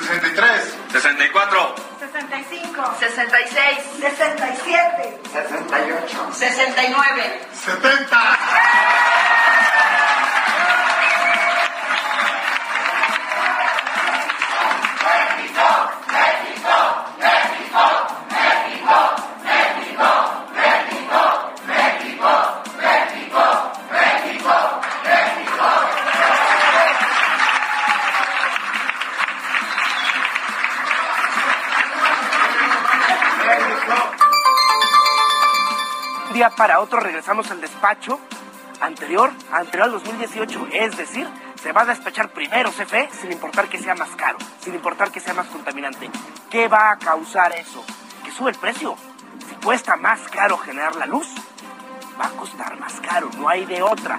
63, 64, 65, 66, 67, 68, 69, 70. Para otro regresamos al despacho anterior, anterior al 2018, es decir, se va a despachar primero CFE sin importar que sea más caro, sin importar que sea más contaminante. ¿Qué va a causar eso? Que sube el precio. Si cuesta más caro generar la luz, va a costar más caro, no hay de otra.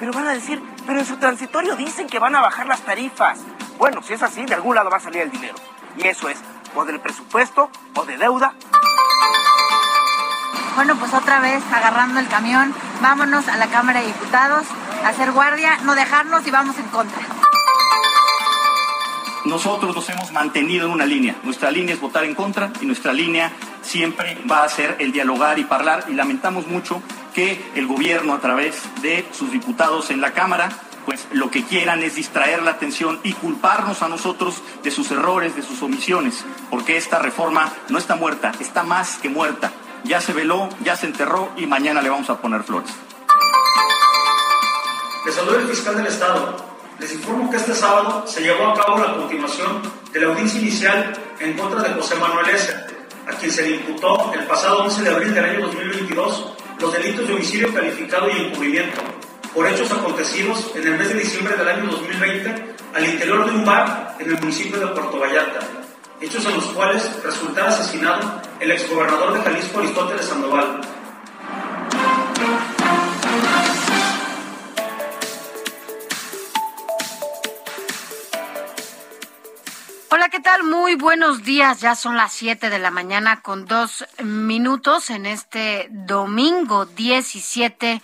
Pero van a decir, pero en su transitorio dicen que van a bajar las tarifas. Bueno, si es así, de algún lado va a salir el dinero. Y eso es, o del presupuesto, o de deuda, Bueno, pues otra vez agarrando el camión, vámonos a la Cámara de Diputados, a hacer guardia, no dejarnos y vamos en contra. Nosotros nos hemos mantenido en una línea. Nuestra línea es votar en contra y nuestra línea siempre va a ser el dialogar y hablar y lamentamos mucho que el gobierno a través de sus diputados en la Cámara pues lo que quieran es distraer la atención y culparnos a nosotros de sus errores, de sus omisiones, porque esta reforma no está muerta, está más que muerta. Ya se veló, ya se enterró y mañana le vamos a poner flores. Les saluda el fiscal del Estado. Les informo que este sábado se llevó a cabo la continuación de la audiencia inicial en contra de José Manuel S., a quien se le imputó el pasado 11 de abril del año 2022 los delitos de homicidio calificado y encubrimiento por hechos acontecidos en el mes de diciembre del año 2020 al interior de un bar en el municipio de Puerto Vallarta, hechos en los cuales resultara asesinado el exgobernador de Jalisco Aristóteles Sandoval. Hola, ¿qué tal? Muy buenos días. Ya son las 7 de la mañana con dos minutos en este domingo 17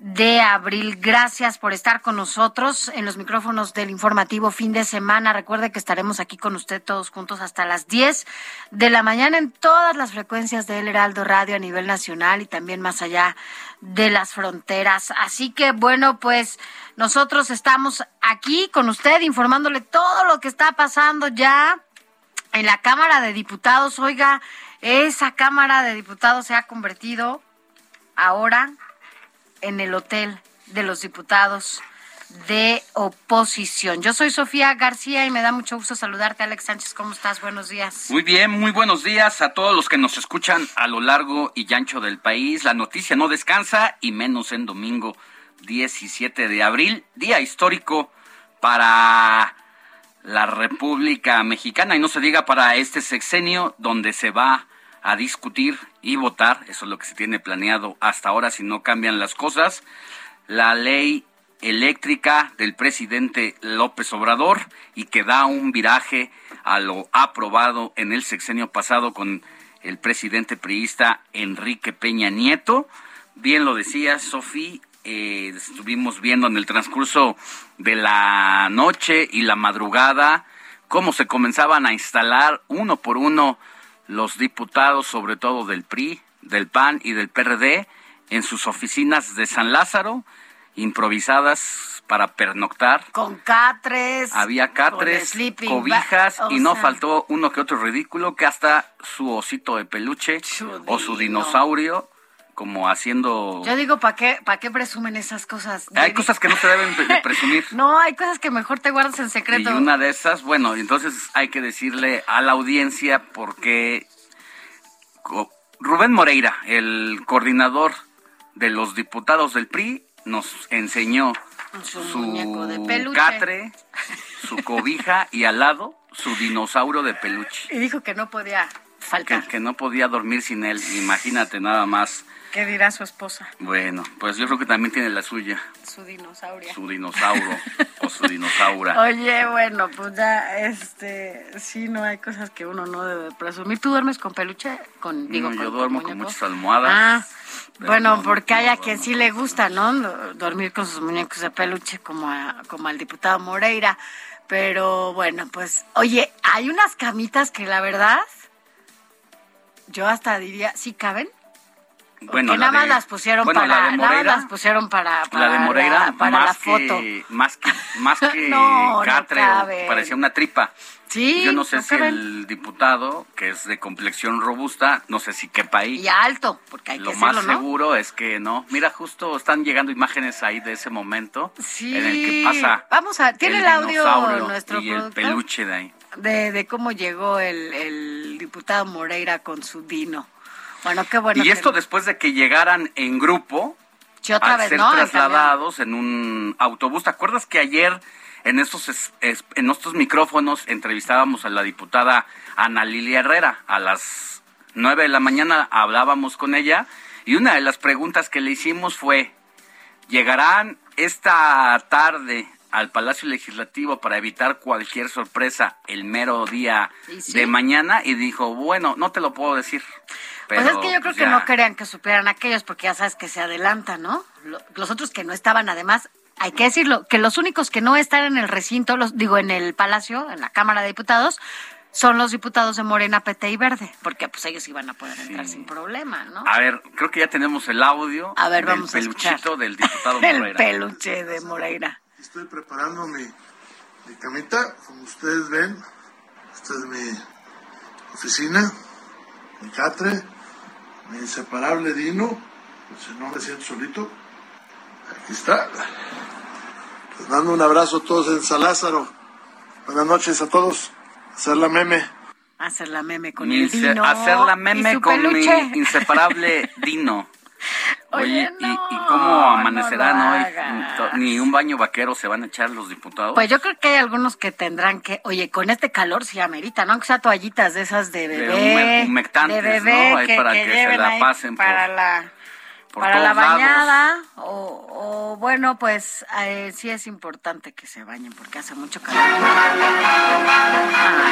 de abril. Gracias por estar con nosotros en los micrófonos del informativo fin de semana. Recuerde que estaremos aquí con usted todos juntos hasta las 10 de la mañana en todas las frecuencias del Heraldo Radio a nivel nacional y también más allá de las fronteras. Así que bueno, pues nosotros estamos aquí con usted informándole todo lo que está pasando ya en la Cámara de Diputados. Oiga, esa Cámara de Diputados se ha convertido ahora en el Hotel de los Diputados de Oposición. Yo soy Sofía García y me da mucho gusto saludarte, Alex Sánchez. ¿Cómo estás? Buenos días. Muy bien, muy buenos días a todos los que nos escuchan a lo largo y ancho del país. La noticia no descansa y menos en domingo 17 de abril, día histórico para la República Mexicana y no se diga para este sexenio donde se va a discutir y votar, eso es lo que se tiene planeado hasta ahora si no cambian las cosas, la ley eléctrica del presidente López Obrador y que da un viraje a lo aprobado en el sexenio pasado con el presidente priista Enrique Peña Nieto. Bien lo decía Sofía, eh, estuvimos viendo en el transcurso de la noche y la madrugada cómo se comenzaban a instalar uno por uno los diputados, sobre todo del PRI, del PAN y del PRD, en sus oficinas de San Lázaro, improvisadas para pernoctar. Con catres. Había catres, cobijas y no faltó uno que otro ridículo que hasta su osito de peluche o su dinosaurio como haciendo... Yo digo, ¿para qué, ¿para qué presumen esas cosas? Hay cosas que no se deben presumir. no, hay cosas que mejor te guardas en secreto. Y una de esas, bueno, entonces hay que decirle a la audiencia porque Rubén Moreira, el coordinador de los diputados del PRI, nos enseñó su, su catre, su cobija y al lado su dinosaurio de peluche. Y dijo que no podía faltar. que no podía dormir sin él, imagínate nada más. ¿Qué dirá su esposa? Bueno, pues yo creo que también tiene la suya. Su dinosaurio. Su dinosaurio o su dinosaura. Oye, bueno, pues ya, este, sí, no hay cosas que uno no debe presumir. ¿Tú duermes con peluche? Con, digo, yo duermo con muchas almohadas. Ah, bueno, porque hay a quien sí le gusta, ¿no? Dormir con sus muñecos de peluche como, como al diputado Moreira. Pero bueno, pues, oye, hay unas camitas que la verdad, yo hasta diría, ¿sí caben? Bueno, nada más las pusieron para la nada las pusieron para, para la de Moreira para la foto. más que más que catre parecía una tripa. Sí yo no sé si el diputado que es de complexión robusta no sé si quepa ahí. Y alto porque hay lo que más seguro es que no. Mira justo están llegando imágenes ahí de ese momento sí. en el que pasa vamos a tiene el, audio nuestro y el peluche de ahí. de, de cómo llegó el, el diputado Moreira con su dino bueno, qué bueno. Y esto después de que llegaran en grupo otra a ser trasladados en un autobús. ¿Te acuerdas que ayer en estos, en estos micrófonos entrevistábamos a la diputada Ana Lilia Herrera? A las nueve de la mañana hablábamos con ella y una de las preguntas que le hicimos fue, ¿llegarán esta tarde al Palacio Legislativo para evitar cualquier sorpresa el mero día de mañana? Y dijo, bueno, no te lo puedo decir pues es que yo creo que no querían que supieran aquellos porque ya sabes que se adelantan, ¿no? Los otros que no estaban, además, hay que decirlo, que los únicos que no están en el recinto, los digo en el Palacio, en la Cámara de Diputados, son los diputados de Morena, PT y Verde, porque pues ellos iban a poder entrar sin problema, ¿no? A ver, creo que ya tenemos el audio a ver, del vamos peluchito del diputado Moreira. el peluche de Moreira. Estoy preparando mi, mi camita, como ustedes ven, esta es mi oficina, mi catre, mi inseparable Dino, si no me siento solito, aquí está. Les mando un abrazo a todos en San Lázaro. Buenas noches a todos. Hacer la meme. Hacer la meme con el Dino. Hacer la meme con mi inseparable Dino. Oye, ¿y, cómo amanecerá? No, Ni un baño vaquero se van a echar los diputados. Pues yo creo que hay algunos que tendrán que, oye, con este calor sí amerita, ¿no? Aunque sea toallitas de esas de bebé. De, bebé, ¿no? para que, se la pasen para la para la bañada o, bueno pues eh, sí es importante que se bañen porque hace mucho calor ah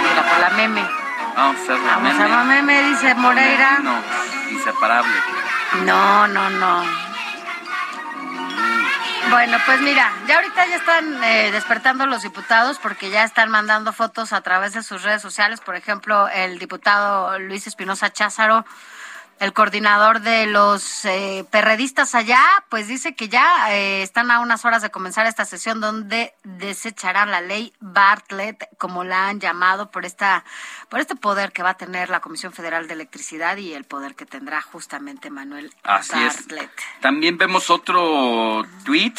mira por la meme vamos a hacer la vamos meme. a la meme dice Moreira no inseparable no, no, no. Bueno, pues mira, ya ahorita ya están eh, despertando los diputados porque ya están mandando fotos a través de sus redes sociales. Por ejemplo, el diputado Luis Espinosa Cházaro el coordinador de los eh, perredistas allá, pues dice que ya eh, están a unas horas de comenzar esta sesión donde desecharán la ley Bartlett, como la han llamado, por esta, por este poder que va a tener la Comisión Federal de Electricidad y el poder que tendrá justamente Manuel Bartlett. También vemos otro tweet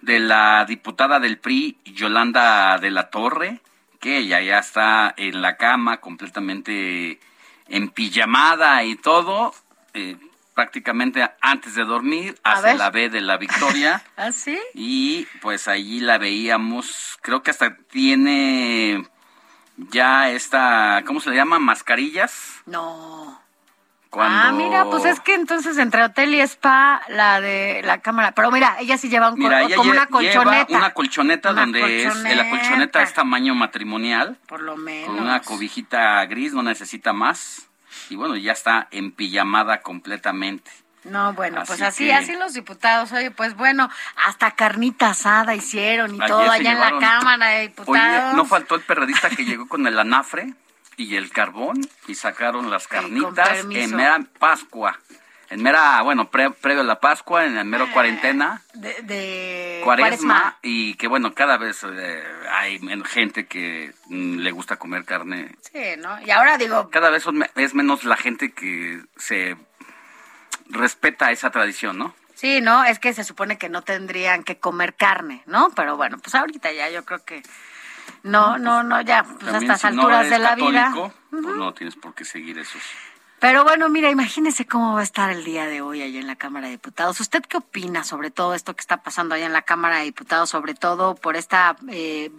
de la diputada del PRI, Yolanda de la Torre, que ella ya está en la cama completamente en pijamada y todo, eh, prácticamente antes de dormir, hace la B de la victoria. ¿Ah, sí? Y pues allí la veíamos, creo que hasta tiene ya esta, ¿cómo se le llama? ¿Mascarillas? No. Ah, mira, pues es que entonces entre hotel y spa, la de la cámara. Pero mira, ella sí lleva un como una colchoneta. una colchoneta donde es, la colchoneta es tamaño matrimonial. Por lo menos. Con una cobijita gris, no necesita más. Y bueno, ya está en pijamada completamente. No, bueno, pues así, así los diputados, oye, pues bueno, hasta carnita asada hicieron y todo allá en la Cámara de Diputados. Oye, no faltó el periodista que llegó con el anafre y el carbón y sacaron las carnitas en mera Pascua. en mera, bueno, previo a la Pascua, en la mero eh, cuarentena. De, cuaresma, Y que bueno, cada vez eh, hay gente que mm, le gusta comer carne. Sí, ¿no? Y ahora digo... Cada vez es menos la gente que se respeta esa tradición, ¿no? Sí, no, es que se supone que no tendrían que comer carne, ¿no? Pero bueno, pues ahorita ya yo creo que no, no, no, ya, pues a estas alturas de la vida. Pues no tienes por qué seguir esos pero bueno, mira, imagínese cómo va a estar el día de hoy allá en la Cámara de Diputados. ¿Usted qué opina sobre todo esto que está pasando allá en la Cámara de Diputados, sobre todo por esta eh,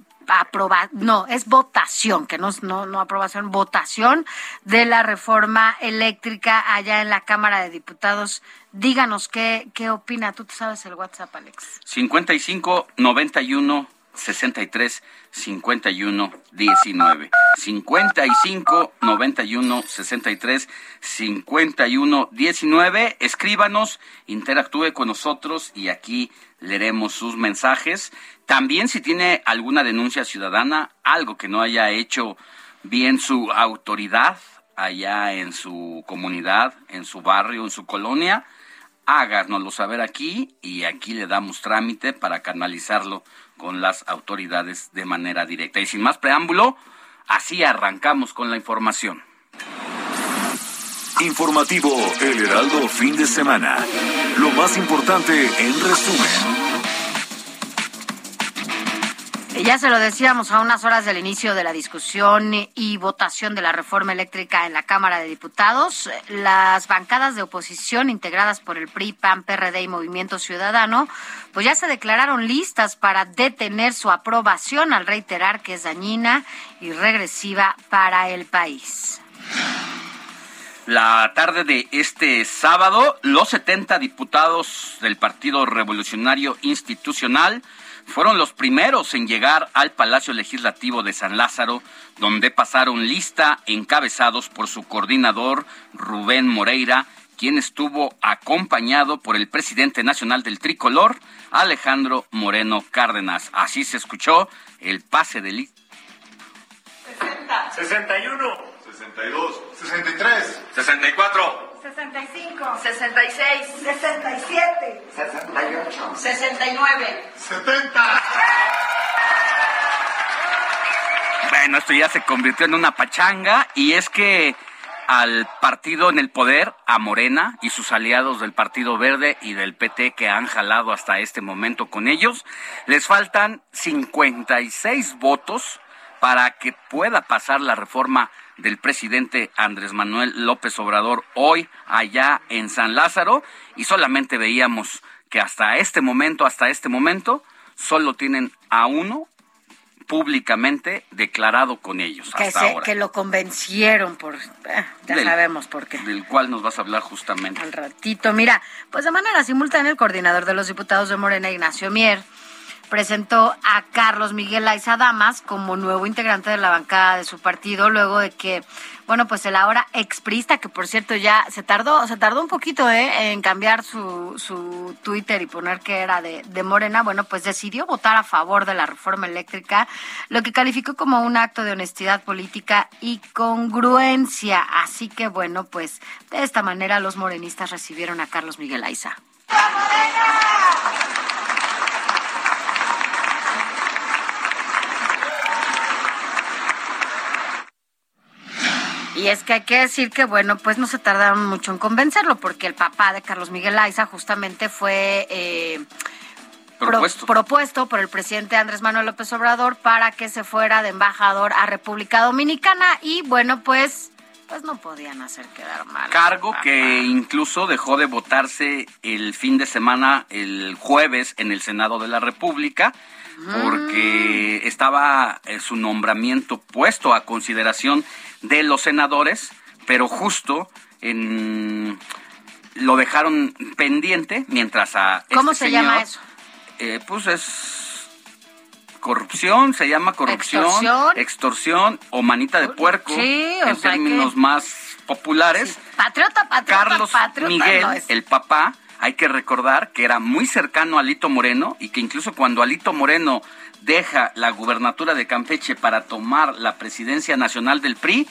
no, es votación, que no, no, no aprobación, votación de la reforma eléctrica allá en la Cámara de Diputados. Díganos qué, qué opina. Tú te sabes el WhatsApp, Alex. 55 91 63 51 19 55 91 63 51 19 escríbanos interactúe con nosotros y aquí leeremos sus mensajes. También si tiene alguna denuncia ciudadana algo que no haya hecho bien su autoridad allá en su comunidad en su barrio en su colonia háganoslo saber aquí y aquí le damos trámite para canalizarlo con las autoridades de manera directa. Y sin más preámbulo, así arrancamos con la información. Informativo El Heraldo Fin de Semana. Lo más importante en resumen. Ya se lo decíamos a unas horas del inicio de la discusión y votación de la reforma eléctrica en la Cámara de Diputados. Las bancadas de oposición integradas por el PRI, PAN, PRD y Movimiento Ciudadano, pues ya se declararon listas para detener su aprobación al reiterar que es dañina y regresiva para el país. La tarde de este sábado, los 70 diputados del Partido Revolucionario Institucional fueron los primeros en llegar al Palacio Legislativo de San Lázaro, donde pasaron lista encabezados por su coordinador Rubén Moreira, quien estuvo acompañado por el presidente nacional del tricolor, Alejandro Moreno Cárdenas. Así se escuchó el pase de lista. 60. 61. 62. 63. 64. 65, 66, 67, 68, 69, 70. Bueno, esto ya se convirtió en una pachanga y es que al partido en el poder, a Morena y sus aliados del Partido Verde y del PT que han jalado hasta este momento con ellos, les faltan 56 votos para que pueda pasar la reforma del presidente Andrés Manuel López Obrador hoy allá en San Lázaro y solamente veíamos que hasta este momento, hasta este momento, solo tienen a uno públicamente declarado con ellos. Que, hasta ahora. que lo convencieron por, eh, ya sabemos por qué. Del cual nos vas a hablar justamente. Al ratito, mira, pues de manera simultánea el coordinador de los diputados de Morena, Ignacio Mier, presentó a Carlos Miguel Aiza Damas como nuevo integrante de la bancada de su partido, luego de que, bueno, pues el ahora exprista, que por cierto ya se tardó, se tardó un poquito ¿eh? en cambiar su, su Twitter y poner que era de, de Morena, bueno, pues decidió votar a favor de la reforma eléctrica, lo que calificó como un acto de honestidad política y congruencia. Así que, bueno, pues de esta manera los morenistas recibieron a Carlos Miguel Aiza. Y es que hay que decir que, bueno, pues no se tardaron mucho en convencerlo, porque el papá de Carlos Miguel Aiza justamente fue eh, propuesto. por el presidente Andrés Manuel López Obrador para que se fuera de embajador a República Dominicana. Y bueno, pues pues no podían hacer quedar mal. Cargo que incluso dejó de votarse el fin de semana, el jueves, en el Senado de la República, porque mm. estaba eh, su nombramiento puesto a consideración de los senadores, pero justo en lo dejaron pendiente mientras a este ¿Cómo se llama eso? Eh, pues es corrupción, se llama corrupción, extorsión, o manita de puerco en términos más populares. Patriota, patriota, Carlos Miguel, el papá, hay que recordar que era muy cercano a Alito Moreno y que incluso cuando Alito Moreno deja la gubernatura de Campeche para tomar la presidencia nacional del PRI,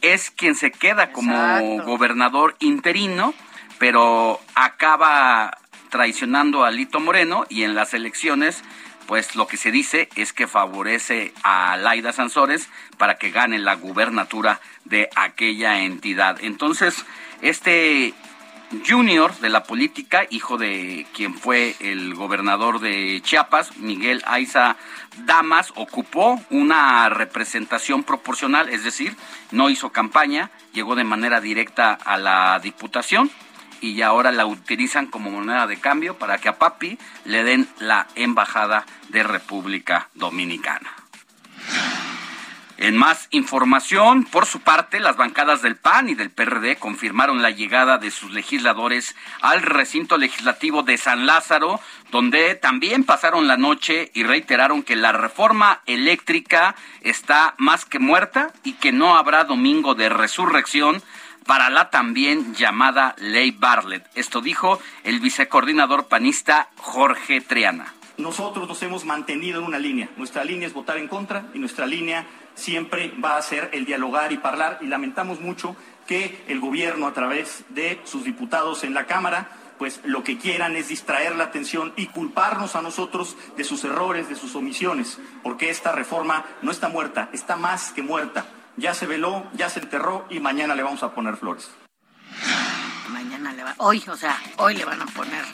es quien se queda como gobernador interino, pero acaba traicionando a Lito Moreno y en las elecciones pues lo que se dice es que favorece a Laida Sansores para que gane la gubernatura de aquella entidad. Entonces, este junior de la política, hijo de quien fue el gobernador de Chiapas, Miguel Aiza Damas, ocupó una representación proporcional, es decir, no hizo campaña, llegó de manera directa a la diputación y ahora la utilizan como moneda de cambio para que a Papi le den la embajada de República Dominicana. En más información, por su parte, las bancadas del PAN y del PRD confirmaron la llegada de sus legisladores al recinto legislativo de San Lázaro, donde también pasaron la noche y reiteraron que la reforma eléctrica está más que muerta y que no habrá domingo de resurrección para la también llamada Ley Bartlett. Esto dijo el vicecoordinador panista Jorge Triana. Nosotros nos hemos mantenido en una línea. Nuestra línea es votar en contra y nuestra línea siempre va a ser el dialogar y hablar y lamentamos mucho que el gobierno a través de sus diputados en la Cámara pues lo que quieran es distraer la atención y culparnos a nosotros de sus errores, de sus omisiones, porque esta reforma no está muerta, está más que muerta ya se veló, ya se enterró y mañana le vamos a poner flores. Mañana le va, hoy, o sea, hoy le van a poner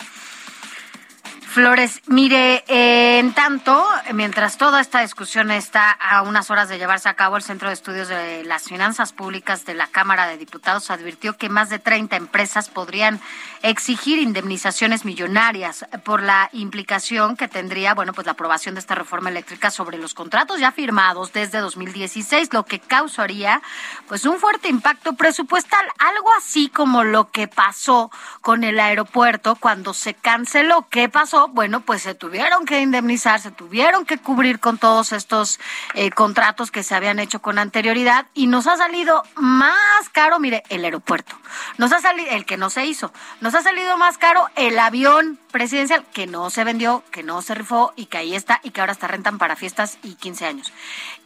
Flores, mire, en tanto, mientras toda esta discusión está a unas horas de llevarse a cabo, el Centro de Estudios de las Finanzas Públicas de la Cámara de Diputados advirtió que más de 30 empresas podrían exigir indemnizaciones millonarias por la implicación que tendría, bueno, pues la aprobación de esta reforma eléctrica sobre los contratos ya firmados desde 2016, lo que causaría pues un fuerte impacto presupuestal, algo así como lo que pasó con el aeropuerto cuando se canceló. ¿Qué pasó? Bueno, pues se tuvieron que indemnizar, se tuvieron que cubrir con todos estos eh, contratos que se habían hecho con anterioridad y nos ha salido más caro, mire, el aeropuerto. Nos ha salido, el que no se hizo, nos ha salido más caro el avión presidencial que no se vendió, que no se rifó y que ahí está y que ahora está rentan para fiestas y 15 años.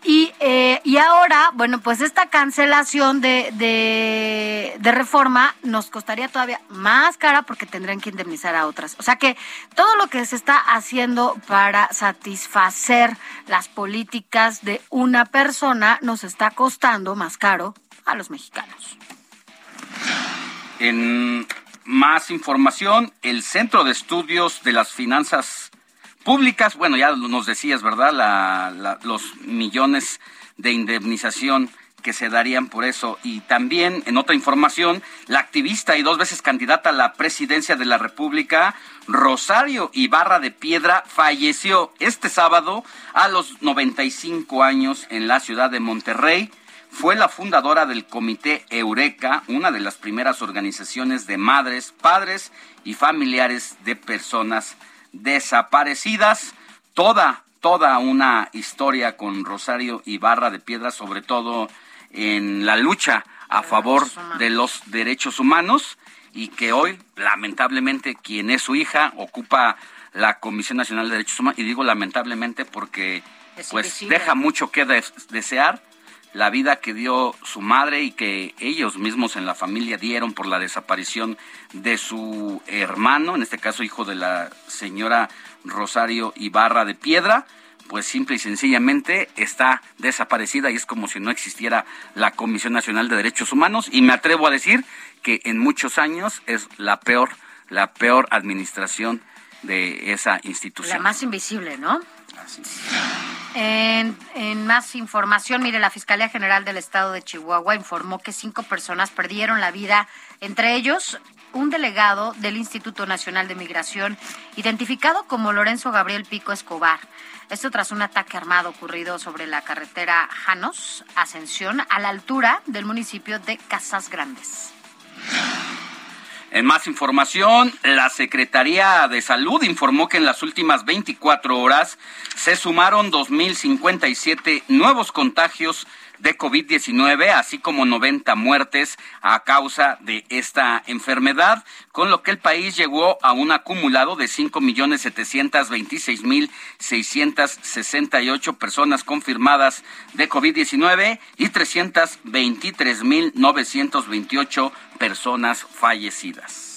Y, eh, y ahora, bueno, pues esta cancelación de, de, de, reforma nos costaría todavía más cara porque tendrían que indemnizar a otras. O sea que todo lo que se está haciendo para satisfacer las políticas de una persona nos está costando más caro a los mexicanos. En más información, el Centro de Estudios de las Finanzas Públicas, bueno, ya nos decías, ¿verdad? los millones de indemnización que se darían por eso. Y también, en otra información, la activista y dos veces candidata a la presidencia de la República, Rosario Ibarra de Piedra, falleció este sábado a los 95 años en la ciudad de Monterrey fue la fundadora del Comité Eureka, una de las primeras organizaciones de madres, padres y familiares de personas desaparecidas. Toda, toda una historia con Rosario Ibarra de Piedra, sobre todo en la lucha a favor de los derechos humanos y que hoy, lamentablemente, quien es su hija ocupa la Comisión Nacional de Derechos Humanos, y digo lamentablemente porque pues deja mucho que desear la vida que dio su madre y que ellos mismos en la familia dieron por la desaparición de su hermano, en este caso hijo de la señora Rosario Ibarra de Piedra, pues simple y sencillamente está desaparecida y es como si no existiera la Comisión Nacional de Derechos Humanos y me atrevo a decir que en muchos años es la peor, la peor administración de esa institución. La más invisible, ¿no? En, más información, mire, la Fiscalía General del Estado de Chihuahua informó que cinco personas perdieron la vida, entre ellos un delegado del Instituto Nacional de Migración, identificado como Lorenzo Gabriel Pico Escobar. Esto tras un ataque armado ocurrido sobre la carretera Janos, Ascensión, a la altura del municipio de Casas Grandes. En más información, la Secretaría de Salud informó que en las últimas 24 horas se sumaron 2.057 nuevos contagios de COVID-19, así como 90 muertes a causa de esta enfermedad, con lo que el país llegó a un acumulado de 5.726.668 personas confirmadas de COVID-19 y 323.928 personas fallecidas.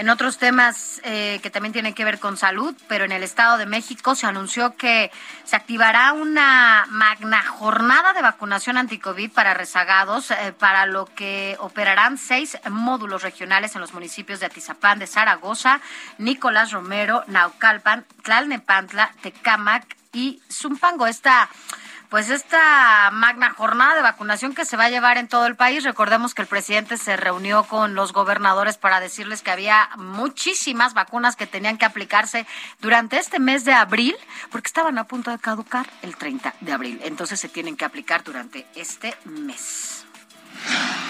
En otros temas eh, que también tienen que ver con salud, pero en el Estado de México se anunció que se activará una magna jornada de vacunación anticovid para rezagados, eh, para lo que operarán seis módulos regionales en los municipios de Atizapán, de Zaragoza, Nicolás Romero, Naucalpan, Tlalnepantla, Tecámac y Zumpango. Esta pues esta magna jornada de vacunación que se va a llevar en todo el país. Recordemos que el presidente se reunió con los gobernadores para decirles que había muchísimas vacunas que tenían que aplicarse durante este mes de abril, porque estaban a punto de caducar el 30 de abril. Entonces se tienen que aplicar durante este mes.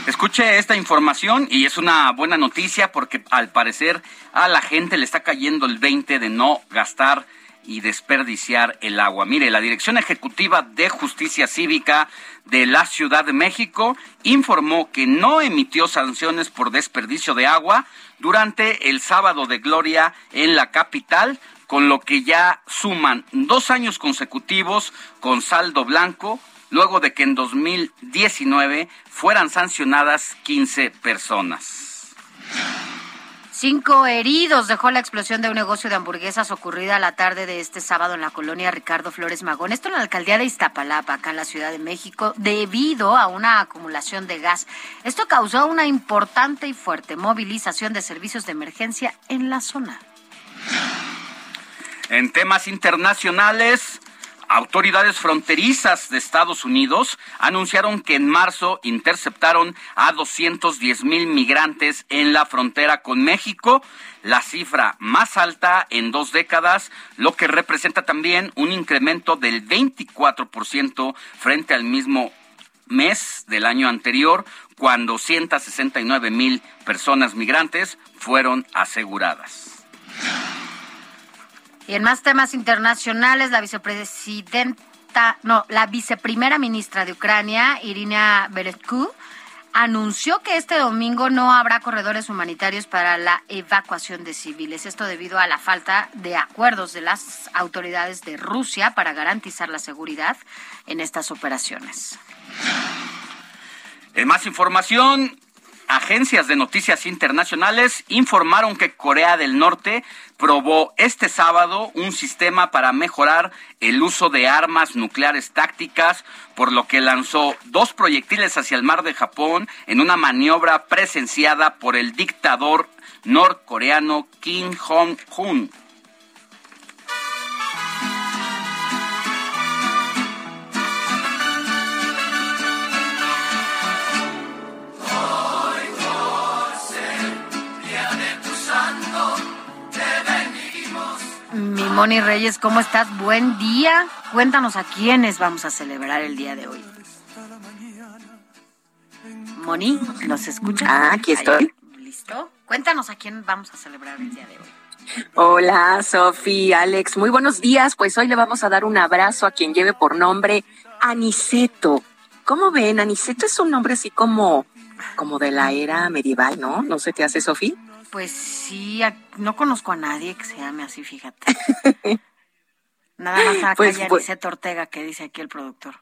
Escuche esta información y es una buena noticia porque al parecer a la gente le está cayendo el 20 de no gastar y desperdiciar el agua. Mire, la Dirección Ejecutiva de Justicia Cívica de la Ciudad de México informó que no emitió sanciones por desperdicio de agua durante el sábado de gloria en la capital, con lo que ya suman dos años consecutivos con saldo blanco, luego de que en 2019 fueran sancionadas 15 personas. Cinco heridos dejó la explosión de un negocio de hamburguesas ocurrida la tarde de este sábado en la colonia Ricardo Flores Magón. Esto en la alcaldía de Iztapalapa, acá en la Ciudad de México, debido a una acumulación de gas. Esto causó una importante y fuerte movilización de servicios de emergencia en la zona. En temas internacionales, Autoridades fronterizas de Estados Unidos anunciaron que en marzo interceptaron a 210 mil migrantes en la frontera con México, la cifra más alta en dos décadas, lo que representa también un incremento del 24% frente al mismo mes del año anterior, cuando 169 mil personas migrantes fueron aseguradas. Y en más temas internacionales, la vicepresidenta, no, la viceprimera ministra de Ucrania, Irina Beretku, anunció que este domingo no habrá corredores humanitarios para la evacuación de civiles. Esto debido a la falta de acuerdos de las autoridades de Rusia para garantizar la seguridad en estas operaciones. En más información, agencias de noticias internacionales informaron que Corea del Norte probó este sábado un sistema para mejorar el uso de armas nucleares tácticas, por lo que lanzó dos proyectiles hacia el mar de Japón en una maniobra presenciada por el dictador norcoreano Kim Jong-un. Moni Reyes, ¿cómo estás? Buen día. Cuéntanos a quiénes vamos a celebrar el día de hoy. Moni, ¿nos escucha? Ah, aquí estoy. ¿Listo? Cuéntanos a quién vamos a celebrar el día de hoy. Hola, Sofía, Alex, muy buenos días. Pues hoy le vamos a dar un abrazo a quien lleve por nombre Aniceto. ¿Cómo ven? Aniceto es un nombre así como, como de la era medieval, ¿no? ¿No se te hace, Sofía? Pues sí, no conozco a nadie que se llame así, fíjate. Nada más acá pues, Aniceto Ortega, que dice aquí el productor.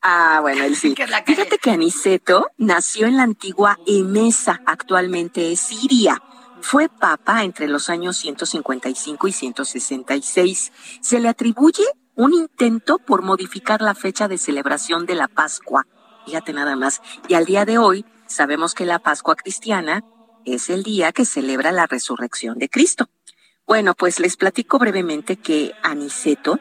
Ah, bueno, él sí. Fíjate que Aniceto nació en la antigua Emesa, actualmente es Siria. Fue papa entre los años 155 y 166. Se le atribuye un intento por modificar la fecha de celebración de la Pascua. Fíjate nada más. Y al día de hoy sabemos que la Pascua cristiana es el día que celebra la resurrección de Cristo. Bueno, pues les platico brevemente que Aniceto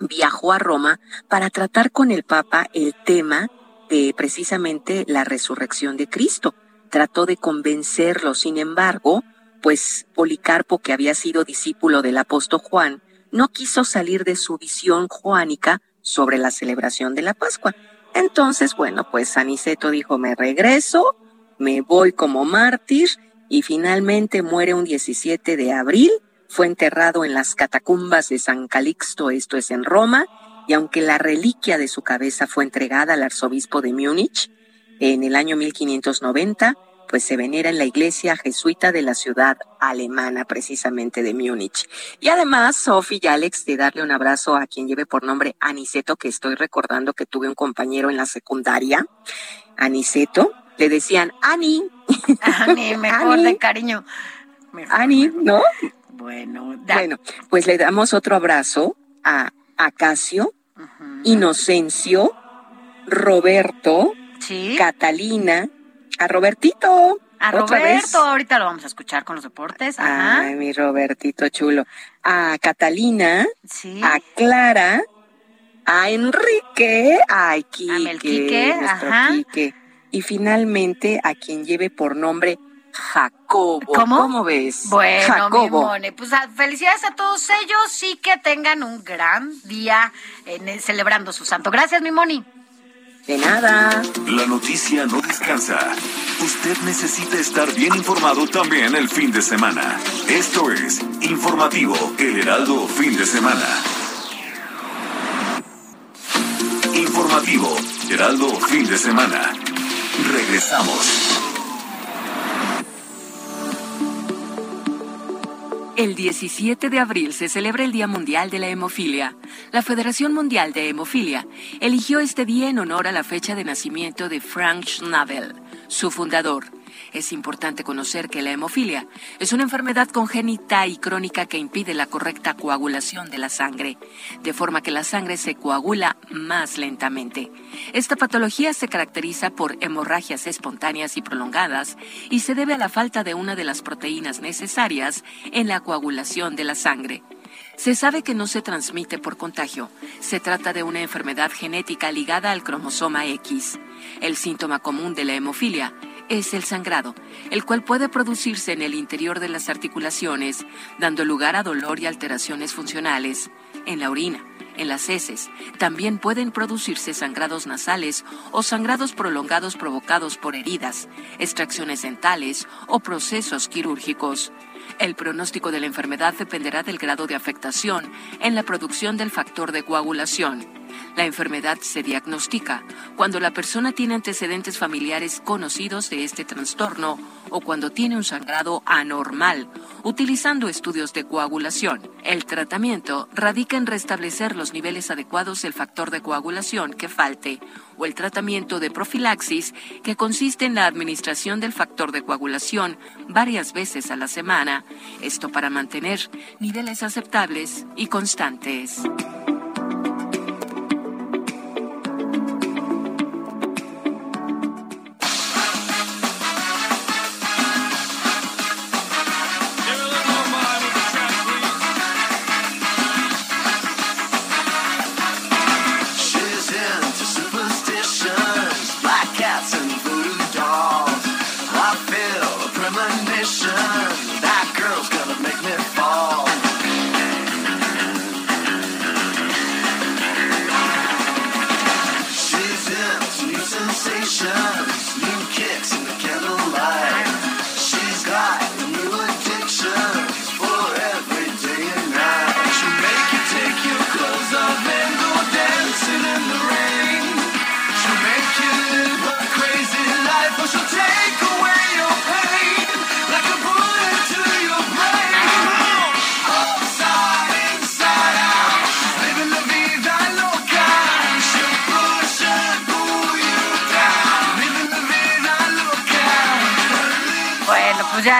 viajó a Roma para tratar con el Papa el tema de precisamente la resurrección de Cristo. Trató de convencerlo, sin embargo, pues Policarpo, que había sido discípulo del apóstol Juan, no quiso salir de su visión juánica sobre la celebración de la Pascua. Entonces, bueno, pues Aniceto dijo, me regreso me voy como mártir y finalmente muere un 17 de abril. Fue enterrado en las catacumbas de San Calixto, esto es en Roma, y aunque la reliquia de su cabeza fue entregada al arzobispo de Múnich en el año 1590, pues se venera en la iglesia jesuita de la ciudad alemana, precisamente de Múnich. Y además, Sophie y Alex, de darle un abrazo a quien lleve por nombre Aniceto, que estoy recordando que tuve un compañero en la secundaria, Aniceto, le decían Ani. Ani, mejor de cariño. Ani, ¿no? Bueno, bueno, pues le damos otro abrazo a Acacio, Inocencio, Roberto, Catalina, a Robertito. A Roberto, ahorita lo vamos a escuchar con los deportes. Ay, mi Robertito chulo. A Catalina, a Clara, a Enrique, a Quique, a y finalmente a quien lleve por nombre Jacobo. ¿Cómo? ves? Bueno, Jacobo. pues felicidades a todos ellos y que tengan un gran día en celebrando su santo. Gracias, mi Moni. De nada. La noticia no descansa. Usted necesita estar bien informado también el fin de semana. Esto es Informativo El Heraldo Fin de Semana. Informativo Heraldo Fin de Semana. Regresamos. El 17 de abril se celebra el Día Mundial de la Hemofilia. La Federación Mundial de Hemofilia eligió este día en honor a la fecha de nacimiento de Frank Schnabel, su fundador. Es importante conocer que la hemofilia es una enfermedad congénita y crónica que impide la correcta coagulación de la sangre, de forma que la sangre se coagula más lentamente. Esta patología se caracteriza por hemorragias espontáneas y prolongadas y se debe a la falta de una de las proteínas necesarias en la coagulación de la sangre. Se sabe que no se transmite por contagio. Se trata de una enfermedad genética ligada al cromosoma X. El síntoma común de la hemofilia es el sangrado, el cual puede producirse en el interior de las articulaciones, dando lugar a dolor y alteraciones funcionales, en la orina, en las heces. También pueden producirse sangrados nasales o sangrados prolongados provocados por heridas, extracciones dentales o procesos quirúrgicos. El pronóstico de la enfermedad dependerá del grado de afectación en la producción del factor de coagulación la enfermedad se diagnostica cuando la persona tiene antecedentes familiares conocidos de este trastorno o cuando tiene un sangrado anormal, utilizando estudios de coagulación. El tratamiento radica en restablecer los niveles adecuados del factor de coagulación que falte o el tratamiento de profilaxis que consiste en la administración del factor de coagulación varias veces a la semana, esto para mantener niveles aceptables y constantes.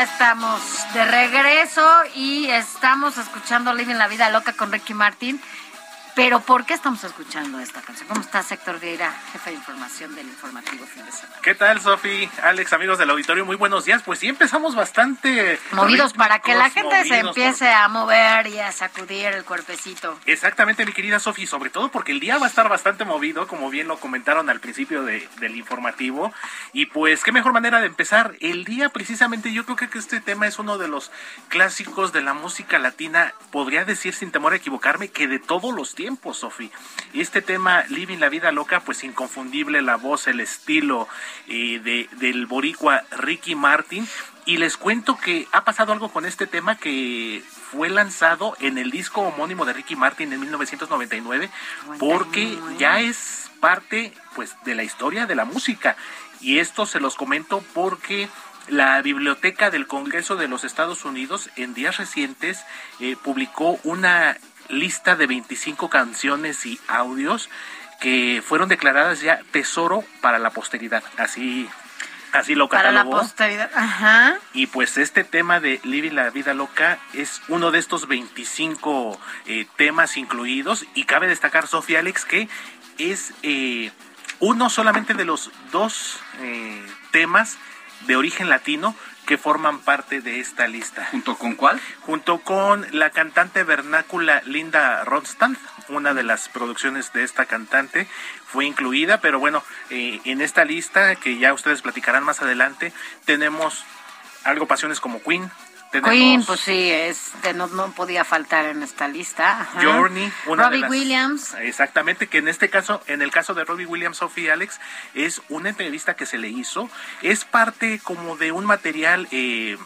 Estamos de regreso y estamos escuchando Living la Vida Loca con Ricky Martin. Pero ¿por qué estamos escuchando esta canción? ¿Cómo estás, Héctor Vieira, jefe de información del informativo fin de semana? ¿Qué tal, Sofi? Alex, amigos del auditorio, muy buenos días. Pues sí, empezamos bastante... Movidos para que la gente se empiece a mover y a sacudir el cuerpecito. Exactamente, mi querida Sofi, sobre todo porque el día va a estar bastante movido, como bien lo comentaron al principio del informativo. Y pues, qué mejor manera de empezar el día precisamente. Yo creo que este tema es uno de los clásicos de la música latina, podría decir sin temor a equivocarme, que de todos los tiempos tiempo, Sofi. Y este tema, Living la Vida Loca, pues inconfundible la voz, el estilo eh, de, del boricua Ricky Martin. Y les cuento que ha pasado algo con este tema que fue lanzado en el disco homónimo de Ricky Martin en 1999, porque ya es parte pues de la historia de la música. Y esto se los comento porque la Biblioteca del Congreso de los Estados Unidos en días recientes eh, publicó una lista de 25 canciones y audios que fueron declaradas ya tesoro para la posteridad. Así Así lo Para la posteridad. Ajá. Y pues este tema de Living la Vida Loca es uno de estos 25 eh, temas incluidos. Y cabe destacar, Sofía Alex, que es eh, uno solamente de los dos eh, temas de origen latino que forman parte de esta lista. ¿Junto con cuál? Junto con la cantante vernácula Linda Ronstadt, una de las producciones de esta cantante fue incluida, pero bueno, eh, en esta lista que ya ustedes platicarán más adelante, tenemos algo pasiones como Queen, Queen, pues sí, es no, no podía faltar en esta lista. Journey, una Robbie Williams. Exactamente, que en este caso, en el caso de Robbie Williams, Sophie Alex, es una entrevista que se le hizo, es parte como de un material eh,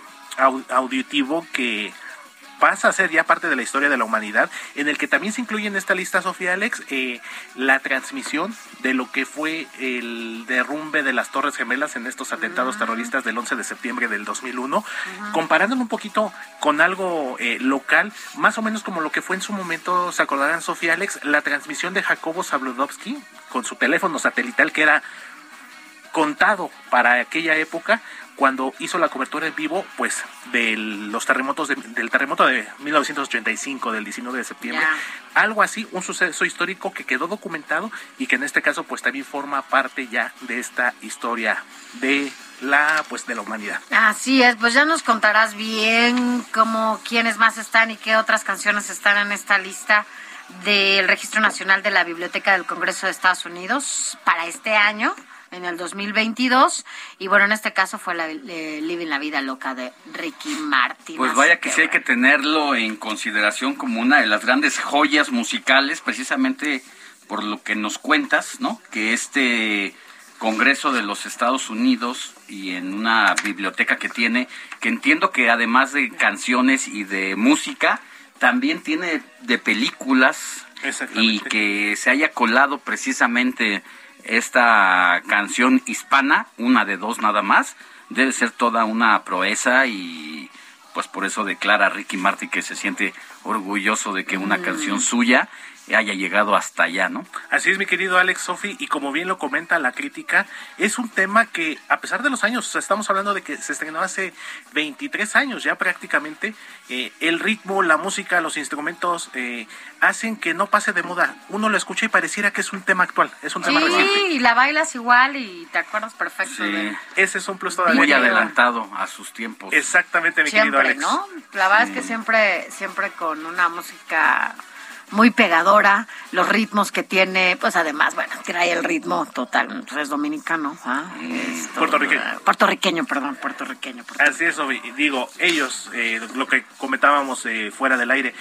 auditivo que pasa a ser ya parte de la historia de la humanidad, en el que también se incluye en esta lista, Sofía Alex, eh, la transmisión de lo que fue el derrumbe de las Torres Gemelas en estos atentados terroristas del 11 de septiembre del 2001, comparándolo un poquito con algo eh, local, más o menos como lo que fue en su momento, se acordarán, Sofía Alex, la transmisión de Jacobo Zabludovsky con su teléfono satelital que era contado para aquella época cuando hizo la cobertura en vivo, pues, de los terremotos, del terremoto de 1985, del 19 de septiembre. Algo así, un suceso histórico que quedó documentado y que en este caso, pues, también forma parte ya de esta historia de la pues de la humanidad. Así es, pues ya nos contarás bien cómo quiénes más están y qué otras canciones están en esta lista del Registro Nacional de la Biblioteca del Congreso de Estados Unidos para este año en el 2022 y bueno, en este caso fue la Living la Vida Loca de Ricky Martin. Pues vaya que sí hay que tenerlo en consideración como una de las grandes joyas musicales, precisamente por lo que nos cuentas, ¿no? Que este Congreso de los Estados Unidos y en una biblioteca que tiene, que entiendo que además de canciones y de música, también tiene de películas y que se haya colado precisamente esta canción hispana, una de dos nada más, debe ser toda una proeza y pues por eso declara Ricky Martin que se siente orgulloso de que una mm. canción suya haya llegado hasta allá, ¿no? Así es, mi querido Alex Sofi, y como bien lo comenta la crítica, es un tema que, a pesar de los años, estamos hablando de que se estrenó hace 23 años ya prácticamente, eh, el ritmo, la música, los instrumentos eh, hacen que no pase de moda. Uno lo escucha y pareciera que es un tema actual, es un tema reciente. Sí, y la bailas igual y te acuerdas perfecto de... Ese es un plus todavía. Muy adelantado a sus tiempos. Exactamente, mi querido Alex. ¿no? La verdad es que siempre, siempre con una música muy pegadora, los ritmos que tiene, pues además, bueno, trae el ritmo total, pues es dominicano, ¿ah? puertorriqueño. puertorriqueño, perdón, puertorriqueño. Así es, digo, ellos, eh, lo que comentábamos eh, fuera del aire,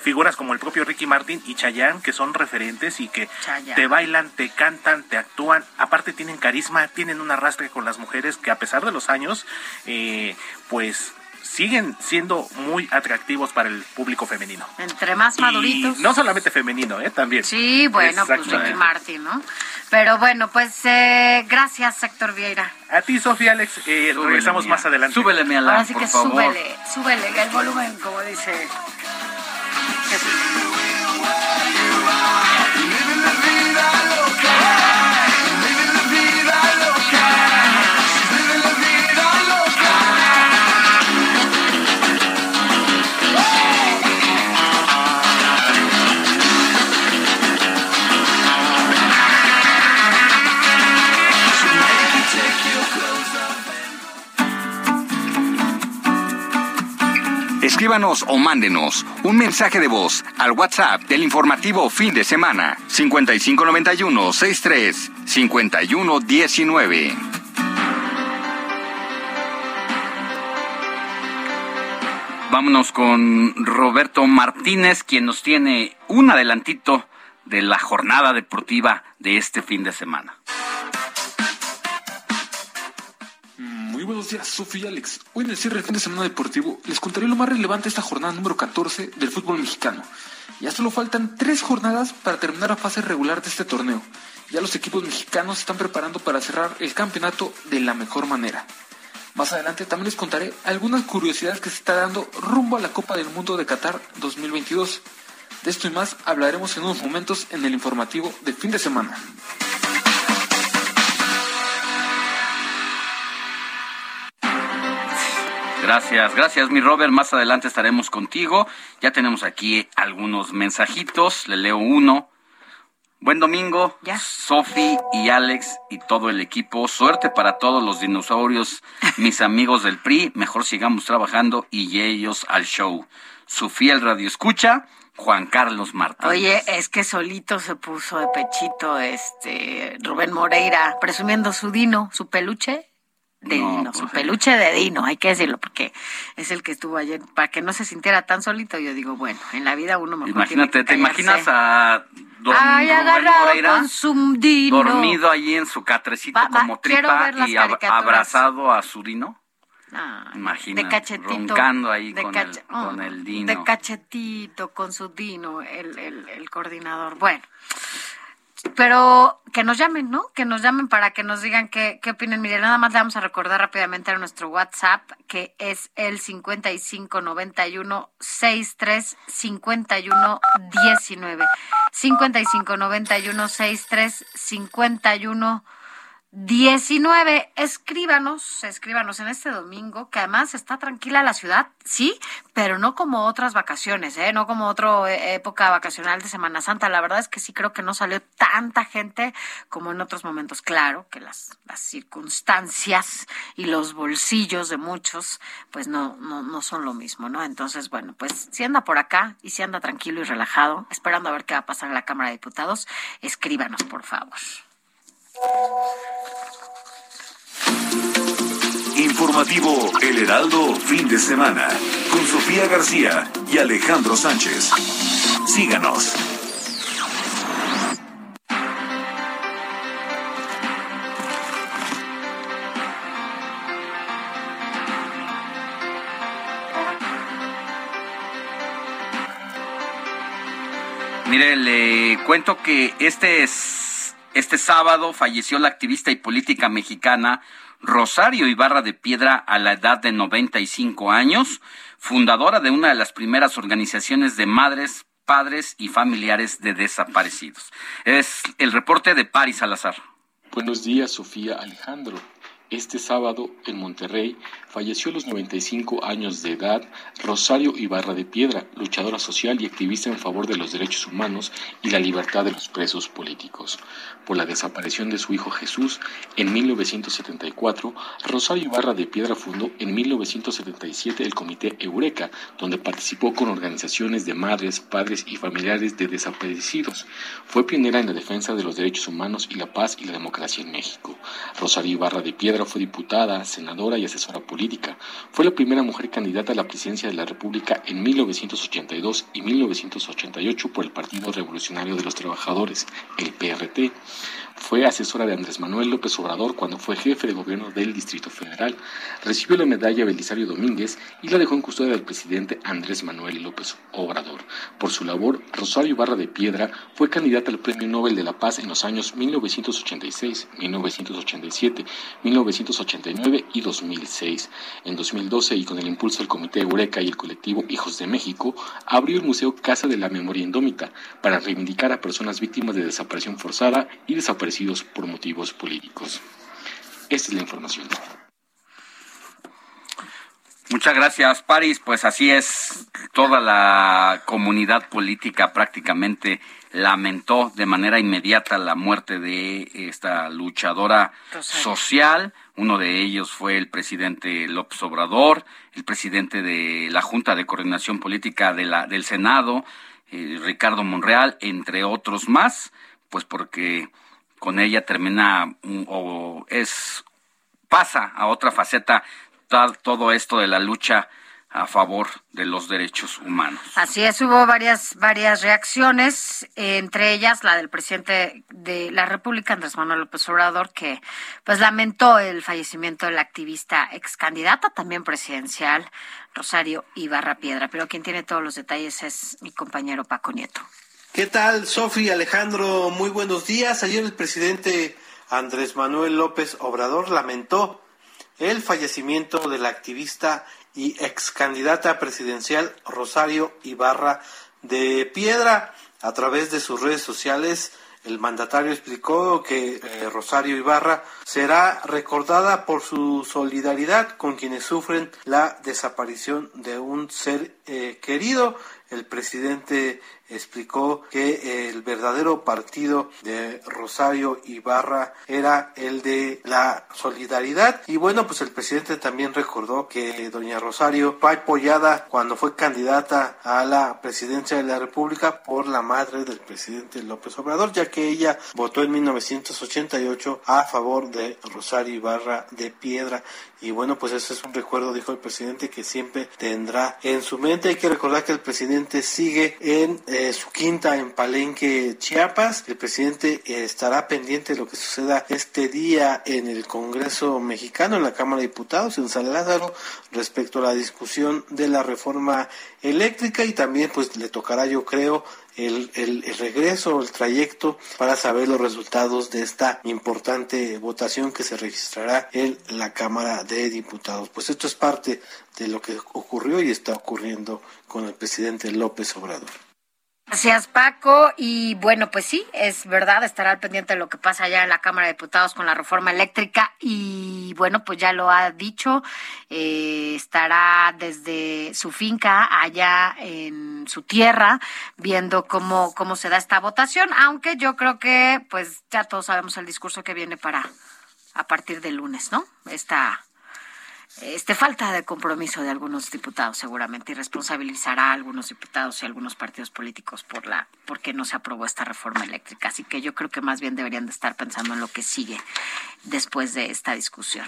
figuras como el propio Ricky Martin y Chayanne, que son referentes y que te bailan, te cantan, te actúan, aparte tienen carisma, tienen un arrastre con las mujeres que a pesar de los años, eh, pues siguen siendo muy atractivos para el público femenino. Entre más maduritos. no solamente femenino, ¿eh? También. Sí, bueno, pues Ricky Martin, ¿no? Pero bueno, pues eh, gracias, Héctor Vieira. A ti, Sofía Alex, eh, regresamos más adelante. Súbele, mi Alan, Ahora sí que súbele, súbele el volumen, como dice Escríbanos o mándenos un mensaje de voz al WhatsApp del informativo fin de semana 5591 63 5119. Vámonos con Roberto Martínez, quien nos tiene un adelantito de la jornada deportiva de este fin de semana. Muy buenos días, Sofía Alex. Hoy en el cierre del fin de semana deportivo les contaré lo más relevante de esta jornada número 14 del fútbol mexicano. Ya solo faltan tres jornadas para terminar la fase regular de este torneo. Ya los equipos mexicanos están preparando para cerrar el campeonato de la mejor manera. Más adelante también les contaré algunas curiosidades que se está dando rumbo a la Copa del Mundo de Qatar 2022. De esto y más hablaremos en unos momentos en el informativo de fin de semana. Gracias, gracias mi Robert. Más adelante estaremos contigo. Ya tenemos aquí algunos mensajitos. Le leo uno. Buen domingo, ¿Ya? Sofi y Alex y todo el equipo. Suerte para todos los dinosaurios, mis amigos del PRI. Mejor sigamos trabajando y ellos al show. Su fiel radio escucha, Juan Carlos Martínez. Oye, es que solito se puso de pechito este Rubén Moreira, presumiendo su dino, su peluche de Dino, su pues, peluche de Dino, hay que decirlo, porque es el que estuvo ayer, para que no se sintiera tan solito, yo digo, bueno, en la vida uno mejor Imagínate, ¿te imaginas a don Ay, Moreira con su Dino. dormido allí en su catrecito como tripa y abrazado a su Dino? Ah, Imagínate, de cachetito, roncando ahí con, el, con, el, Dino. De cachetito, con su Dino, el, el, el coordinador. Bueno, pero que nos llamen, ¿no? Que nos llamen para que nos digan qué, qué opinan. Mire, nada más le vamos a recordar rápidamente a nuestro WhatsApp, que es el 5591 63 51 19. 5591 63 51 19. Escríbanos, escríbanos en este domingo, que además está tranquila la ciudad, sí, pero no como otras vacaciones, ¿eh? no como otra eh, época vacacional de Semana Santa. La verdad es que sí creo que no salió tanta gente como en otros momentos. Claro que las, las circunstancias y los bolsillos de muchos, pues no, no, no son lo mismo, ¿no? Entonces, bueno, pues si anda por acá y si anda tranquilo y relajado, esperando a ver qué va a pasar en la Cámara de Diputados, escríbanos, por favor. Informativo El Heraldo, fin de semana, con Sofía García y Alejandro Sánchez. Síganos. Mire, le cuento que este es este sábado falleció la activista y política mexicana Rosario Ibarra de Piedra a la edad de 95 años, fundadora de una de las primeras organizaciones de madres, padres y familiares de desaparecidos. Es el reporte de Paris Salazar. Buenos días, Sofía Alejandro. Este sábado, en Monterrey, falleció a los 95 años de edad Rosario Ibarra de Piedra, luchadora social y activista en favor de los derechos humanos y la libertad de los presos políticos. Por la desaparición de su hijo Jesús en 1974, Rosario Ibarra de Piedra fundó en 1977 el Comité Eureka, donde participó con organizaciones de madres, padres y familiares de desaparecidos. Fue pionera en la defensa de los derechos humanos y la paz y la democracia en México. Rosario Ibarra de Piedra fue diputada, senadora y asesora política. Fue la primera mujer candidata a la presidencia de la República en 1982 y 1988 por el Partido Revolucionario de los Trabajadores, el PRT. Fue asesora de Andrés Manuel López Obrador cuando fue jefe de gobierno del Distrito Federal. Recibió la medalla Belisario Domínguez y la dejó en custodia del presidente Andrés Manuel López Obrador. Por su labor, Rosario Barra de Piedra fue candidata al Premio Nobel de la Paz en los años 1986, 1987, 1989 y 2006. En 2012, y con el impulso del Comité Eureka y el colectivo Hijos de México, abrió el Museo Casa de la Memoria Indómita para reivindicar a personas víctimas de desaparición forzada y desaparición por motivos políticos. Esta es la información. Muchas gracias, Paris. Pues así es, toda la comunidad política prácticamente lamentó de manera inmediata la muerte de esta luchadora social. Uno de ellos fue el presidente López Obrador, el presidente de la Junta de Coordinación Política de la, del Senado, eh, Ricardo Monreal, entre otros más, pues porque con ella termina o es pasa a otra faceta todo esto de la lucha a favor de los derechos humanos. Así es, hubo varias varias reacciones, entre ellas la del presidente de la República, Andrés Manuel López Obrador, que pues lamentó el fallecimiento de la activista ex candidata también presidencial, Rosario Ibarra Piedra. Pero quien tiene todos los detalles es mi compañero Paco Nieto. ¿Qué tal, Sofi Alejandro? Muy buenos días. Ayer el presidente Andrés Manuel López Obrador lamentó el fallecimiento de la activista y ex candidata presidencial Rosario Ibarra de Piedra. A través de sus redes sociales, El mandatario explicó que eh, Rosario Ibarra será recordada por su solidaridad con quienes sufren la desaparición de un ser eh, querido. El presidente explicó que el verdadero partido de Rosario Ibarra era el de la solidaridad y bueno pues el presidente también recordó que doña Rosario fue apoyada cuando fue candidata a la presidencia de la República por la madre del presidente López Obrador ya que ella votó en 1988 a favor de Rosario Ibarra de Piedra y bueno, pues ese es un recuerdo, dijo el presidente, que siempre tendrá en su mente. Hay que recordar que el presidente sigue en eh, su quinta en Palenque, Chiapas. El presidente eh, estará pendiente de lo que suceda este día en el Congreso mexicano, en la Cámara de Diputados, en San Lázaro, respecto a la discusión de la reforma eléctrica y también pues le tocará, yo creo, el, el, el, regreso, el trayecto para saber los resultados de esta importante votación que se registrará en la Cámara de Diputados. Pues esto es parte de lo que ocurrió y está ocurriendo con el presidente López Obrador. Gracias, Paco. Y bueno, pues sí, es verdad, estará al pendiente de lo que pasa allá en la Cámara de Diputados con la reforma eléctrica. Y bueno, pues ya lo ha dicho, eh, estará desde su finca allá en su tierra viendo cómo, cómo se da esta votación, aunque yo creo que pues ya todos sabemos el discurso que viene para a partir del lunes, ¿no? Esta este falta de compromiso de algunos diputados seguramente y responsabilizará a algunos diputados y a algunos partidos políticos por la porque no se aprobó esta reforma eléctrica así que yo creo que más bien deberían de estar pensando en lo que sigue después de esta discusión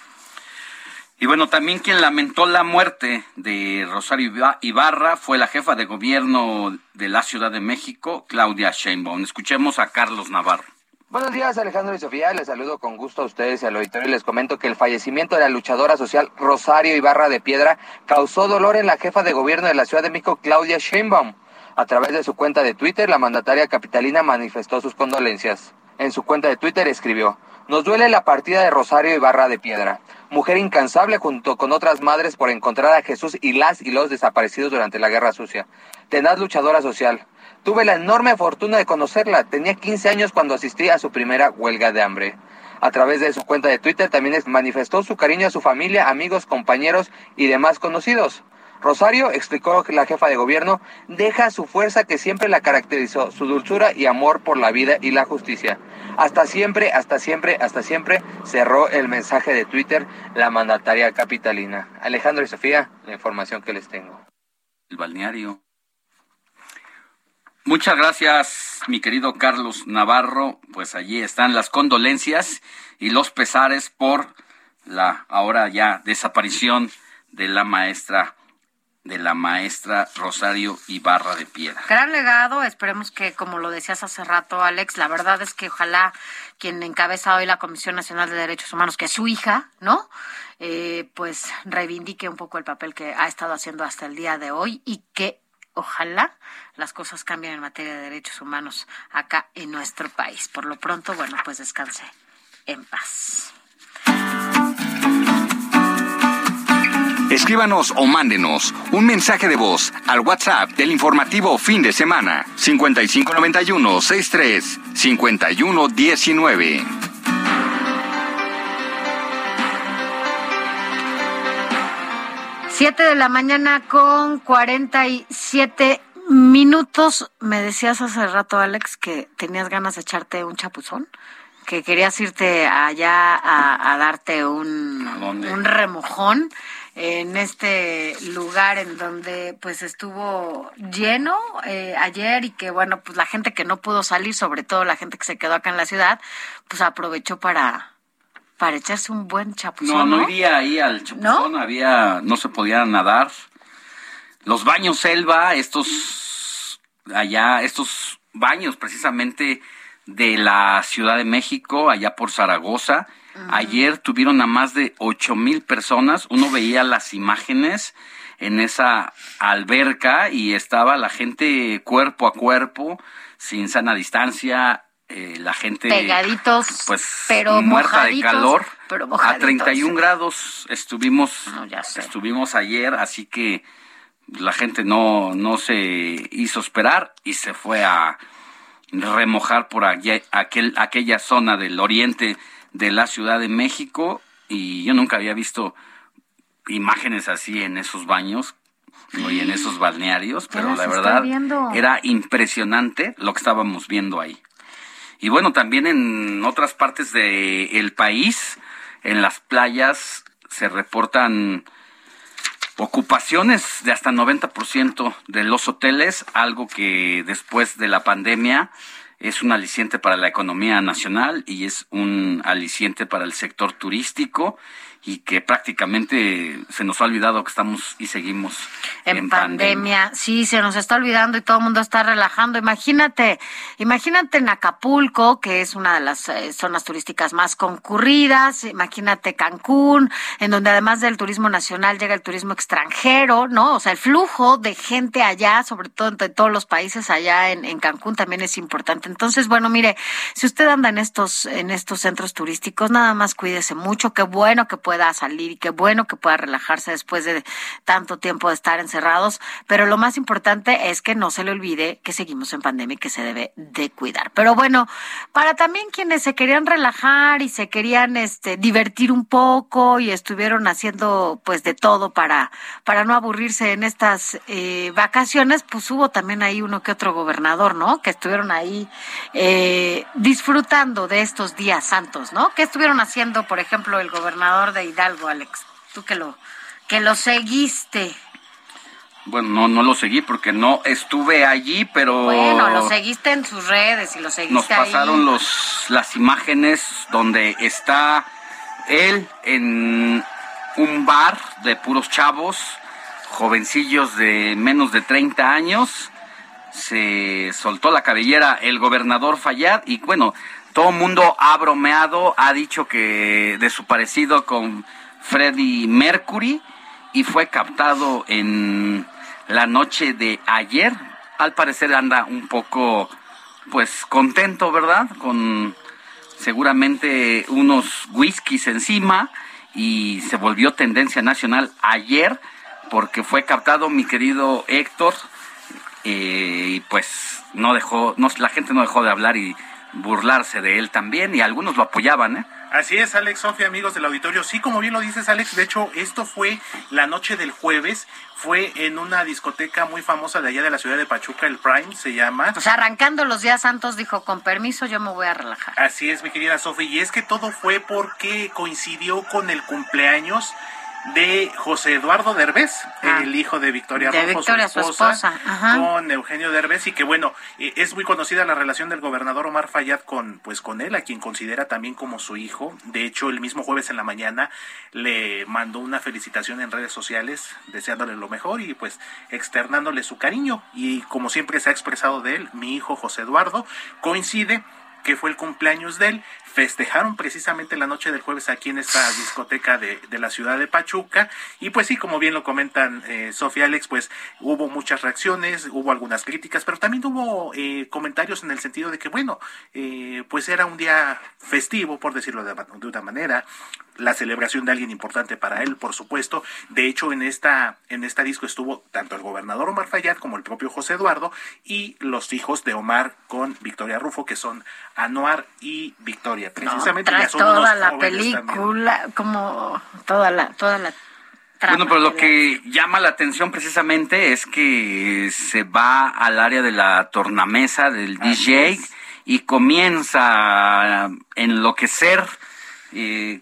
y bueno, también quien lamentó la muerte de Rosario Ibarra fue la jefa de gobierno de la Ciudad de México, Claudia Sheinbaum. Escuchemos a Carlos Navarro. Buenos días, Alejandro y Sofía. Les saludo con gusto a ustedes y al auditorio les comento que el fallecimiento de la luchadora social Rosario Ibarra de Piedra causó dolor en la jefa de gobierno de la Ciudad de México, Claudia Sheinbaum. A través de su cuenta de Twitter, la mandataria capitalina manifestó sus condolencias. En su cuenta de Twitter escribió, nos duele la partida de Rosario Ibarra de Piedra, mujer incansable junto con otras madres por encontrar a Jesús y las y los desaparecidos durante la Guerra Sucia. Tenaz luchadora social, Tuve la enorme fortuna de conocerla. Tenía 15 años cuando asistí a su primera huelga de hambre. A través de su cuenta de Twitter también manifestó su cariño a su familia, amigos, compañeros y demás conocidos. Rosario, explicó la jefa de gobierno, deja su fuerza que siempre la caracterizó, su dulzura y amor por la vida y la justicia. Hasta siempre, hasta siempre, hasta siempre, cerró el mensaje de Twitter la mandataria capitalina. Alejandro y Sofía, la información que les tengo. El balneario. Muchas gracias, mi querido Carlos Navarro. Pues allí están las condolencias y los pesares por la ahora ya desaparición de la maestra de la maestra Rosario Ibarra de Piedra. Gran legado, esperemos que, como lo decías hace rato, Alex, la verdad es que ojalá quien encabeza hoy la Comisión Nacional de Derechos Humanos, que es su hija, ¿no? Eh, pues reivindique un poco el papel que ha estado haciendo hasta el día de hoy y que ojalá las cosas cambien en materia de derechos humanos acá en nuestro país. Por lo pronto, bueno, pues descanse en paz. Escríbanos o mándenos un mensaje de voz al WhatsApp del informativo fin de semana 5591 63 5119. Siete de la mañana con cuarenta y siete minutos. Me decías hace rato, Alex, que tenías ganas de echarte un chapuzón, que querías irte allá a, darte un, un remojón en este lugar en donde pues estuvo lleno eh, ayer y que bueno pues la gente que no pudo salir sobre todo la gente que se quedó acá en la ciudad pues aprovechó para para echarse un buen chapuzón. No, no, iría ahí al chapuzón, había, no se podía nadar. Los baños selva, estos allá, estos baños precisamente de la Ciudad de México, allá por Zaragoza, ayer tuvieron a más de ocho mil personas. Uno veía las imágenes en esa alberca y estaba la gente cuerpo a cuerpo, sin sana distancia, eh, la gente pegaditos pues pero muerta de calor. pero a 31 grados estuvimos estuvimos ayer así que la gente no no se hizo esperar y se fue a remojar por aquel, aquella zona del oriente de la Ciudad de México. Y yo nunca había visto imágenes así en esos baños y en esos balnearios, pero la verdad era impresionante lo que estábamos viendo ahí. Y bueno, también en otras partes del país, en las playas, se reportan ocupaciones de hasta 90% de los hoteles, algo que después de la pandemia es un aliciente para la economía nacional y es un aliciente para el sector turístico y que prácticamente se nos ha olvidado que estamos y seguimos en, pandemia. Sí, se nos está olvidando y todo el mundo está relajando. Imagínate, imagínate en Acapulco, que es una de las eh, zonas turísticas más concurridas, imagínate Cancún, en donde además del turismo nacional llega el turismo extranjero, ¿no? O sea, el flujo de gente allá, sobre todo entre todos los países allá en, en Cancún también es importante. Entonces, bueno, mire, si usted anda en estos en estos centros turísticos, nada más cuídese mucho, qué bueno que puede pueda salir y qué bueno que pueda relajarse después de tanto tiempo de estar encerrados. Pero lo más importante es que no se le olvide que seguimos en pandemia y que se debe de cuidar. Pero bueno, para también quienes se querían relajar y se querían este, divertir un poco y estuvieron haciendo pues de todo para, para no aburrirse en estas eh, vacaciones, pues hubo también ahí uno que otro gobernador, ¿no? Que estuvieron ahí eh, disfrutando de estos días santos, ¿no? ¿Qué estuvieron haciendo, por ejemplo, el gobernador de Hidalgo, Alex? Tú que lo, que lo seguiste. Bueno, no, no lo seguí porque no estuve allí, pero... Bueno, lo seguiste en sus redes y lo seguiste Nos pasaron Los, las imágenes donde está él en un bar de puros chavos, jovencillos de menos de 30 años. Se soltó la cabellera el gobernador Fayad y bueno, todo el mundo ha bromeado, ha dicho que de su parecido con Freddie Mercury y fue captado en la noche de ayer. Al parecer anda un poco, pues, contento, ¿verdad? Con seguramente unos whiskies encima y se volvió tendencia nacional ayer porque fue captado mi querido Héctor eh, y pues no dejó, la gente no dejó de hablar y burlarse de él también y algunos lo apoyaban, ¿eh? Así es, Alex, Sofía, amigos del auditorio. Sí, como bien lo dices, Alex, de hecho, esto fue la noche del jueves, fue en una discoteca muy famosa de allá de la ciudad de Pachuca, el Prime se llama. O sea, arrancando los días santos, dijo, con permiso, yo me voy a relajar. Así es, mi querida Sofía, y es que todo fue porque coincidió con el cumpleaños de José Eduardo Derbez, ah. el hijo de Victoria de Victoria, su esposa, con Eugenio Derbez y que bueno, eh, es muy conocida la relación del gobernador Omar Fayad con pues con él, a quien considera también como su hijo. De hecho, el mismo jueves en la mañana le mandó una felicitación en redes sociales, deseándole lo mejor y pues externándole su cariño y como siempre se ha expresado de él, mi hijo José Eduardo coincide que fue el cumpleaños de él. Festejaron precisamente la noche del jueves aquí en esta discoteca de, de la ciudad de Pachuca. Y pues sí, como bien lo comentan eh, Sofía Alex, pues hubo muchas reacciones, hubo algunas críticas, pero también hubo eh, comentarios en el sentido de que, bueno, eh, pues era un día festivo, por decirlo de, de una manera la celebración de alguien importante para él, por supuesto. De hecho, en esta, en esta disco estuvo tanto el gobernador Omar Fayad como el propio José Eduardo y los hijos de Omar con Victoria Rufo, que son Anuar y Victoria. Precisamente no, toda la película, como toda la, toda la bueno, pero lo que llama la atención precisamente es que se va al área de la tornamesa del DJ y comienza a enloquecer eh,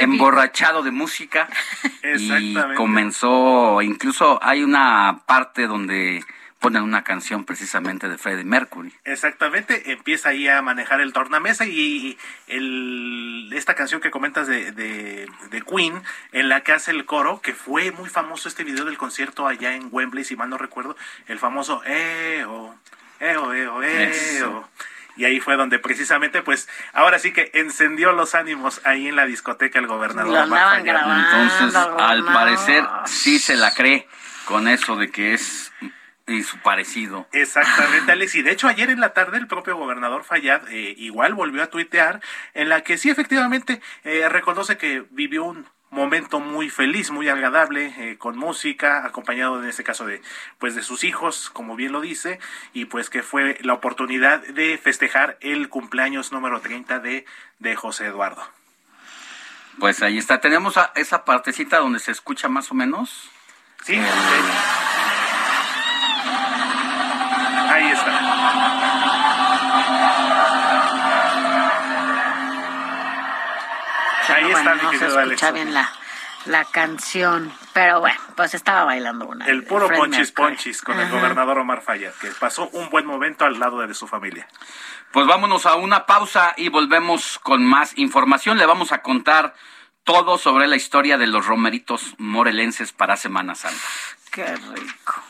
emborrachado de música. Y comenzó, incluso hay una parte donde ponen una canción precisamente de Freddie Mercury. Exactamente, empieza ahí a manejar el tornamesa y el, esta canción que comentas de, de, Queen, en la que hace el coro, que fue muy famoso este video del concierto allá en Wembley, si mal no recuerdo, el famoso EO, EO, EO, EO. Y ahí fue donde precisamente, pues, ahora sí que encendió los ánimos ahí en la discoteca el gobernador. Entonces, al parecer, sí se la cree con eso de que es y su parecido. Exactamente, Alex. Y de hecho, ayer en la tarde el propio gobernador Fayad eh, igual volvió a tuitear en la que sí efectivamente eh, reconoce que vivió un momento muy feliz, muy agradable, eh, con música, acompañado en este caso de, pues de sus hijos, como bien lo dice, y pues que fue la oportunidad de festejar el cumpleaños número 30 de, de José Eduardo. Pues ahí está, tenemos esa partecita donde se escucha más o menos. Sí, ahí está. Ahí está, no se escucha bien la, la canción, pero bueno, pues estaba bailando una. El puro ponchis ponchis con el gobernador Omar Fayad, que pasó un buen momento al lado de su familia. Pues vámonos a una pausa y volvemos con más información. Le vamos a contar todo sobre la historia de los romeritos morelenses para Semana Santa. Qué rico.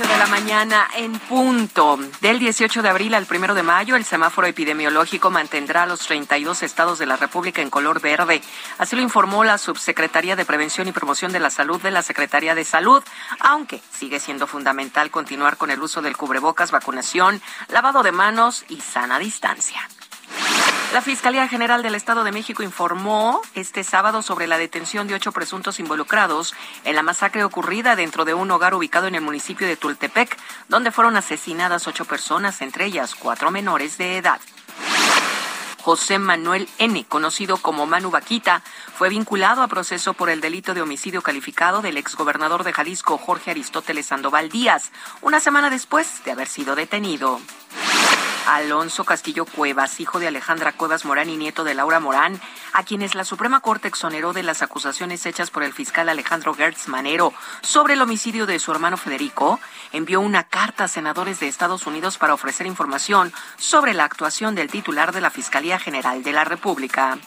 8 de la mañana en punto. Del 18 de abril al 1 de mayo, el semáforo epidemiológico mantendrá a los 32 estados de la República en color verde. Así lo informó la Subsecretaría de Prevención y Promoción de la Salud de la Secretaría de Salud, aunque sigue siendo fundamental continuar con el uso del cubrebocas, vacunación, lavado de manos y sana distancia. La Fiscalía General del Estado de México informó este sábado sobre la detención de ocho presuntos involucrados en la masacre ocurrida dentro de un hogar ubicado en el municipio de Tultepec, donde fueron asesinadas ocho personas, entre ellas cuatro menores de edad. José Manuel N., conocido como Manu Vaquita, fue vinculado a proceso por el delito de homicidio calificado del exgobernador de Jalisco, Jorge Aristóteles Sandoval Díaz, una semana después de haber sido detenido. Alonso Castillo Cuevas, hijo de Alejandra Cuevas Morán y nieto de Laura Morán, a quienes la Suprema Corte exoneró de las acusaciones hechas por el fiscal Alejandro Gertz Manero sobre el homicidio de su hermano Federico, envió una carta a senadores de Estados Unidos para ofrecer información sobre la actuación del titular de la Fiscalía General de la República.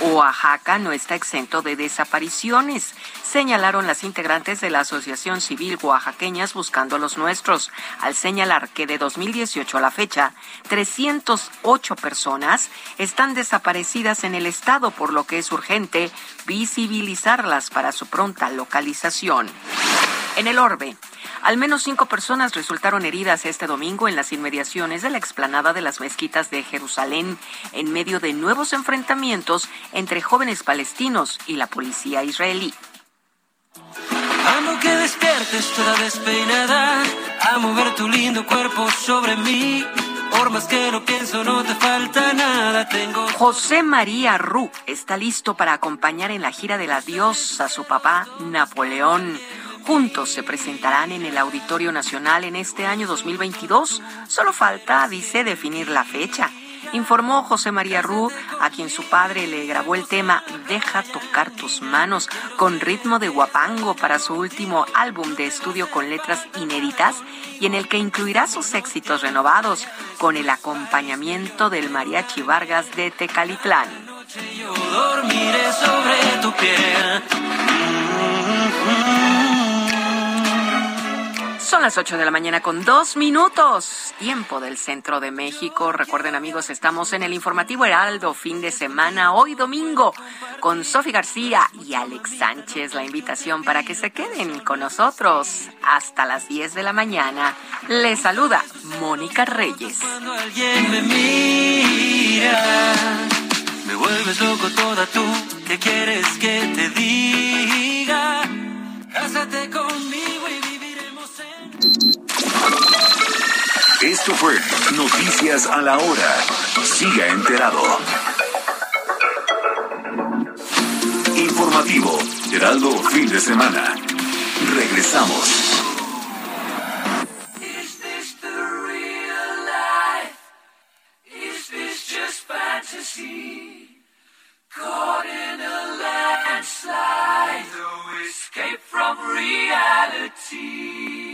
Oaxaca no está exento de desapariciones, señalaron las integrantes de la Asociación Civil Oaxaqueñas Buscando a los Nuestros, al señalar que de 2018 a la fecha, 308 personas están desaparecidas en el estado, por lo que es urgente visibilizarlas para su pronta localización. En el orbe, al menos cinco personas resultaron heridas este domingo en las inmediaciones de la explanada de las mezquitas de Jerusalén, en medio de nuevos enfrentamientos entre jóvenes palestinos y la policía israelí. Amo que despiertes toda despeinada, amo ver tu lindo cuerpo sobre mí. Por más que no pienso, no te falta nada. Tengo. José María Ru está listo para acompañar en la gira del adiós a su papá Napoleón. Juntos se presentarán en el Auditorio Nacional en este año 2022. Solo falta, dice, definir la fecha. Informó José María Rú, a quien su padre le grabó el tema Deja tocar tus manos con ritmo de guapango para su último álbum de estudio con letras inéditas y en el que incluirá sus éxitos renovados con el acompañamiento del Mariachi Vargas de Tecalitlán. Yo dormiré sobre tu piel. Son las 8 de la mañana con dos minutos, tiempo del centro de México. Recuerden amigos, estamos en el informativo Heraldo, fin de semana, hoy domingo, con Sofi García y Alex Sánchez. La invitación para que se queden con nosotros hasta las 10 de la mañana. Les saluda Mónica Reyes. Cuando alguien me mira, me vuelves loco toda tú. ¿Qué quieres que te diga? Cásate conmigo Esto fue Noticias a la Hora. Siga enterado. Informativo, Heraldo Fin de Semana. Regresamos. Landslide. of reality.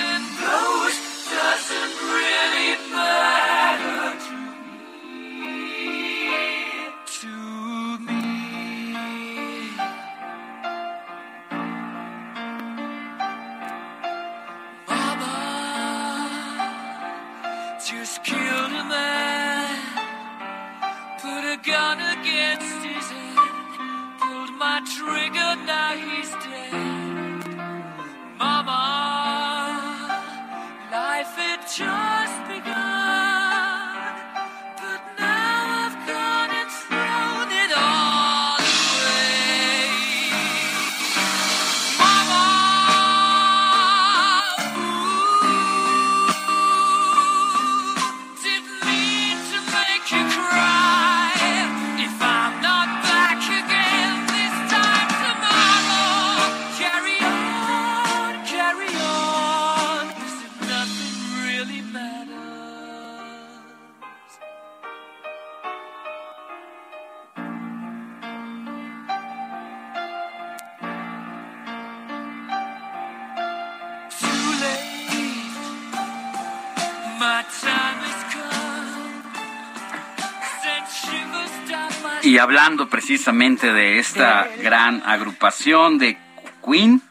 gun against his head, pulled my trigger, now he's dead. Mama, life had just hablando precisamente de esta gran agrupación de Queen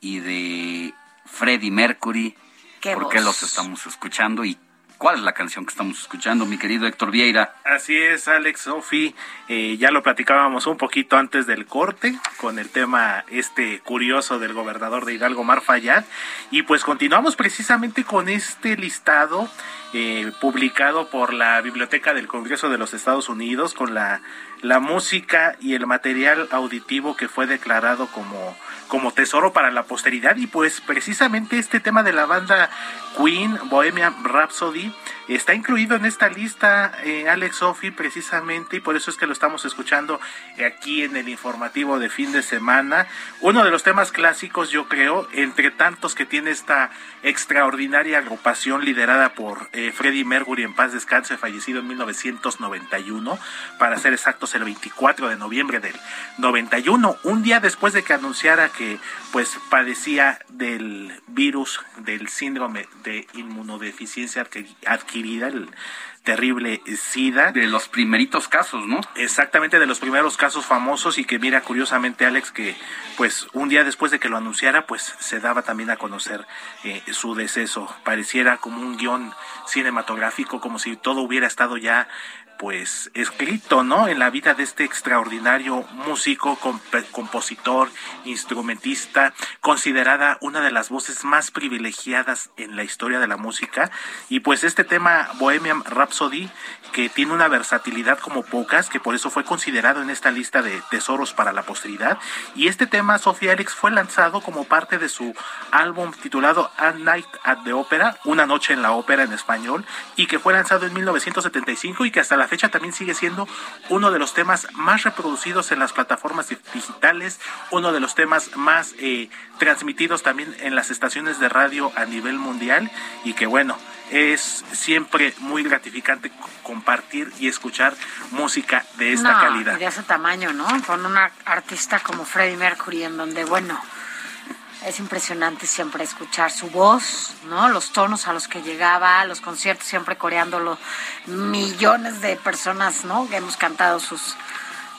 y de Freddie Mercury, Qué ¿por qué los estamos escuchando y cuál es la canción que estamos escuchando, mi querido Héctor Vieira? Así es, Alex, Sofi. Eh, ya lo platicábamos un poquito antes del corte con el tema este curioso del gobernador de Hidalgo, Mar Fayad. Y pues continuamos precisamente con este listado eh, publicado por la Biblioteca del Congreso de los Estados Unidos con la, la música y el material auditivo que fue declarado como, como tesoro para la posteridad. Y pues precisamente este tema de la banda Queen, Bohemian Rhapsody, está incluido en esta lista, eh, Alex Sophie, precisamente, y por eso es que lo estamos escuchando aquí en el informativo de fin de semana. Uno de los temas clásicos, yo creo, entre tantos que tiene esta extraordinaria agrupación liderada por eh, Freddie Mercury, en paz descanse, fallecido en 1991, para ser exactos, el 24 de noviembre del 91, un día después de que anunciara que pues padecía del virus del síndrome de inmunodeficiencia adqui- adquirida, el terrible SIDA. De los primeritos casos, ¿no? Exactamente, de los primeros casos famosos y que mira curiosamente Alex que pues un día después de que lo anunciara pues se daba también a conocer eh, su deceso. Pareciera como un guion cinematográfico, como si todo hubiera estado ya pues escrito, ¿no? En la vida de este extraordinario músico, comp- compositor, instrumentista, considerada una de las voces más privilegiadas en la historia de la música. Y pues este tema Bohemian Rhapsody, que tiene una versatilidad como pocas, que por eso fue considerado en esta lista de tesoros para la posteridad. Y este tema, Sofía Alex, fue lanzado como parte de su álbum titulado A Night at the Opera, Una Noche en la Ópera en español, y que fue lanzado en 1975 y que hasta la fecha también sigue siendo uno de los temas más reproducidos en las plataformas di- digitales, uno de los temas más eh, transmitidos también en las estaciones de radio a nivel mundial y que bueno, es siempre muy gratificante compartir y escuchar música de esta No, calidad. de ese tamaño, ¿no? Con una artista como Freddie Mercury, en donde, bueno, es impresionante siempre escuchar su voz, ¿no? Los tonos a los que llegaba, los conciertos siempre coreándolo, millones de personas, ¿no? Que hemos cantado sus,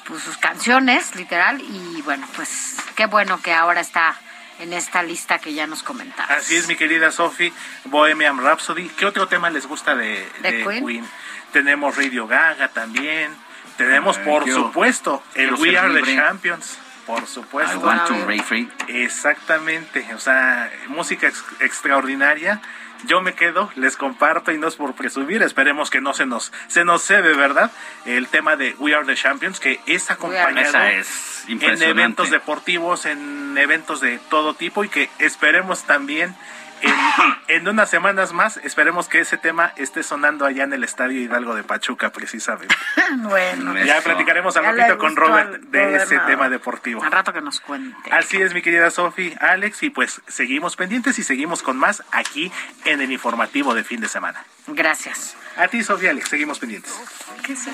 pues, sus canciones, literal, y bueno, pues qué bueno que ahora está en esta lista que ya nos comentaba. Así es, mi querida Sophie, Bohemian Rhapsody. ¿Qué otro tema les gusta de, ¿De de Queen? Queen? Tenemos Radio Gaga también. Tenemos, Ay, por supuesto, el We Are the. Champions. Por supuesto. I want to break free. Exactamente. O sea, música ex- extraordinaria. Yo me quedo, les comparto y no es por presumir, esperemos que no se nos se nos cede, ¿verdad? El tema de We Are the Champions, que es acompañado es en eventos deportivos, en eventos de todo tipo y que esperemos también en, unas semanas más esperemos que ese tema esté sonando allá en el Estadio Hidalgo de Pachuca, precisamente. bueno. Ya platicaremos al ratito con Robert de ese tema deportivo. Al rato que nos cuente. Así es, mi querida Sofi, Alex, y pues seguimos pendientes y seguimos con más aquí en el informativo de fin de semana. Gracias. A ti, Sofía, Alex, seguimos pendientes. ¿Qué se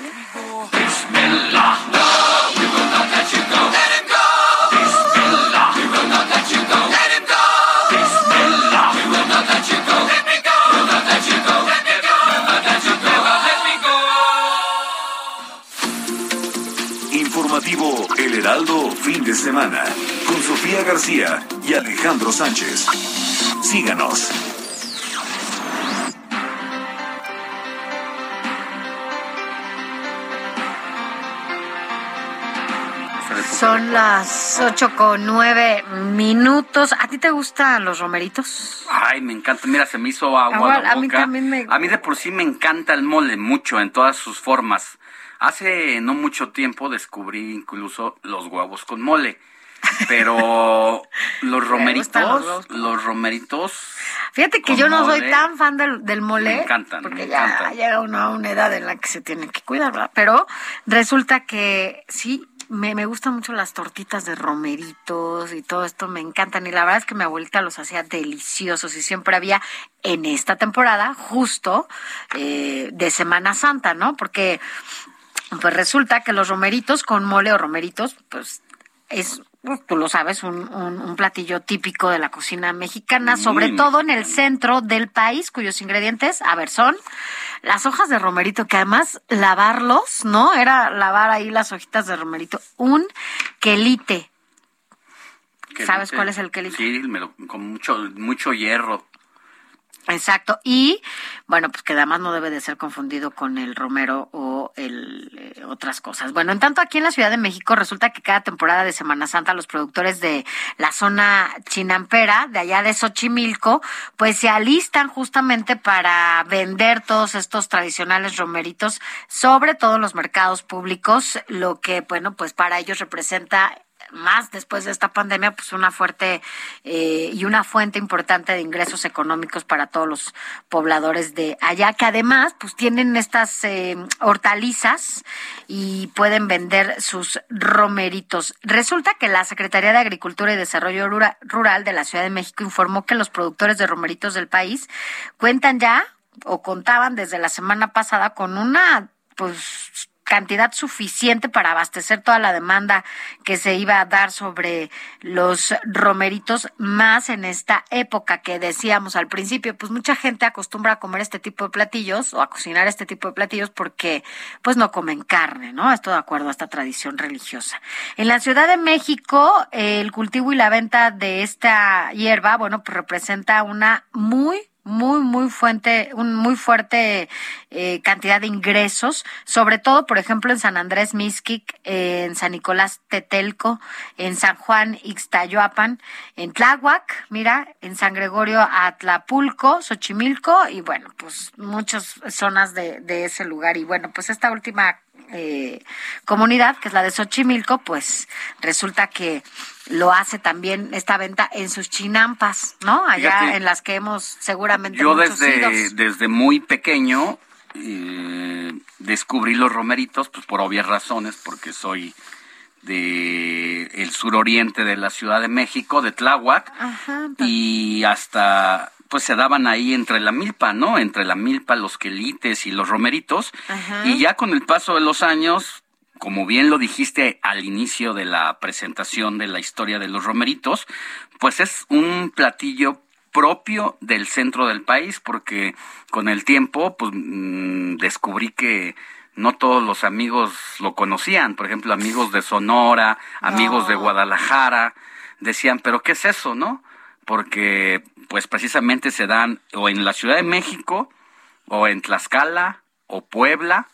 de Semana con Sofía García y Alejandro Sánchez. Síganos. Son las ocho con nueve minutos. ¿A ti te gustan los romeritos? Ay, me encanta. Mira, se me hizo agua. la a mí también me. A mí de por sí me encanta el mole mucho en todas sus formas. Hace no mucho tiempo descubrí incluso los huevos con mole. Pero los romeritos, los, romeritos. Fíjate que yo no soy tan fan del, del mole. Me encantan. Porque ya llega uno a una edad en la que se tiene que cuidar, ¿verdad? Pero resulta que sí, me, me gustan mucho las tortitas de romeritos y todo esto me encantan. Y la verdad es que mi abuelita los hacía deliciosos y siempre había en esta temporada, justo eh, de Semana Santa, ¿no? Porque pues resulta que los romeritos con mole o romeritos, pues es pues, tú lo sabes, un, un, platillo típico de la cocina mexicana, sobre todo en el centro del país, cuyos ingredientes, a ver, son las hojas de romerito, que además lavarlos, ¿no? Era lavar ahí las hojitas de romerito. Un quelite. ¿Sabes cuál es el quelite? Sí, con mucho, mucho hierro. Exacto. Y bueno, pues que además no debe de ser confundido con el romero o el, eh, otras cosas. Bueno, en tanto aquí en la Ciudad de México resulta que cada temporada de Semana Santa los productores de la zona chinampera, de allá de Xochimilco, pues se alistan justamente para vender todos estos tradicionales romeritos, sobre todo en los mercados públicos, lo que, bueno, pues para ellos representa más después de esta pandemia, pues una fuerte eh, y una fuente importante de ingresos económicos para todos los pobladores de allá, que además pues tienen estas eh, hortalizas y pueden vender sus romeritos. Resulta que la Secretaría de Agricultura y Desarrollo Rural de la Ciudad de México informó que los productores de romeritos del país cuentan ya o contaban desde la semana pasada con una pues cantidad suficiente para abastecer toda la demanda que se iba a dar sobre los romeritos más en esta época que decíamos al principio, pues mucha gente acostumbra a comer este tipo de platillos o a cocinar este tipo de platillos porque pues no comen carne, ¿no? Esto de acuerdo a esta tradición religiosa. En la Ciudad de México, el cultivo y la venta de esta hierba, bueno, pues representa una muy muy, muy fuente, un muy fuerte eh, cantidad de ingresos, sobre todo, por ejemplo, en San Andrés Mixquic, en San Nicolás Tetelco, en San Juan Ixtayoapan, en Tláhuac, mira, en San Gregorio Atlapulco, Xochimilco, y bueno, pues muchas zonas de, de ese lugar. Y bueno, pues esta última eh, comunidad, que es la de Xochimilco, pues resulta que lo hace también esta venta en sus chinampas, ¿no? Allá en las que hemos seguramente. Yo desde, desde muy pequeño eh, descubrí los romeritos, pues por obvias razones, porque soy de el suroriente de la Ciudad de México, de Tláhuac, y hasta pues se daban ahí entre la milpa, ¿no? Entre la milpa, los quelites y los romeritos. Y ya con el paso de los años, como bien lo dijiste al inicio de la presentación de la historia de los romeritos, pues es un platillo propio del centro del país, porque con el tiempo, pues mm, descubrí que no todos los amigos lo conocían, por ejemplo, amigos de Sonora, amigos de Guadalajara, decían, pero ¿qué es eso, no? Porque pues precisamente se dan o en la Ciudad de México, o en Tlaxcala, o Puebla,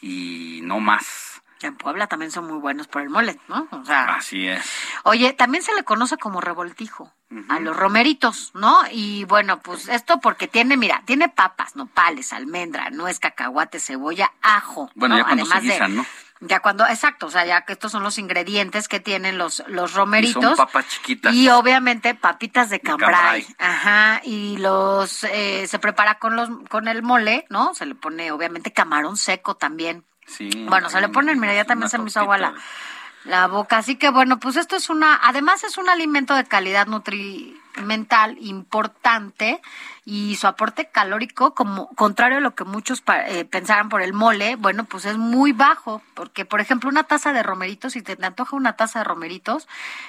y no más. En Puebla también son muy buenos por el mole, ¿no? O sea, Así es. Oye, también se le conoce como revoltijo a los romeritos, ¿no? Y bueno, pues esto porque tiene, mira, tiene papas, nopales, almendra, nuez, cacahuate, cebolla, ajo. Bueno, ya cuando Además se guisan, ¿no? Ya cuando, exacto, o sea, ya que estos son los ingredientes que tienen los, los romeritos. Y son papas chiquitas. Y obviamente papitas de cambray. Ajá. Y los, eh, se prepara con los, con el mole, ¿no? Se le pone obviamente camarón seco también. Sí. Bueno, se le pone, mira, ya también se me hizo agua la, la boca. Así que bueno, pues esto es una, además es un alimento de calidad nutrimental importante y su aporte calórico, como contrario a lo que muchos eh, pensaran por el mole, bueno, pues es muy bajo, porque por ejemplo una taza de romeritos, si te, antoja una taza de romeritos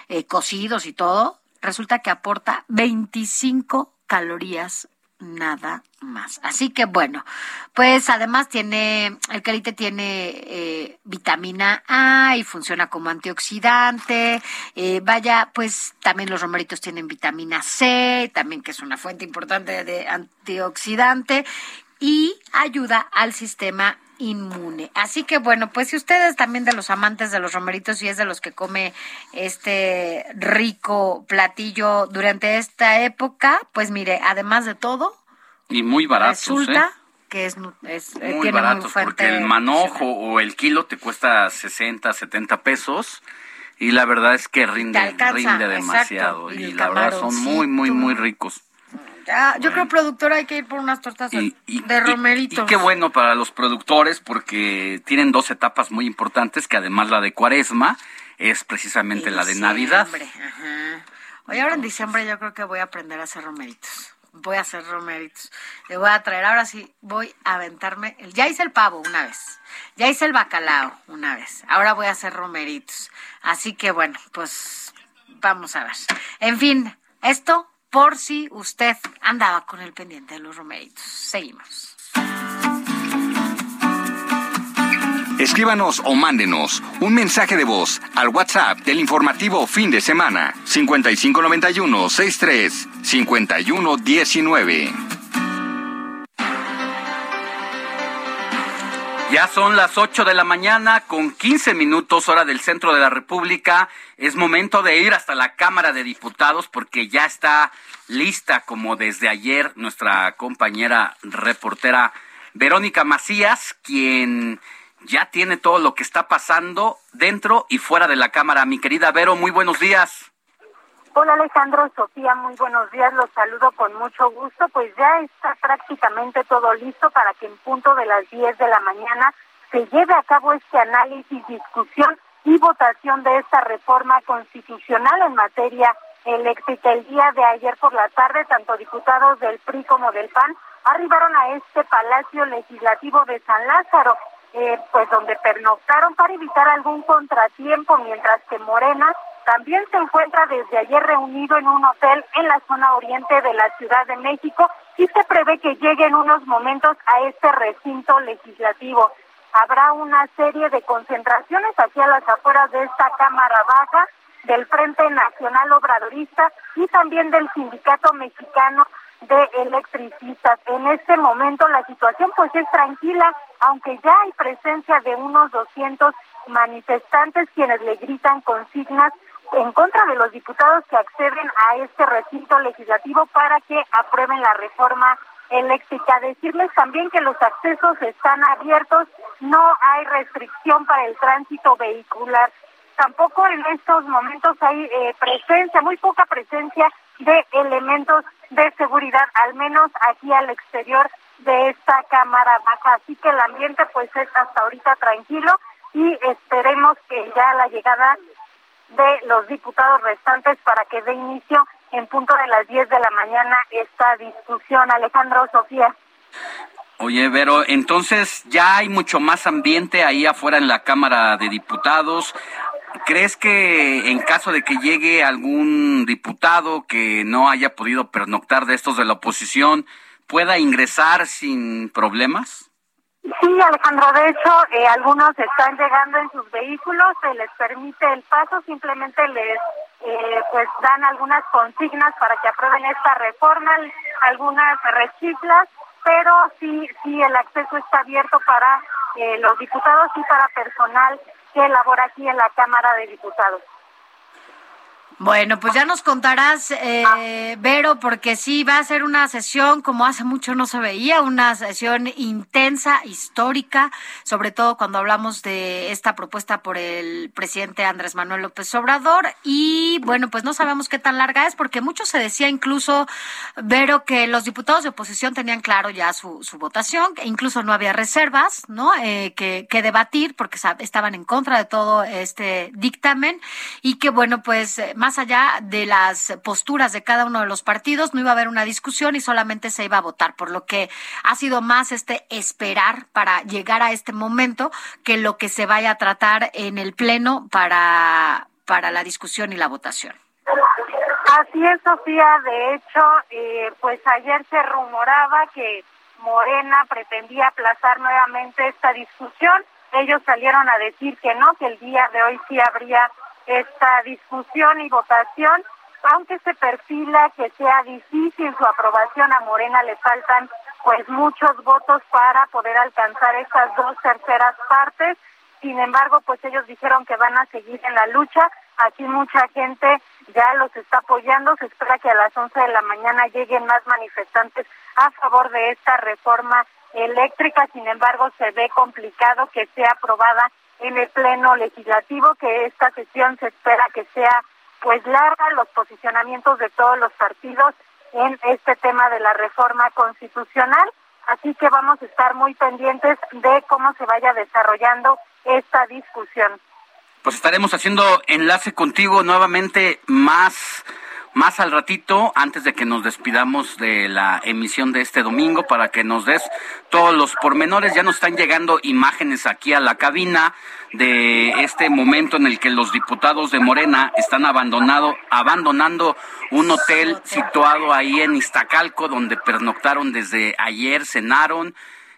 eh, cocidos y todo, resulta que aporta 25 calorías nada más. Así que bueno, pues además tiene, el calite tiene eh, vitamina A y funciona como antioxidante. Eh, vaya, pues también los romeritos tienen vitamina C, también que es una fuente importante de antioxidante y ayuda al sistema inmune. Así que bueno, pues si ustedes también de los amantes de los romeritos y es de los que come este rico platillo durante esta época, pues mire, además de todo, y muy baratos, resulta ¿eh? que es, es muy tiene baratos muy fuerte porque el manojo o el kilo te cuesta 60, 70 pesos y la verdad es que rinde, alcanza, rinde demasiado y y, la verdad son muy, muy, muy ricos. Ya, yo creo, productora, hay que ir por unas tortas de romeritos. Y qué bueno para los productores porque tienen dos etapas muy importantes que además la de cuaresma es precisamente la de Navidad. Ajá. Oye, ahora en diciembre yo creo que voy a aprender a hacer romeritos. Voy a hacer romeritos. Le voy a traer, ahora sí, voy a aventarme. El, ya hice el pavo una vez. Ya hice el bacalao una vez. Ahora voy a hacer romeritos. Así que bueno, pues vamos a ver. En fin, esto por si usted andaba con el pendiente de los romeritos. Seguimos. Escríbanos o mándenos un mensaje de voz al WhatsApp del informativo fin de semana 5591 63 5119. Ya son las 8 de la mañana con 15 minutos hora del centro de la República. Es momento de ir hasta la Cámara de Diputados porque ya está lista como desde ayer nuestra compañera reportera Verónica Macías, quien ya tiene todo lo que está pasando dentro y fuera de la Cámara. Mi querida Vero, muy buenos días. Hola Alejandro, Sofía, muy buenos días, los saludo con mucho gusto, pues ya está prácticamente todo listo para que en punto de las 10 de la mañana se lleve a cabo este análisis, discusión y votación de esta reforma constitucional en materia eléctrica. El día de ayer por la tarde, tanto diputados del PRI como del PAN arribaron a este Palacio Legislativo de San Lázaro, eh, pues donde pernoctaron para evitar algún contratiempo, mientras que Morena también se encuentra desde ayer reunido en un hotel en la zona oriente de la Ciudad de México y se prevé que llegue en unos momentos a este recinto legislativo. Habrá una serie de concentraciones hacia las afueras de esta Cámara Baja del Frente Nacional Obradorista y también del Sindicato Mexicano de Electricistas. En este momento la situación pues es tranquila, aunque ya hay presencia de unos 200 manifestantes quienes le gritan consignas en contra de los diputados que acceden a este recinto legislativo para que aprueben la reforma eléctrica. Decirles también que los accesos están abiertos, no hay restricción para el tránsito vehicular. Tampoco en estos momentos hay eh, presencia, muy poca presencia de elementos de seguridad, al menos aquí al exterior de esta Cámara Baja. Así que el ambiente pues es hasta ahorita tranquilo y esperemos que ya la llegada de los diputados restantes para que dé inicio en punto de las 10 de la mañana esta discusión. Alejandro Sofía. Oye, Vero, entonces ya hay mucho más ambiente ahí afuera en la Cámara de Diputados. ¿Crees que en caso de que llegue algún diputado que no haya podido pernoctar de estos de la oposición, pueda ingresar sin problemas? Sí, Alejandro, de hecho, eh, algunos están llegando en sus vehículos, se les permite el paso, simplemente les eh, pues dan algunas consignas para que aprueben esta reforma, algunas rechiflas, pero sí, sí, el acceso está abierto para eh, los diputados y para personal que labora aquí en la Cámara de Diputados. Bueno, pues ya nos contarás, eh, Vero, porque sí va a ser una sesión como hace mucho no se veía, una sesión intensa, histórica, sobre todo cuando hablamos de esta propuesta por el presidente Andrés Manuel López Obrador. Y bueno, pues no sabemos qué tan larga es, porque mucho se decía incluso, Vero, que los diputados de oposición tenían claro ya su, su votación, que incluso no había reservas, ¿no? Eh, que, que debatir, porque estaban en contra de todo este dictamen, y que bueno, pues más allá de las posturas de cada uno de los partidos, no iba a haber una discusión y solamente se iba a votar, por lo que ha sido más este esperar para llegar a este momento que lo que se vaya a tratar en el Pleno para, para la discusión y la votación. Así es, Sofía. De hecho, eh, pues ayer se rumoraba que Morena pretendía aplazar nuevamente esta discusión. Ellos salieron a decir que no, que el día de hoy sí habría esta discusión y votación, aunque se perfila que sea difícil su aprobación a Morena, le faltan pues muchos votos para poder alcanzar estas dos terceras partes. Sin embargo, pues ellos dijeron que van a seguir en la lucha. Aquí mucha gente ya los está apoyando. Se espera que a las 11 de la mañana lleguen más manifestantes a favor de esta reforma eléctrica. Sin embargo, se ve complicado que sea aprobada en el Pleno Legislativo, que esta sesión se espera que sea pues larga, los posicionamientos de todos los partidos en este tema de la reforma constitucional. Así que vamos a estar muy pendientes de cómo se vaya desarrollando esta discusión. Pues estaremos haciendo enlace contigo nuevamente más más al ratito, antes de que nos despidamos de la emisión de este domingo, para que nos des todos los pormenores. Ya nos están llegando imágenes aquí a la cabina de este momento en el que los diputados de Morena están abandonado, abandonando un hotel situado ahí en Iztacalco, donde pernoctaron desde ayer, cenaron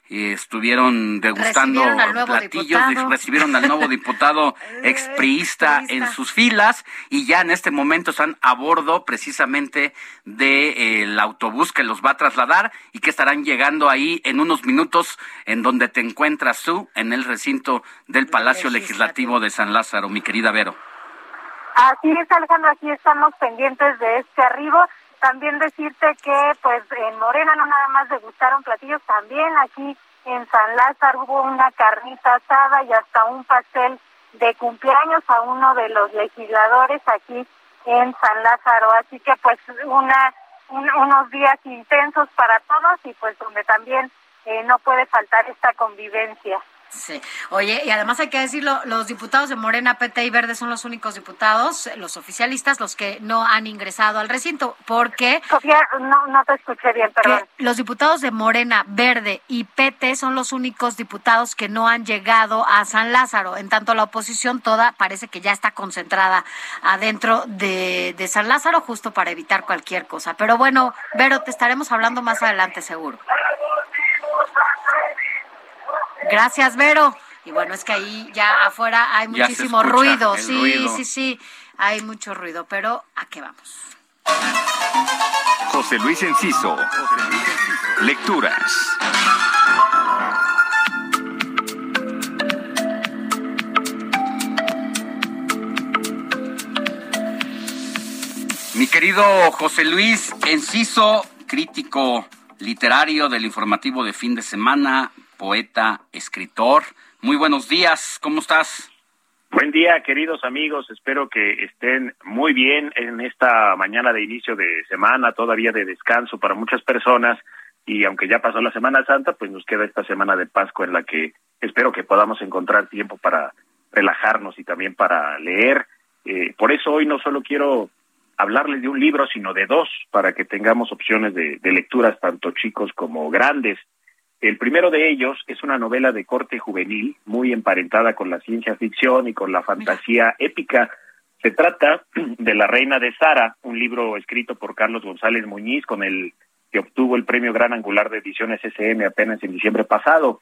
estuvieron degustando platillos, recibieron al nuevo diputado expriista en sus filas y ya en este momento están a bordo precisamente del autobús que los va a trasladar y que estarán llegando ahí en unos minutos en donde te encuentras tú, en el recinto del Palacio Legislativo. De San Lázaro, mi querida Vero. Así es, Alejandro, aquí estamos pendientes de este arribo también decirte que pues en Morena no nada más degustaron platillos, también aquí en San Lázaro hubo una carnita asada y hasta un pastel de cumpleaños a uno de los legisladores aquí en San Lázaro. Así que pues una unos días intensos para todos y pues donde también eh, no puede faltar esta convivencia. Sí. Oye, y además hay que decirlo, los diputados de Morena, PT y Verde son los únicos diputados, los oficialistas, los que no han ingresado al recinto, porque... Sofía, no, no te escuché bien, perdón. Los diputados de Morena, Verde y PT son los únicos diputados que no han llegado a San Lázaro. En tanto, la oposición toda parece que ya está concentrada adentro de, de San Lázaro, justo para evitar cualquier cosa. Pero bueno, Vero, te estaremos hablando más adelante, seguro. Gracias, Vero. Y bueno, es que ahí ya afuera hay muchísimo ruido. Sí, sí, sí, hay mucho ruido, pero ¿a qué vamos? José Luis Enciso. Lecturas. Mi querido José Luis Enciso, crítico literario del informativo de fin de semana, poeta, escritor. Muy buenos días, ¿cómo estás? Buen día, queridos amigos. Espero que estén muy bien en esta mañana de inicio de semana, todavía de descanso para muchas personas. Y aunque ya pasó la Semana Santa, pues nos queda esta semana de Pascua en la que espero que podamos encontrar tiempo para relajarnos y también para leer. Eh, por eso hoy no solo quiero hablarles de un libro, sino de dos, para que tengamos opciones de lecturas tanto chicos como grandes. El primero de ellos es una novela de corte juvenil, muy emparentada con la ciencia ficción y con la fantasía épica. Se trata de La Reina de Sara, un libro escrito por Carlos González Muñiz, con el que obtuvo el premio Gran Angular de Ediciones SM apenas en diciembre pasado.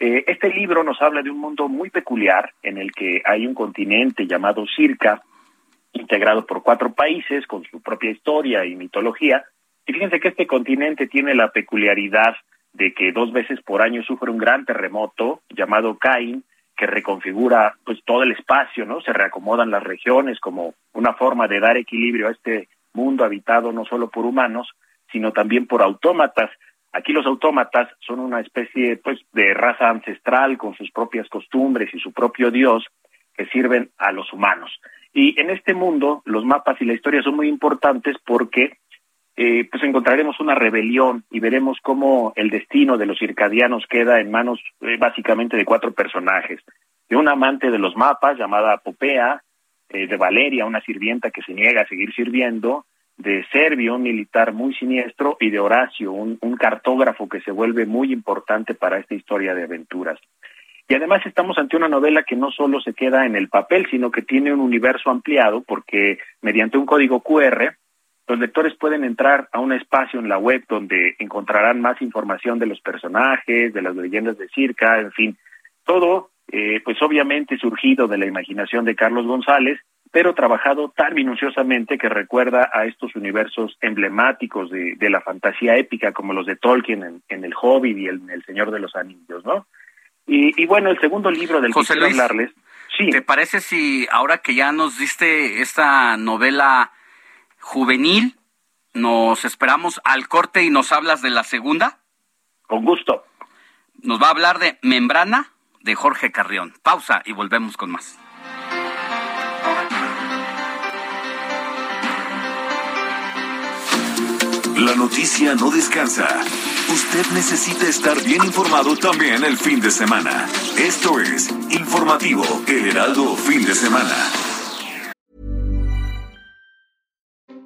Eh, este libro nos habla de un mundo muy peculiar en el que hay un continente llamado Circa, integrado por cuatro países con su propia historia y mitología. Y fíjense que este continente tiene la peculiaridad de que dos veces por año sufre un gran terremoto llamado Cain que reconfigura pues todo el espacio, ¿no? Se reacomodan las regiones como una forma de dar equilibrio a este mundo habitado no solo por humanos, sino también por autómatas. Aquí los autómatas son una especie pues de raza ancestral con sus propias costumbres y su propio dios que sirven a los humanos. Y en este mundo los mapas y la historia son muy importantes porque eh, pues encontraremos una rebelión y veremos cómo el destino de los circadianos queda en manos eh, básicamente de cuatro personajes. De un amante de los mapas llamada Popea, eh, de Valeria, una sirvienta que se niega a seguir sirviendo, de Servio, un militar muy siniestro, y de Horacio, un, un cartógrafo que se vuelve muy importante para esta historia de aventuras. Y además estamos ante una novela que no solo se queda en el papel, sino que tiene un universo ampliado, porque mediante un código QR, los lectores pueden entrar a un espacio en la web donde encontrarán más información de los personajes, de las leyendas de circa, en fin, todo, eh, pues obviamente surgido de la imaginación de Carlos González, pero trabajado tan minuciosamente que recuerda a estos universos emblemáticos de, la fantasía épica como los de Tolkien en, El Hobbit y en El Señor de los Anillos, ¿no? Y, bueno, el segundo libro del que quiero hablarles... Sí. ¿Te parece si ahora que ya nos diste esta novela juvenil. Nos esperamos al corte y nos hablas de la segunda. Con gusto. Nos va a hablar de Membrana de Jorge Carrión. Pausa y volvemos con más. La noticia no descansa. Usted necesita estar bien informado también el fin de semana. Esto es Informativo El Heraldo Fin de Semana.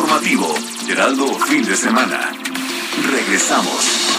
Informativo, Geraldo Fin de Semana. Regresamos.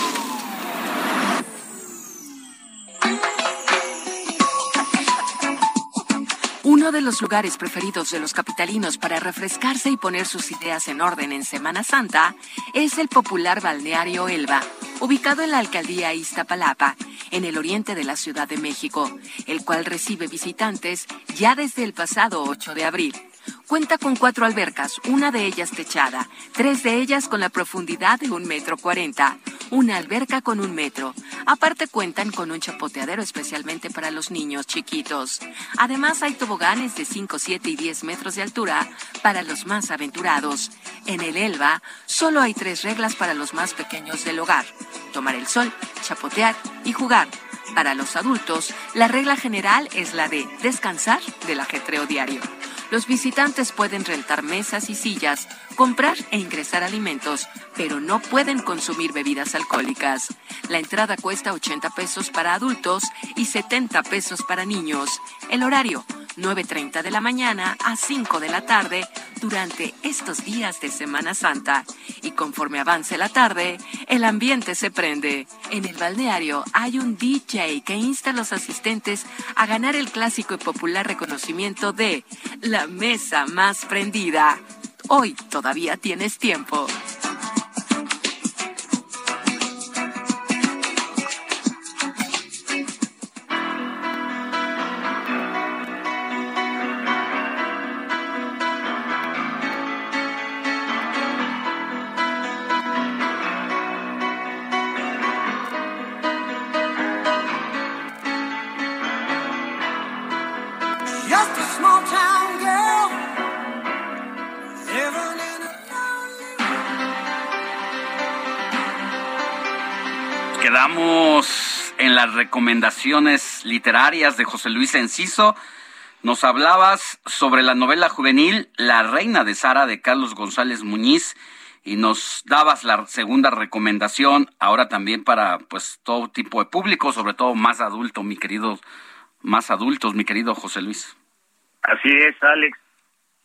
Uno de los lugares preferidos de los capitalinos para refrescarse y poner sus ideas en orden en Semana Santa es el popular balneario Elba, ubicado en la alcaldía Iztapalapa, en el oriente de la Ciudad de México, el cual recibe visitantes ya desde el pasado 8 de abril. Cuenta con cuatro albercas, una de ellas techada, tres de ellas con la profundidad de un metro cuarenta, una alberca con un metro. Aparte cuentan con un chapoteadero especialmente para los niños chiquitos. Además hay toboganes de 5, 7 y 10 metros de altura para los más aventurados. En el Elba solo hay tres reglas para los más pequeños del hogar. Tomar el sol, chapotear y jugar. Para los adultos, la regla general es la de descansar del ajetreo diario. Los visitantes pueden rentar mesas y sillas, comprar e ingresar alimentos, pero no pueden consumir bebidas alcohólicas. La entrada cuesta 80 pesos para adultos y 70 pesos para niños. El horario, 9.30 de la mañana a 5 de la tarde durante estos días de Semana Santa. Y conforme avance la tarde, el ambiente se prende. En el balneario hay un DJ que insta a los asistentes a ganar el clásico y popular reconocimiento de la mesa más prendida. Hoy todavía tienes tiempo. Recomendaciones literarias de José Luis Enciso. Nos hablabas sobre la novela juvenil La Reina de Sara de Carlos González Muñiz y nos dabas la segunda recomendación ahora también para pues todo tipo de público, sobre todo más adulto, mi querido, más adultos, mi querido José Luis. Así es, Alex.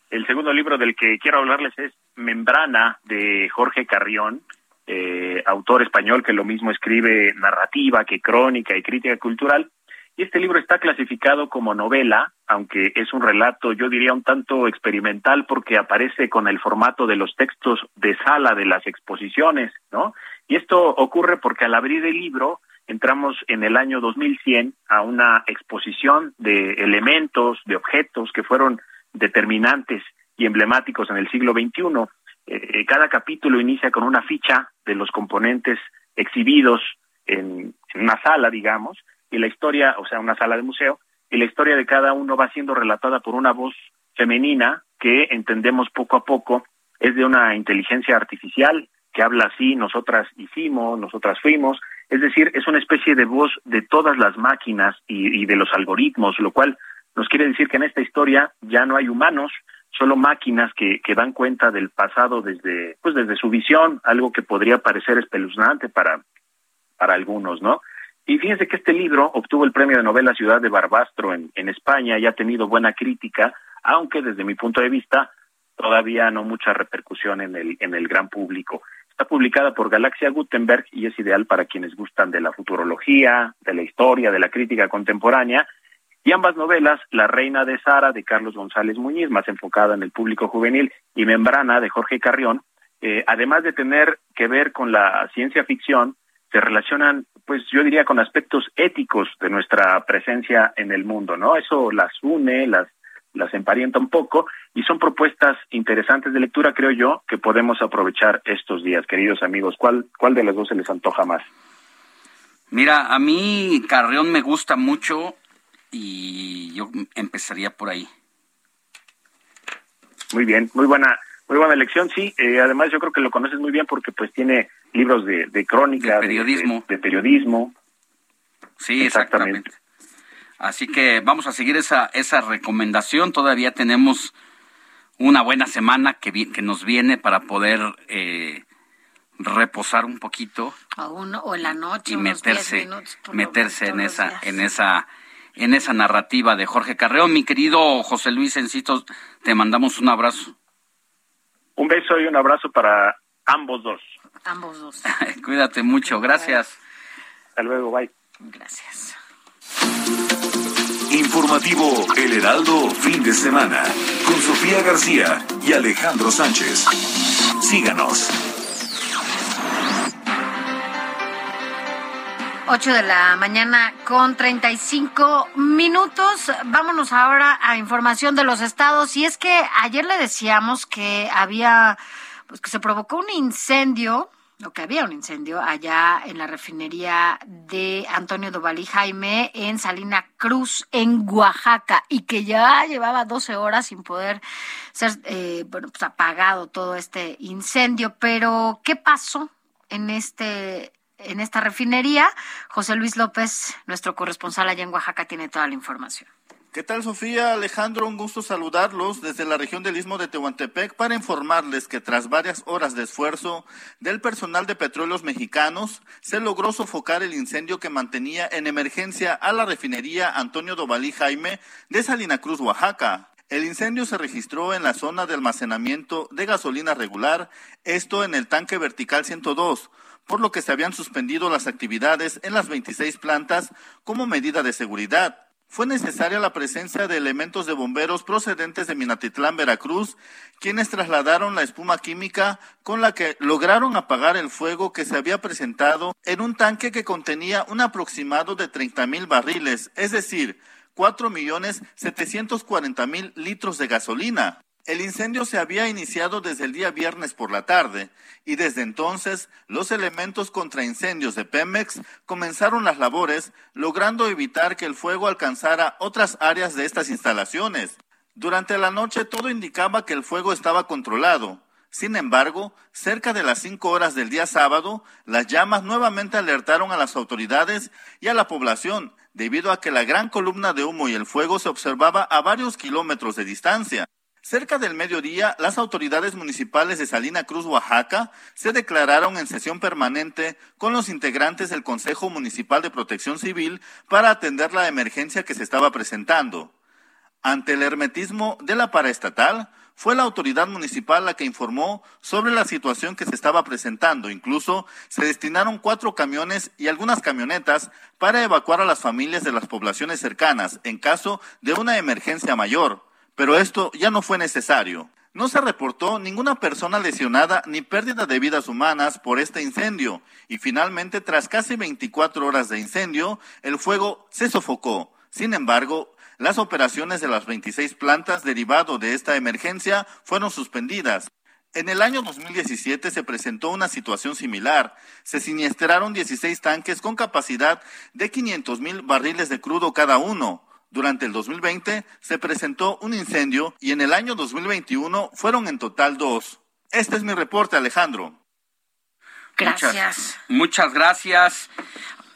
El segundo libro del que quiero hablarles es Membrana de Jorge Carrión eh, autor español que lo mismo escribe narrativa que crónica y crítica cultural. Y este libro está clasificado como novela, aunque es un relato, yo diría, un tanto experimental porque aparece con el formato de los textos de sala de las exposiciones, ¿no? Y esto ocurre porque al abrir el libro entramos en el año 2100 a una exposición de elementos, de objetos que fueron determinantes y emblemáticos en el siglo XXI. Eh, cada capítulo inicia con una ficha de los componentes exhibidos en, una sala, digamos, y la historia, o sea, una sala de museo, y la historia de cada uno va siendo relatada por una voz femenina que entendemos poco a poco es de una inteligencia artificial que habla así, nosotras hicimos, nosotras fuimos, es decir, es una especie de voz de todas las máquinas y, y de los algoritmos, lo cual nos quiere decir que en esta historia ya no hay humanos, solo máquinas que, que dan cuenta del pasado desde, pues desde su visión, algo que podría parecer espeluznante para, para algunos, ¿no? Y fíjense que este libro obtuvo el premio de novela Ciudad de Barbastro en, en España y ha tenido buena crítica, aunque desde mi punto de vista todavía no mucha repercusión en el, en el gran público. Está publicada por Galaxia Gutenberg y es ideal para quienes gustan de la futurología, de la historia, de la crítica contemporánea y ambas novelas, La Reina de Sara de Carlos González Muñiz, más enfocada en el público juvenil, y Membrana de Jorge Carrión, eh, además de tener que ver con la ciencia ficción, se relacionan, pues yo diría, con aspectos éticos de nuestra presencia en el mundo, ¿no? Eso las une, las, las emparenta un poco y son propuestas interesantes de lectura, creo yo, que podemos aprovechar estos días, queridos amigos. ¿Cuál, cuál de las dos se les antoja más? Mira, a mí Carrión me gusta mucho y yo empezaría por ahí. Muy bien, muy buena, muy buena elección, sí. Eh, además, yo creo que lo conoces muy bien porque pues tiene libros de, de crónica, de periodismo, de, periodismo. Sí, exactamente. Así que vamos a seguir esa esa recomendación. Todavía tenemos una buena semana que que nos viene para poder eh, reposar un poquito. o en la noche. Y meterse, meterse en esa, en esa en esa narrativa de Jorge Carreón. Mi querido José Luis Encitos, te mandamos un abrazo. Un beso y un abrazo para ambos dos. Ambos dos. Cuídate mucho, gracias. Hasta luego, bye. Gracias. Informativo El Heraldo, fin de semana, con Sofía García y Alejandro Sánchez. Síganos. 8 de la mañana con 35 minutos. Vámonos ahora a información de los estados. Y es que ayer le decíamos que había, pues que se provocó un incendio, o que había un incendio allá en la refinería de Antonio Dovalí Jaime en Salina Cruz, en Oaxaca, y que ya llevaba 12 horas sin poder ser, eh, bueno, pues apagado todo este incendio. Pero, ¿qué pasó? en este en esta refinería. José Luis López, nuestro corresponsal allá en Oaxaca, tiene toda la información. ¿Qué tal, Sofía? Alejandro, un gusto saludarlos desde la región del Istmo de Tehuantepec para informarles que tras varias horas de esfuerzo del personal de petróleos mexicanos, se logró sofocar el incendio que mantenía en emergencia a la refinería Antonio Dovalí Jaime de Salina Cruz, Oaxaca. El incendio se registró en la zona de almacenamiento de gasolina regular, esto en el tanque vertical 102, por lo que se habían suspendido las actividades en las 26 plantas como medida de seguridad. Fue necesaria la presencia de elementos de bomberos procedentes de Minatitlán, Veracruz, quienes trasladaron la espuma química con la que lograron apagar el fuego que se había presentado en un tanque que contenía un aproximado de 30 mil barriles, es decir, 4 millones 740 mil litros de gasolina. El incendio se había iniciado desde el día viernes por la tarde y desde entonces los elementos contra incendios de Pemex comenzaron las labores logrando evitar que el fuego alcanzara otras áreas de estas instalaciones. Durante la noche todo indicaba que el fuego estaba controlado. Sin embargo, cerca de las cinco horas del día sábado, las llamas nuevamente alertaron a las autoridades y a la población debido a que la gran columna de humo y el fuego se observaba a varios kilómetros de distancia. Cerca del mediodía, las autoridades municipales de Salina Cruz, Oaxaca, se declararon en sesión permanente con los integrantes del Consejo Municipal de Protección Civil para atender la emergencia que se estaba presentando. Ante el hermetismo de la paraestatal, fue la autoridad municipal la que informó sobre la situación que se estaba presentando. Incluso se destinaron cuatro camiones y algunas camionetas para evacuar a las familias de las poblaciones cercanas en caso de una emergencia mayor. Pero esto ya no fue necesario. No se reportó ninguna persona lesionada ni pérdida de vidas humanas por este incendio y finalmente tras casi 24 horas de incendio el fuego se sofocó. Sin embargo, las operaciones de las 26 plantas derivado de esta emergencia fueron suspendidas. En el año 2017 se presentó una situación similar. Se siniestraron 16 tanques con capacidad de 500 mil barriles de crudo cada uno. Durante el 2020 se presentó un incendio y en el año 2021 fueron en total dos. Este es mi reporte, Alejandro. Gracias. Muchas, muchas gracias.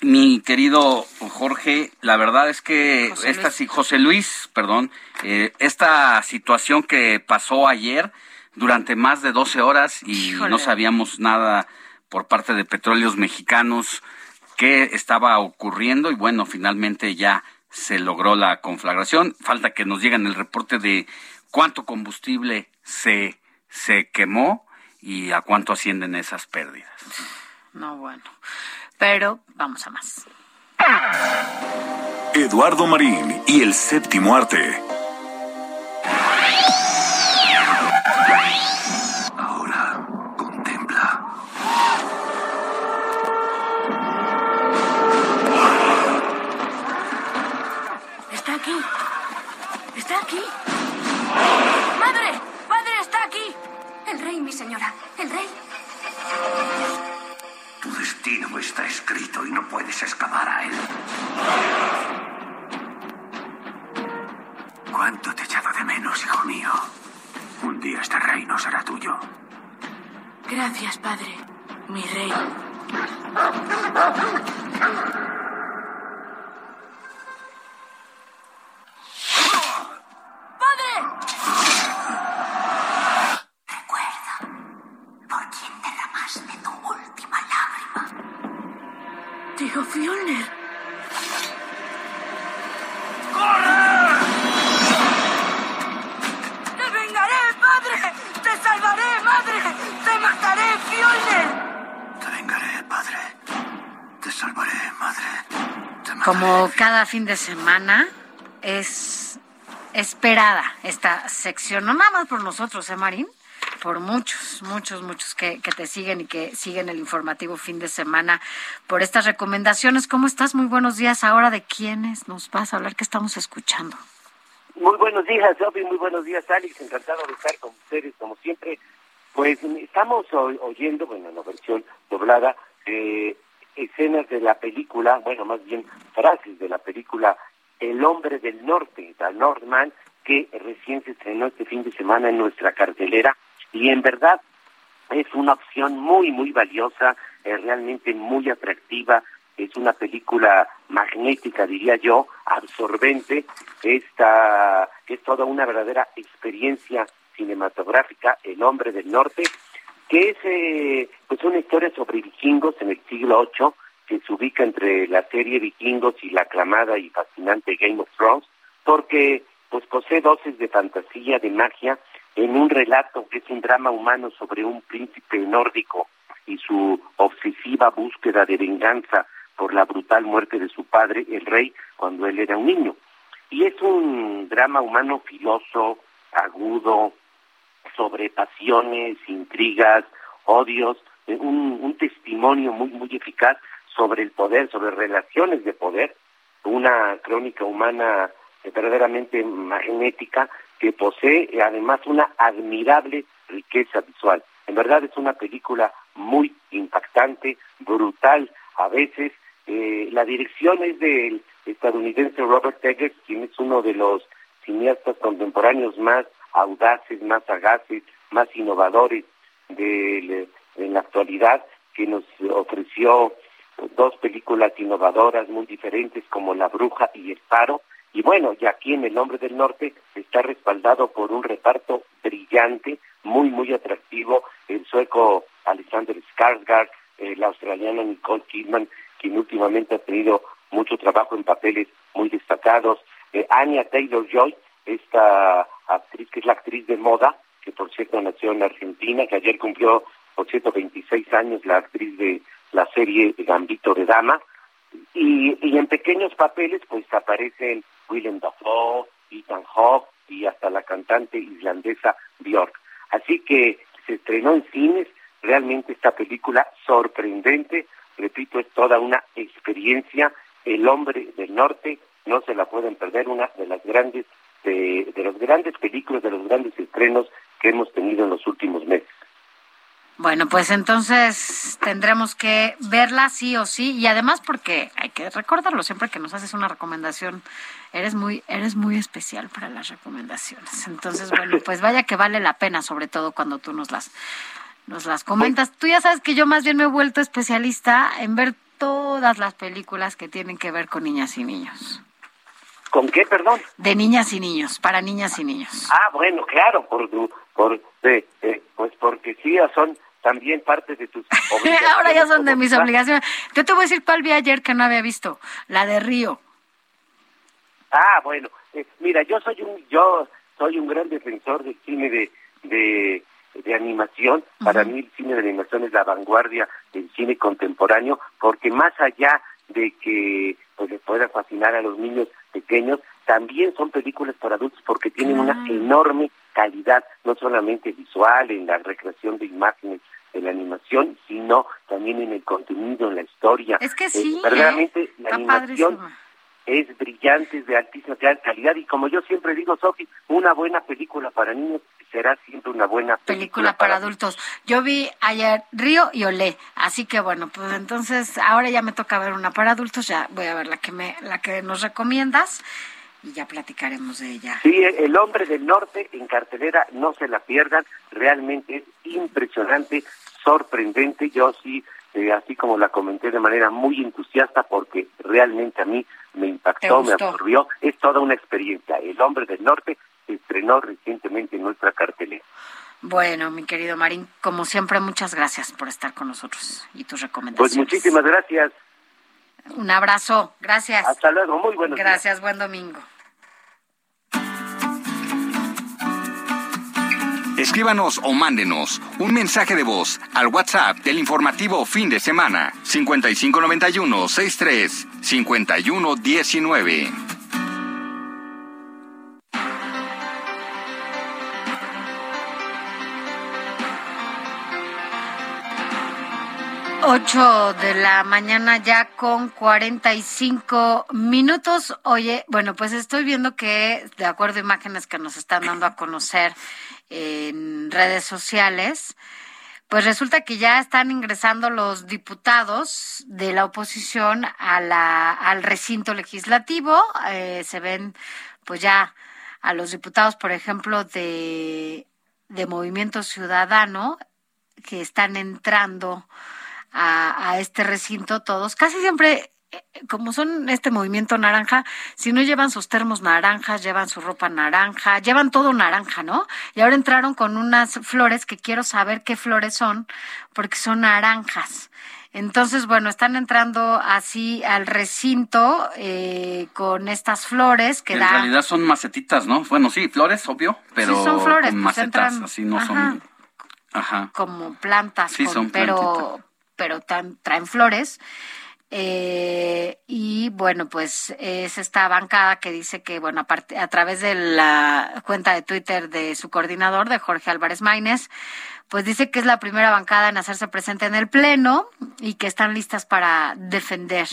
Mi querido Jorge, la verdad es que José esta Luis. sí, José Luis, perdón, eh, esta situación que pasó ayer durante más de 12 horas y Híjole. no sabíamos nada por parte de Petróleos Mexicanos qué estaba ocurriendo y bueno, finalmente ya se logró la conflagración. Falta que nos lleguen el reporte de cuánto combustible se, se quemó y a cuánto ascienden esas pérdidas. No, bueno. Pero vamos a más. Eduardo Marín y el séptimo arte. Mi señora. El rey. Tu destino está escrito y no puedes escapar a él. ¿Cuánto te he echado de menos, hijo mío? Un día este reino será tuyo. Gracias, padre. Mi rey. Cada fin de semana es esperada esta sección, no nada más por nosotros, ¿eh, Marín? Por muchos, muchos, muchos que, que te siguen y que siguen el informativo fin de semana por estas recomendaciones. ¿Cómo estás? Muy buenos días. Ahora de quiénes nos vas a hablar, que estamos escuchando. Muy buenos días, Sofi, muy buenos días, Alex. Encantado de estar con ustedes, como siempre. Pues estamos oyendo, bueno, en la versión doblada, eh, escenas de la película, bueno, más bien frases de la película El hombre del norte, The Northman, que recién se estrenó este fin de semana en nuestra cartelera. Y en verdad es una opción muy, muy valiosa, eh, realmente muy atractiva. Es una película magnética, diría yo, absorbente. Esta es toda una verdadera experiencia cinematográfica, El hombre del norte, que es eh, pues una historia sobre vikingos en el siglo VIII, que se ubica entre la serie Vikingos y la aclamada y fascinante Game of Thrones, porque pues posee dosis de fantasía, de magia, en un relato que es un drama humano sobre un príncipe nórdico y su obsesiva búsqueda de venganza por la brutal muerte de su padre, el rey, cuando él era un niño. Y es un drama humano filoso, agudo, sobre pasiones, intrigas, odios, eh, un, un testimonio muy, muy eficaz sobre el poder, sobre relaciones de poder, una crónica humana verdaderamente magnética que posee eh, además una admirable riqueza visual. En verdad es una película muy impactante, brutal a veces. Eh, la dirección es del estadounidense Robert Eggers, quien es uno de los cineastas contemporáneos más audaces, más sagaces, más innovadores de, de la actualidad, que nos ofreció dos películas innovadoras muy diferentes como La Bruja y El Faro. Y bueno, y aquí en El Hombre del Norte está respaldado por un reparto brillante, muy, muy atractivo, el sueco Alexander Skarsgård, eh, la australiana Nicole Kidman, quien últimamente ha tenido mucho trabajo en papeles muy destacados, eh, Anya Taylor-Joy, esta actriz que es la actriz de moda, que por cierto nació en Argentina, que ayer cumplió, por cierto, 26 años, la actriz de la serie Gambito de Dama, y, en pequeños papeles pues aparecen Willem Dafoe, Ethan Hawke y hasta la cantante islandesa Björk. Así que se estrenó en cines, realmente esta película sorprendente, repito, es toda una experiencia, El hombre del norte, no se la pueden perder, una de las grandes, de, de los grandes películas, de los grandes estrenos que hemos tenido en los últimos meses. Bueno, pues entonces tendremos que verla sí o sí y además porque hay que recordarlo siempre que nos haces una recomendación, eres muy eres muy especial para las recomendaciones. Entonces, bueno, pues vaya que vale la pena, sobre todo cuando tú nos las nos las comentas. Tú ya sabes que yo más bien me he vuelto especialista en ver todas las películas que tienen que ver con niñas y niños. ¿Con qué, perdón? De niñas y niños, para niñas y niños. Ah, bueno, claro, por por eh, eh, pues porque sí son también parte de tus obligaciones. Ahora ya son de mis obligaciones. Yo te voy a decir cuál vi ayer que no había visto, la de Río. Ah, bueno, eh, mira, yo soy un yo soy un gran defensor del cine de de, de animación. Para mí el cine de animación es la vanguardia del cine contemporáneo, porque más allá de que pues les pueda fascinar a los niños pequeños, también son películas para adultos porque tienen una enorme calidad, no solamente visual, en la recreación de imágenes de la animación, sino también en el contenido, en la historia. Es que sí, Eh, verdaderamente ¿eh? la Está animación. Es brillante, es de altísima calidad y como yo siempre digo, Sofi, una buena película para niños será siempre una buena película para adultos. Yo vi ayer Río y Olé, así que bueno, pues entonces ahora ya me toca ver una para adultos, ya voy a ver la que me la que nos recomiendas y ya platicaremos de ella. Sí, El Hombre del Norte en cartelera, no se la pierdan, realmente es impresionante, sorprendente, yo sí, eh, así como la comenté de manera muy entusiasta porque realmente a mí me impactó, me absorbió, es toda una experiencia. El Hombre del Norte se estrenó recientemente en nuestra cartelera. Bueno, mi querido Marín, como siempre, muchas gracias por estar con nosotros y tus Pues recomendaciones. muchísimas gracias, Un abrazo, gracias. hasta luego, muy buenos días. Gracias, buen domingo. Escríbanos o mándenos un mensaje de voz al WhatsApp del informativo fin de semana 5591 63 51 19. Ocho de la mañana ya con 45 minutos. Oye, bueno, pues estoy viendo que, de acuerdo a imágenes que nos están dando a conocer en redes sociales, pues resulta que ya están ingresando los diputados de la oposición a la, al recinto legislativo. Eh, se ven, pues ya a los diputados, por ejemplo, de, de Movimiento Ciudadano, que están entrando a, este recinto todos, casi siempre, como son este movimiento naranja, si no llevan sus termos naranjas, llevan su ropa naranja, llevan todo naranja, ¿no? Y ahora entraron con unas flores que quiero saber qué flores son, porque son naranjas. Entonces, bueno, están entrando así al recinto eh, con estas flores que En dan... realidad son macetitas, ¿no? Bueno, sí, flores, obvio, pero Sí, son flores, pues macetas, entran- así no Ajá. son. Ajá. como plantas, Sí, con- son pero, pero tan- traen flores. Eh, y bueno, pues es esta bancada que dice que, bueno, aparte, a través de la cuenta de Twitter de su coordinador, de Jorge Álvarez Maínez, pues dice que es la primera bancada en hacerse presente en el Pleno y que están listas para defender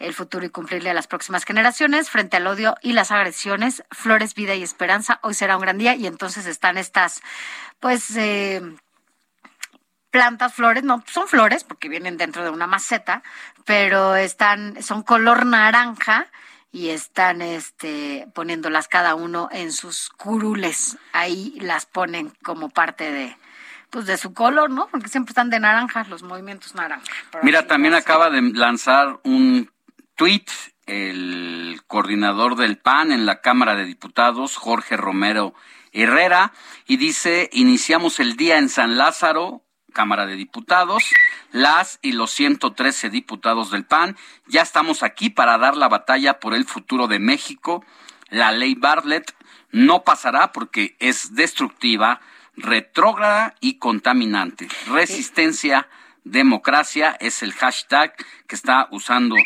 el futuro y cumplirle a las próximas generaciones frente al odio y las agresiones. Flores, vida y esperanza. Hoy será un gran día y entonces están estas, pues, eh, plantas, flores, no son flores porque vienen dentro de una maceta, pero están, son color naranja y están este poniéndolas cada uno en sus curules. Ahí las ponen como parte de pues de su color, ¿no? Porque siempre están de naranja, los movimientos naranja. Mira, también acaba de lanzar un tweet el coordinador del PAN en la Cámara de Diputados, Jorge Romero Herrera, y dice, iniciamos el día en San Lázaro, Cámara de Diputados, las y los 113 diputados del PAN, ya estamos aquí para dar la batalla por el futuro de México. la ley Bartlett no pasará porque es destructiva, retrógrada y contaminante. Resistencia democracia es el hashtag que está usando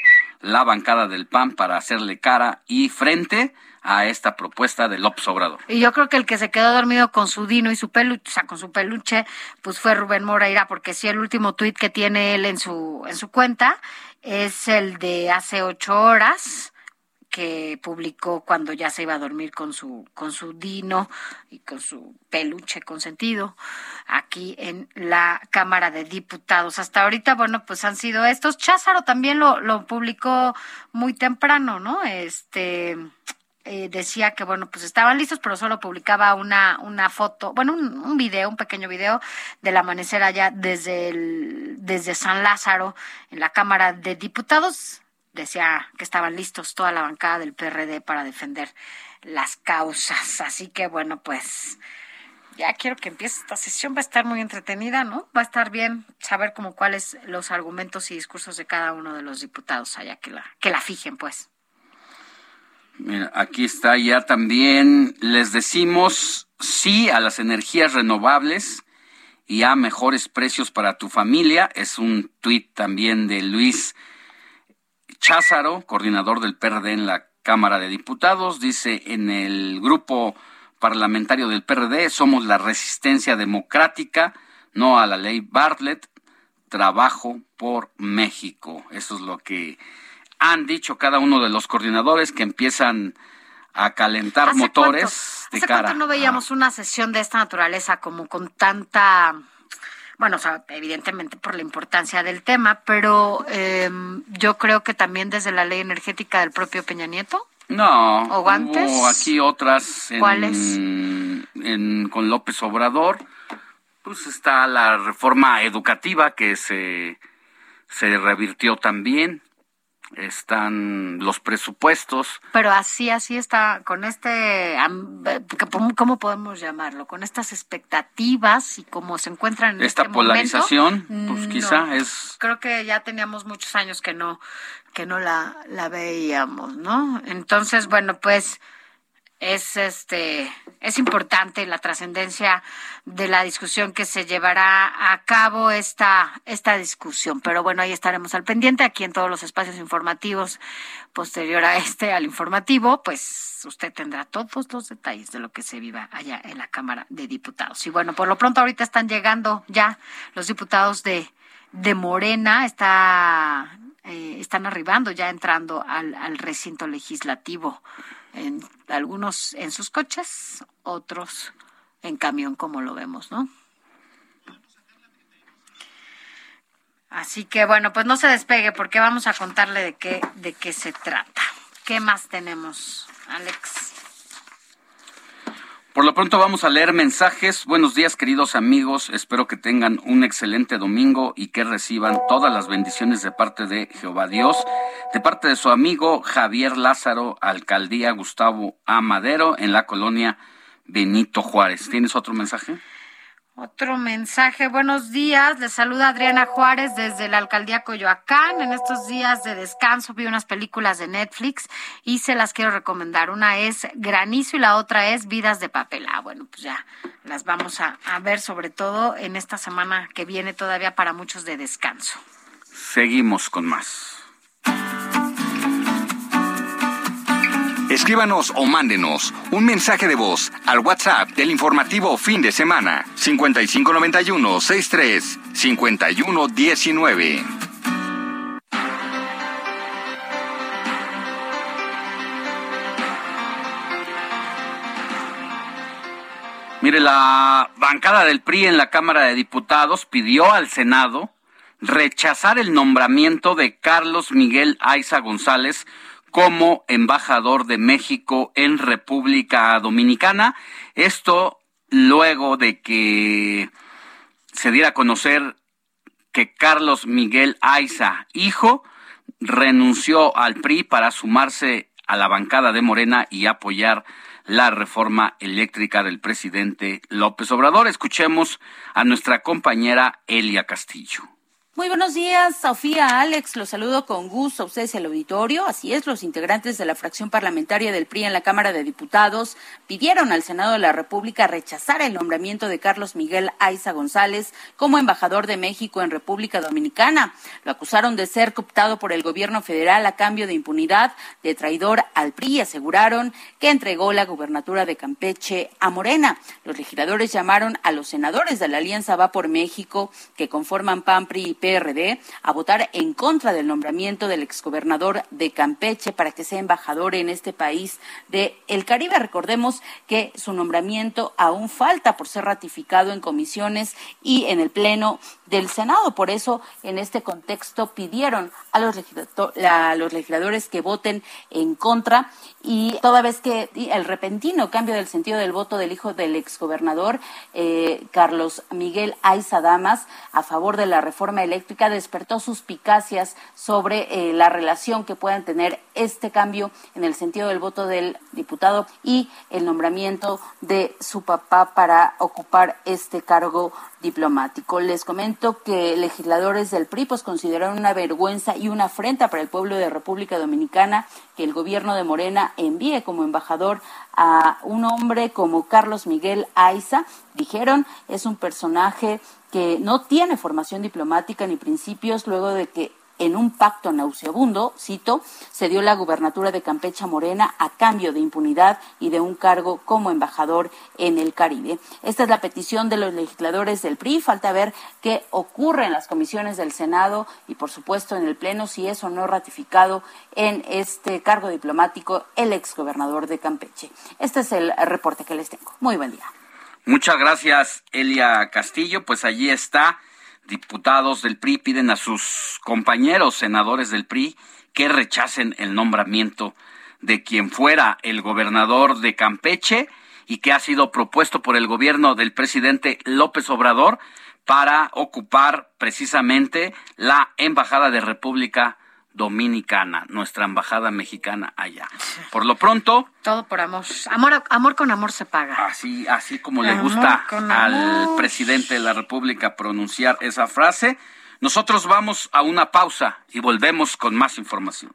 la bancada del PAN para hacerle cara y frente a esta propuesta de López Obrador. Y yo creo que el que se quedó dormido con su dino y su peluche, o sea, con su peluche, pues fue Rubén Moreira, porque sí, el último tuit que tiene él en su, en su cuenta es el de hace ocho horas, que publicó cuando ya se iba a dormir con su con su dino y con su peluche consentido aquí en la Cámara de Diputados. Hasta ahorita, bueno, pues han sido estos. Cházaro también lo, lo publicó muy temprano, ¿no? Este eh, decía que bueno pues estaban listos pero solo publicaba una una foto bueno un, un video un pequeño video del amanecer allá desde el desde San Lázaro en la Cámara de Diputados decía que estaban listos toda la bancada del PRD para defender las causas. Así que bueno, pues ya quiero que empiece esta sesión, va a estar muy entretenida, ¿no? Va a estar bien saber como cuáles los argumentos y discursos de cada uno de los diputados allá que la que la fijen, pues. Mira, aquí está ya también les decimos sí a las energías renovables y a mejores precios para tu familia. Es un tuit también de Luis Cházaro, coordinador del PRD en la Cámara de Diputados, dice en el grupo parlamentario del PRD somos la resistencia democrática, no a la ley Bartlett, trabajo por México. Eso es lo que han dicho cada uno de los coordinadores que empiezan a calentar motores de cara. no veíamos una sesión de esta naturaleza como con tanta bueno, o sea, evidentemente por la importancia del tema, pero eh, yo creo que también desde la ley energética del propio Peña Nieto. No, ¿O antes? hubo aquí otras. En, ¿Cuáles? En, con López Obrador, pues está la reforma educativa que se, se revirtió también están los presupuestos. Pero así, así está, con este, ¿cómo podemos llamarlo? Con estas expectativas y cómo se encuentran en esta este polarización, momento, pues no. quizá es. Creo que ya teníamos muchos años que no, que no la, la veíamos, ¿no? Entonces, bueno, pues es este es importante la trascendencia de la discusión que se llevará a cabo esta esta discusión. Pero bueno ahí estaremos al pendiente. Aquí en todos los espacios informativos posterior a este al informativo pues usted tendrá todos los detalles de lo que se viva allá en la Cámara de Diputados. Y bueno por lo pronto ahorita están llegando ya los diputados de de Morena. Está eh, están arribando ya entrando al, al recinto legislativo en algunos en sus coches, otros en camión, como lo vemos, ¿no? Así que bueno, pues no se despegue porque vamos a contarle de qué de qué se trata. ¿Qué más tenemos, Alex? Por lo pronto vamos a leer mensajes. Buenos días, queridos amigos. Espero que tengan un excelente domingo y que reciban todas las bendiciones de parte de Jehová Dios, de parte de su amigo Javier Lázaro, alcaldía Gustavo Amadero, en la colonia Benito Juárez. ¿Tienes otro mensaje? Otro mensaje, buenos días, les saluda Adriana Juárez desde la alcaldía Coyoacán. En estos días de descanso vi unas películas de Netflix y se las quiero recomendar. Una es Granizo y la otra es Vidas de Papel. Ah, bueno, pues ya las vamos a, a ver sobre todo en esta semana que viene todavía para muchos de descanso. Seguimos con más. Escríbanos o mándenos un mensaje de voz al WhatsApp del informativo fin de semana 5591 63 5119. Mire, la bancada del PRI en la Cámara de Diputados pidió al Senado rechazar el nombramiento de Carlos Miguel Aiza González como embajador de México en República Dominicana. Esto luego de que se diera a conocer que Carlos Miguel Aiza, hijo, renunció al PRI para sumarse a la bancada de Morena y apoyar la reforma eléctrica del presidente López Obrador. Escuchemos a nuestra compañera Elia Castillo. Muy buenos días, Sofía, Alex, los saludo con gusto a ustedes el auditorio. Así es, los integrantes de la fracción parlamentaria del PRI en la Cámara de Diputados pidieron al Senado de la República rechazar el nombramiento de Carlos Miguel Aiza González como embajador de México en República Dominicana. Lo acusaron de ser cooptado por el gobierno federal a cambio de impunidad, de traidor al PRI y aseguraron que entregó la gubernatura de Campeche a Morena. Los legisladores llamaron a los senadores de la Alianza Va por México, que conforman PAN, PRI y PRD a votar en contra del nombramiento del exgobernador de Campeche para que sea embajador en este país de el Caribe. Recordemos que su nombramiento aún falta por ser ratificado en comisiones y en el Pleno del Senado. Por eso, en este contexto, pidieron a los, legisladores que voten en contra y toda vez que el repentino cambio del sentido del voto del hijo del exgobernador eh, Carlos Miguel Aiza Damas a favor de la reforma eléctrica despertó suspicacias sobre eh, la relación que puedan tener este cambio en el sentido del voto del diputado y el nombramiento de su papá para ocupar este cargo diplomático. Les comento que legisladores del PRI pues, consideraron una vergüenza y una afrenta para el pueblo de República Dominicana que el gobierno de Morena envíe como embajador a un hombre como Carlos Miguel Aiza. Dijeron, es un personaje que no tiene formación diplomática ni principios luego de que en un pacto nauseabundo, cito, se dio la gubernatura de Campecha Morena a cambio de impunidad y de un cargo como embajador en el Caribe. Esta es la petición de los legisladores del PRI. Falta ver qué ocurre en las comisiones del Senado y, por supuesto, en el Pleno, si es o no ratificado en este cargo diplomático el exgobernador de Campeche. Este es el reporte que les tengo. Muy buen día. Muchas gracias, Elia Castillo. Pues allí está diputados del PRI piden a sus compañeros senadores del PRI que rechacen el nombramiento de quien fuera el gobernador de Campeche y que ha sido propuesto por el gobierno del presidente López Obrador para ocupar precisamente la Embajada de República Dominicana, nuestra embajada mexicana allá. Por lo pronto. Todo por amor. Amor, amor con amor se paga. Así, así como le gusta al presidente de la República pronunciar esa frase. Nosotros vamos a una pausa y volvemos con más información.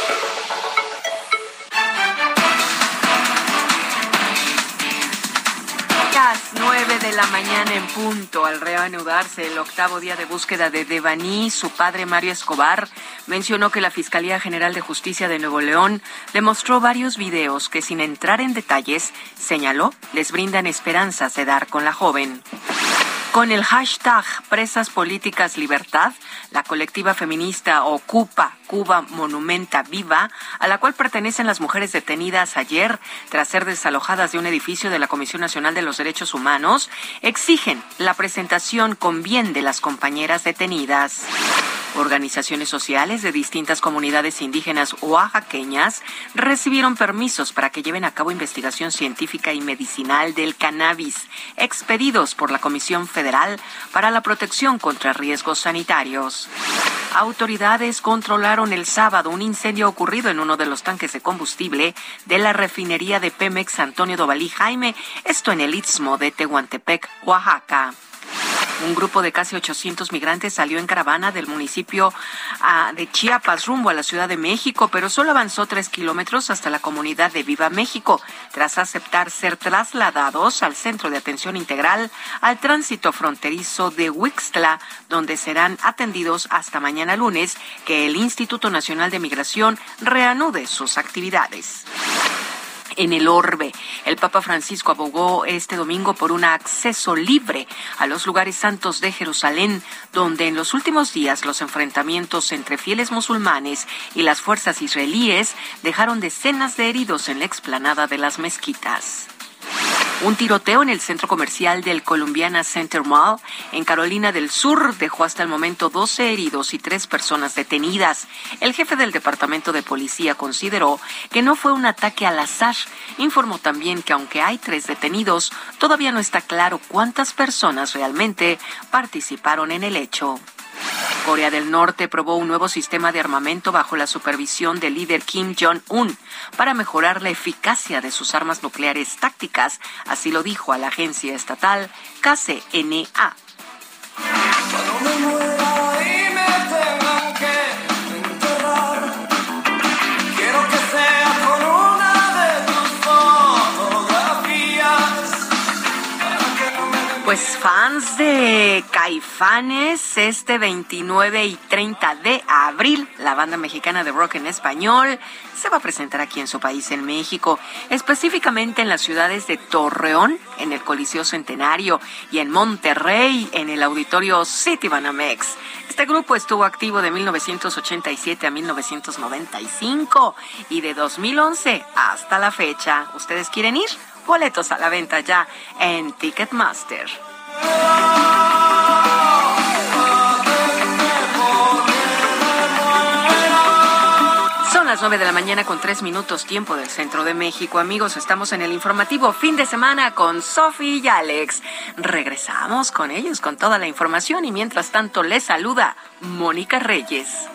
De la mañana en punto, al reanudarse el octavo día de búsqueda de Devaní, su padre Mario Escobar mencionó que la Fiscalía General de Justicia de Nuevo León demostró varios videos que sin entrar en detalles, señaló, les brindan esperanzas de dar con la joven. Con el hashtag Presas Políticas Libertad, la colectiva feminista Ocupa Cuba Monumenta Viva, a la cual pertenecen las mujeres detenidas ayer tras ser desalojadas de un edificio de la Comisión Nacional de los Derechos Humanos, exigen la presentación con bien de las compañeras detenidas. Organizaciones sociales de distintas comunidades indígenas oaxaqueñas recibieron permisos para que lleven a cabo investigación científica y medicinal del cannabis, expedidos por la Comisión Federal para la Protección contra Riesgos Sanitarios. Autoridades controlaron el sábado un incendio ocurrido en uno de los tanques de combustible de la refinería de Pemex Antonio Dovalí Jaime, esto en el istmo de Tehuantepec, Oaxaca. Un grupo de casi 800 migrantes salió en caravana del municipio ah, de Chiapas rumbo a la Ciudad de México, pero solo avanzó tres kilómetros hasta la comunidad de Viva México, tras aceptar ser trasladados al Centro de Atención Integral al Tránsito Fronterizo de Huixtla, donde serán atendidos hasta mañana lunes, que el Instituto Nacional de Migración reanude sus actividades en el orbe. El Papa Francisco abogó este domingo por un acceso libre a los lugares santos de Jerusalén, donde en los últimos días los enfrentamientos entre fieles musulmanes y las fuerzas israelíes dejaron decenas de heridos en la explanada de las mezquitas. Un tiroteo en el centro comercial del Columbiana Center Mall en Carolina del Sur dejó hasta el momento 12 heridos y tres personas detenidas. El jefe del Departamento de Policía consideró que no fue un ataque al azar. Informó también que aunque hay tres detenidos, todavía no está claro cuántas personas realmente participaron en el hecho. Corea del Norte probó un nuevo sistema de armamento bajo la supervisión del líder Kim Jong-un para mejorar la eficacia de sus armas nucleares tácticas, así lo dijo a la agencia estatal KCNA. Pues fans de Caifanes, este 29 y 30 de abril, la banda mexicana de rock en español se va a presentar aquí en su país, en México, específicamente en las ciudades de Torreón, en el Coliseo Centenario, y en Monterrey, en el Auditorio City Banamex. Este grupo estuvo activo de 1987 a 1995 y de 2011 hasta la fecha. ¿Ustedes quieren ir? Boletos a la venta ya en Ticketmaster. Son las 9 de la mañana con 3 minutos tiempo del centro de México. Amigos, estamos en el informativo fin de semana con Sofi y Alex. Regresamos con ellos con toda la información y mientras tanto les saluda Mónica Reyes.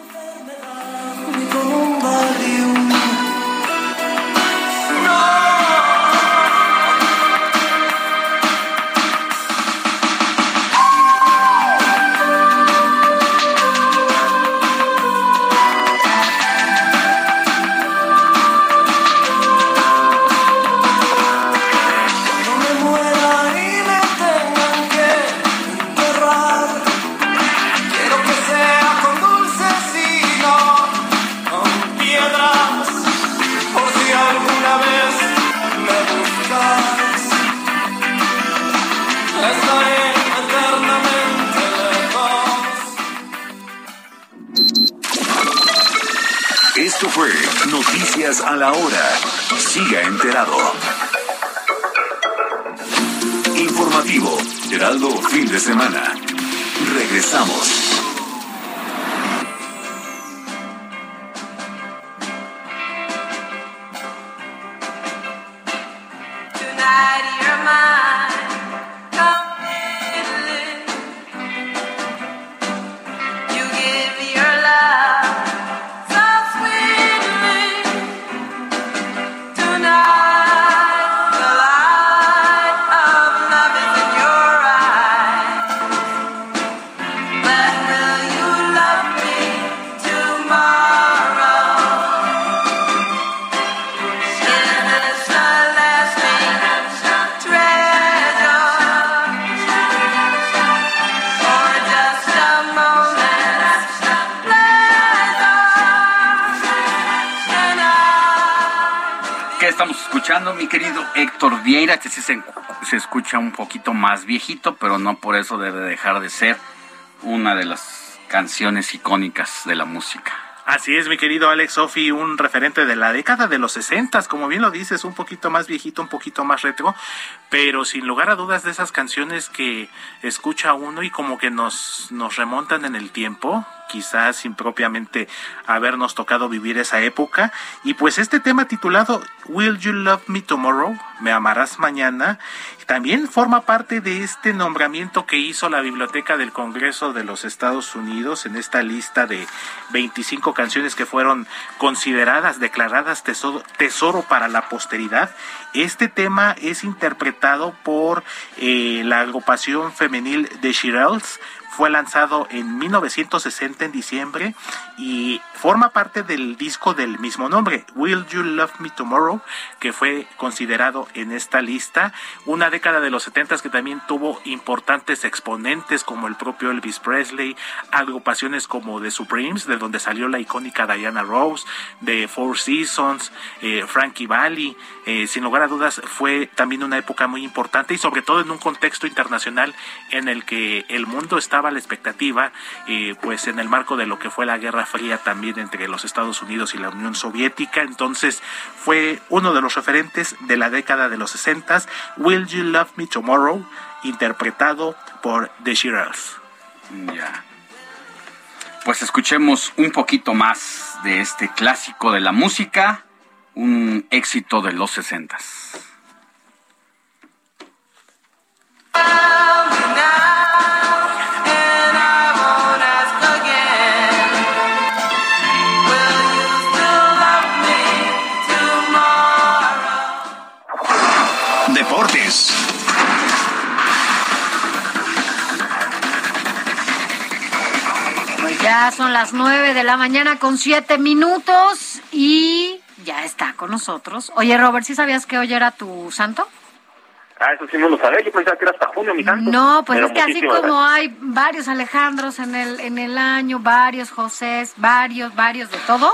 Viejito, pero no por eso debe dejar de ser una de las canciones icónicas de la música. Así es, mi querido Alex Sofi, un referente de la década de los 60, como bien lo dices, un poquito más viejito, un poquito más retro, pero sin lugar a dudas de esas canciones que escucha uno y como que nos, nos remontan en el tiempo, quizás sin propiamente habernos tocado vivir esa época. Y pues este tema titulado Will You Love Me Tomorrow? ¿Me amarás mañana? También forma parte de este nombramiento que hizo la Biblioteca del Congreso de los Estados Unidos en esta lista de 25 canciones que fueron consideradas, declaradas tesoro, tesoro para la posteridad. Este tema es interpretado por eh, la agrupación femenil de Shirelles, fue lanzado en 1960 en diciembre y forma parte del disco del mismo nombre, Will You Love Me Tomorrow, que fue considerado en esta lista. Una década de los 70 que también tuvo importantes exponentes como el propio Elvis Presley, agrupaciones como The Supremes, de donde salió la icónica Diana Rose, de Four Seasons, eh, Frankie Valli. Eh, sin lugar a dudas, fue también una época muy importante y sobre todo en un contexto internacional en el que el mundo estaba estaba la expectativa, eh, pues en el marco de lo que fue la Guerra Fría también entre los Estados Unidos y la Unión Soviética. Entonces fue uno de los referentes de la década de los 60. Will You Love Me Tomorrow, interpretado por The Shirelles. Ya. Pues escuchemos un poquito más de este clásico de la música, un éxito de los sesentas. Deportes. Ya son las nueve de la mañana con siete minutos y ya está con nosotros. Oye, Robert, ¿sí sabías que hoy era tu santo? Ah, eso sí no lo sabía. Yo pensaba que era hasta junio, mi santo. No, pues Pero es que así como gracias. hay varios Alejandros en el, en el año, varios Josés, varios, varios de todo,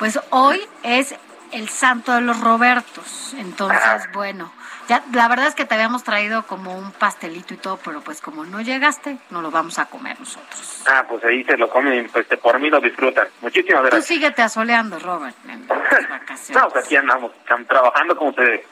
pues hoy es el santo de los Robertos. Entonces, Ah. bueno, ya la verdad es que te habíamos traído como un pastelito y todo, pero pues como no llegaste, no lo vamos a comer nosotros. Ah, pues ahí se lo comen, pues por mí lo disfrutan. Muchísimas Tú gracias. síguete asoleando, Robert. en las vacaciones. No, pues aquí andamos, trabajando como debe.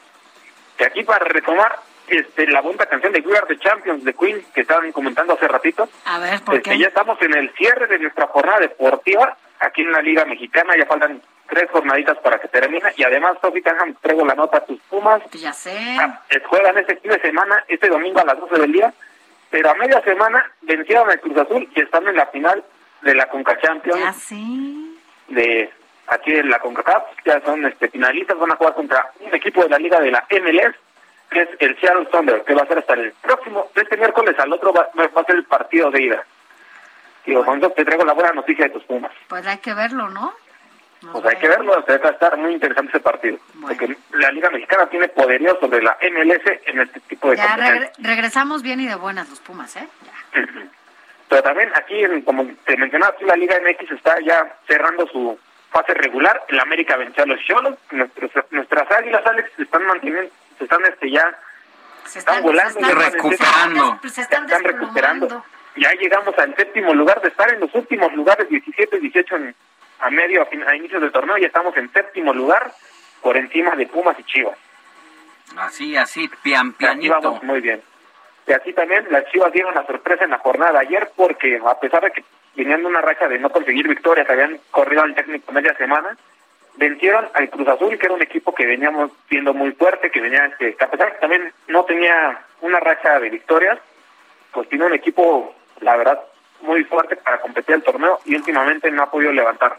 Y aquí para retomar este, la bonita canción de We Are the Champions de Queen que estaban comentando hace ratito. A ver, ¿por Este, qué? ya estamos en el cierre de nuestra jornada deportiva aquí en la Liga Mexicana. Ya faltan tres jornaditas para que termine. Y además, Sofi Tanham, traigo la nota a tus Pumas. Ya sé. Ah, juegan este fin de semana, este domingo a las 12 del día. Pero a media semana vencieron al Cruz Azul y están en la final de la Conca Champions Ya sé. de aquí en la CONCACAF, ya son este, finalistas, van a jugar contra un equipo de la liga de la MLS, que es el Seattle Thunder, que va a ser hasta el próximo, de este miércoles al otro va, va a ser el partido de ida. Con eso te traigo la buena noticia de tus Pumas. Pues hay que verlo, ¿no? Pues hay que verlo, va a estar muy interesante ese partido. Porque la Liga Mexicana tiene poderío sobre la MLS en este tipo de Ya regresamos bien y de buenas los Pumas, ¿eh? Pero también aquí, en- como te mencionaba, la Liga MX está ya cerrando su fase regular. El América venció a los Cholos. Nuestros- nuestras águilas, Alex, se están manteniendo, se están este ya, se están, volando. ya están- recuperando. Pues se están, están recuperando. Ya llegamos al séptimo lugar de estar en los últimos lugares, 17 y 18 en- a medio, a, fin- a inicios del torneo. Ya estamos en séptimo lugar, por encima de Pumas y Chivas. Así, así, pian pianito. vamos muy bien. Y así también las Chivas dieron la sorpresa en la jornada de ayer porque a pesar de que venían de una racha de no conseguir victorias, habían corrido al técnico media semana, vencieron al Cruz Azul, que era un equipo que veníamos viendo muy fuerte, que venía, que a pesar de que también no tenía una racha de victorias, pues tiene un equipo, la verdad, muy fuerte para competir el torneo y últimamente no ha podido levantar.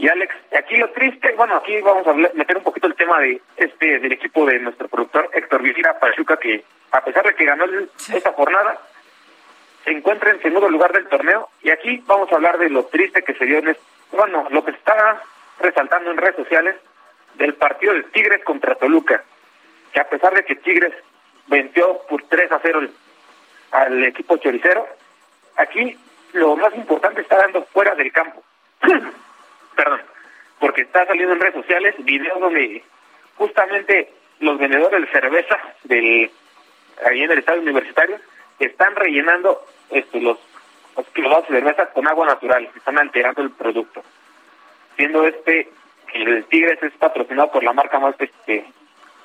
Y Alex, aquí lo triste, bueno, aquí vamos a meter un poquito el tema de este del equipo de nuestro productor Héctor Vigila Pachuca, que a pesar de que ganó el- esta jornada, se encuentra en segundo lugar del torneo. Y aquí vamos a hablar de lo triste que se dio en este, bueno, lo que está resaltando en redes sociales del partido de Tigres contra Toluca, que a pesar de que Tigres venció por 3 a 0 el- al equipo choricero, aquí lo más importante está dando fuera del campo. Perdón, porque está saliendo en redes sociales videos donde justamente los vendedores de cerveza del ahí en el estadio universitario están rellenando este, los, los de cerveza con agua natural, están alterando el producto. Siendo este que el Tigres es patrocinado por la marca más este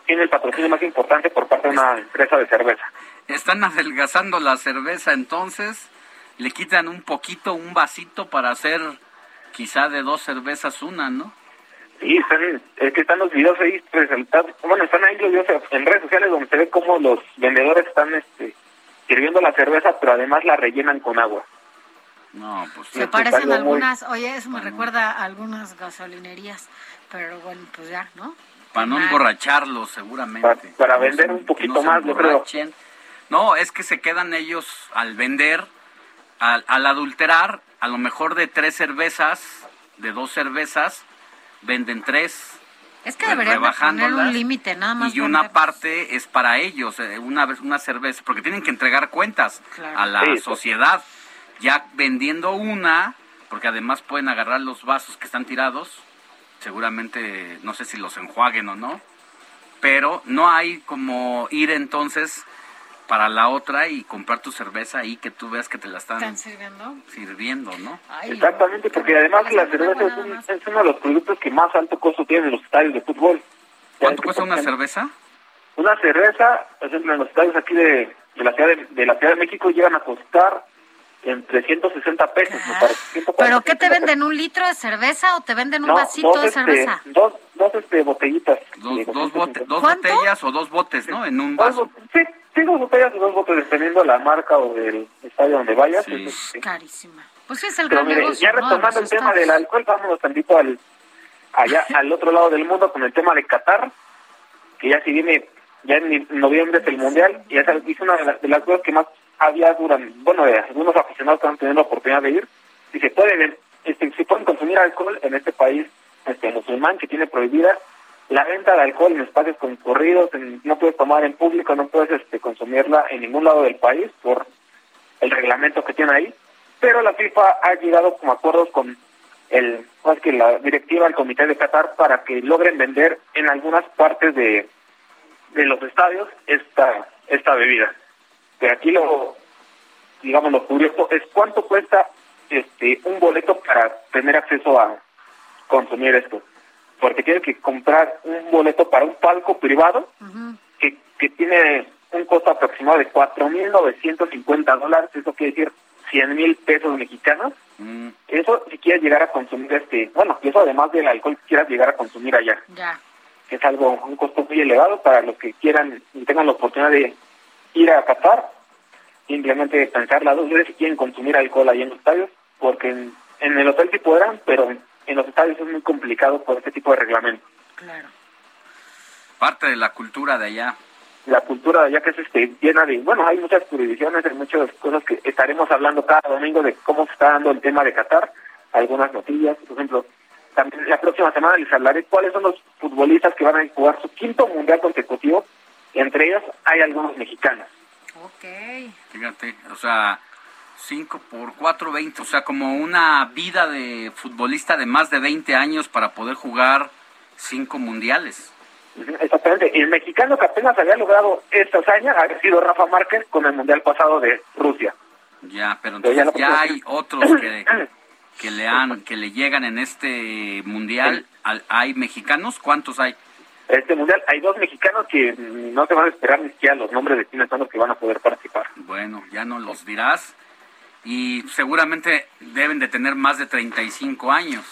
tiene el patrocinio más importante por parte de una empresa de cerveza. Están adelgazando la cerveza, entonces le quitan un poquito, un vasito para hacer quizá de dos cervezas una, ¿no? Sí, están, es que están los videos ahí presentados, bueno, están ahí los videos en redes sociales donde se ve cómo los vendedores están este, sirviendo la cerveza, pero además la rellenan con agua. No, pues Se parecen algunas, oye, eso me recuerda a algunas gasolinerías, pero bueno, pues ya, ¿no? Para no emborracharlos, seguramente. Para, vender un poquito no más, yo creo. No, es que se quedan ellos al vender, al, al adulterar, a lo mejor de tres cervezas, de dos cervezas, venden tres. Es que deberían poner un límite, nada más. Y una parte es para ellos, eh, una, vez- una cerveza, porque tienen que entregar cuentas Claro. a la sí. sociedad. Ya vendiendo una, porque además pueden agarrar los vasos que están tirados, seguramente, no sé si los enjuaguen o no, pero no hay como ir entonces para la otra y comprar tu cerveza ahí que tú veas que te la están ¿Están sirviendo? sirviendo, ¿no? Exactamente, porque además la cerveza es, un- es uno de los productos que más alto costo tienen los estadios de fútbol. ¿Cuánto cuesta una cerveza? Una cerveza, por ejemplo, en los estadios aquí de, de la ciudad de, de la Ciudad de México llegan a costar entre 160 pesos. me parece, 140 ¿Pero qué te venden? ¿Un litro de cerveza o te venden un No, vasito dos, de este, cerveza? Dos, dos este, botellitas. Dos, dos, bote- dos botellas o dos botes, ¿no? En un vaso. sí, sí, dos botellas y dos botes, dependiendo de la marca o del estadio donde vayas. es, Carísima. Pues es el Pero gran mire, negocio, ya retomando el tema del alcohol, vámonos tantito al, allá al otro lado del mundo con el tema de Qatar, que ya si viene, ya en noviembre es el Mundial, y esa es una de las, de las cosas que más había durante, bueno, de algunos aficionados que han tenido la oportunidad de ir, y se puede, este, se pueden consumir alcohol en este país este musulmán que tiene prohibida la venta de alcohol en espacios concurridos, en- no puedes tomar en público, no puedes este, consumirla en ningún lado del país por el reglamento que tiene ahí, pero la FIFA ha llegado como acuerdos con el más que la directiva del Comité de Qatar para que logren vender en algunas partes de, de los estadios esta esta bebida. Pero aquí lo digamos lo curioso es cuánto cuesta este un boleto para tener acceso a consumir esto. Porque tienes que comprar un boleto para un palco privado que, que tiene un costo aproximado de 4.950 dólares, eso quiere decir 100 mil pesos mexicanos. Mm, Eso si quieres llegar a consumir este, bueno, y eso además del alcohol que quieras llegar a consumir allá. Ya. Es algo, un costo muy elevado para los que quieran y tengan la oportunidad de ir a Qatar, simplemente pensarla dos veces si quieren consumir alcohol ahí en los estadios, porque en, en el hotel sí podrán, pero en los estadios es muy complicado por este tipo de reglamento. Claro. Parte de la cultura de allá. la cultura de allá que es este, llena de, bueno, hay muchas jurisdicciones, hay muchas cosas que estaremos hablando cada domingo de cómo se está dando el tema de Qatar, algunas noticias, por ejemplo, también la próxima semana les hablaré cuáles son los futbolistas que van a jugar su quinto mundial consecutivo, entre ellos hay algunos mexicanos. Ok. Fíjate, o sea, 5 por 4, 20, o sea, como una vida de futbolista de más de 20 años para poder jugar cinco mundiales. Exactamente, el mexicano que apenas había logrado esta hazaña ha sido Rafa Márquez con el mundial pasado de Rusia. Ya, pero Pero ya entonces no ya hay otros que, que le han, que le llegan en este mundial. Al- ¿Hay mexicanos? ¿Cuántos hay? Este mundial hay dos mexicanos que no se van a esperar ni siquiera los nombres de quiénes son los que van a poder participar. Bueno, ya no los dirás. Y seguramente deben de tener más de 35 años.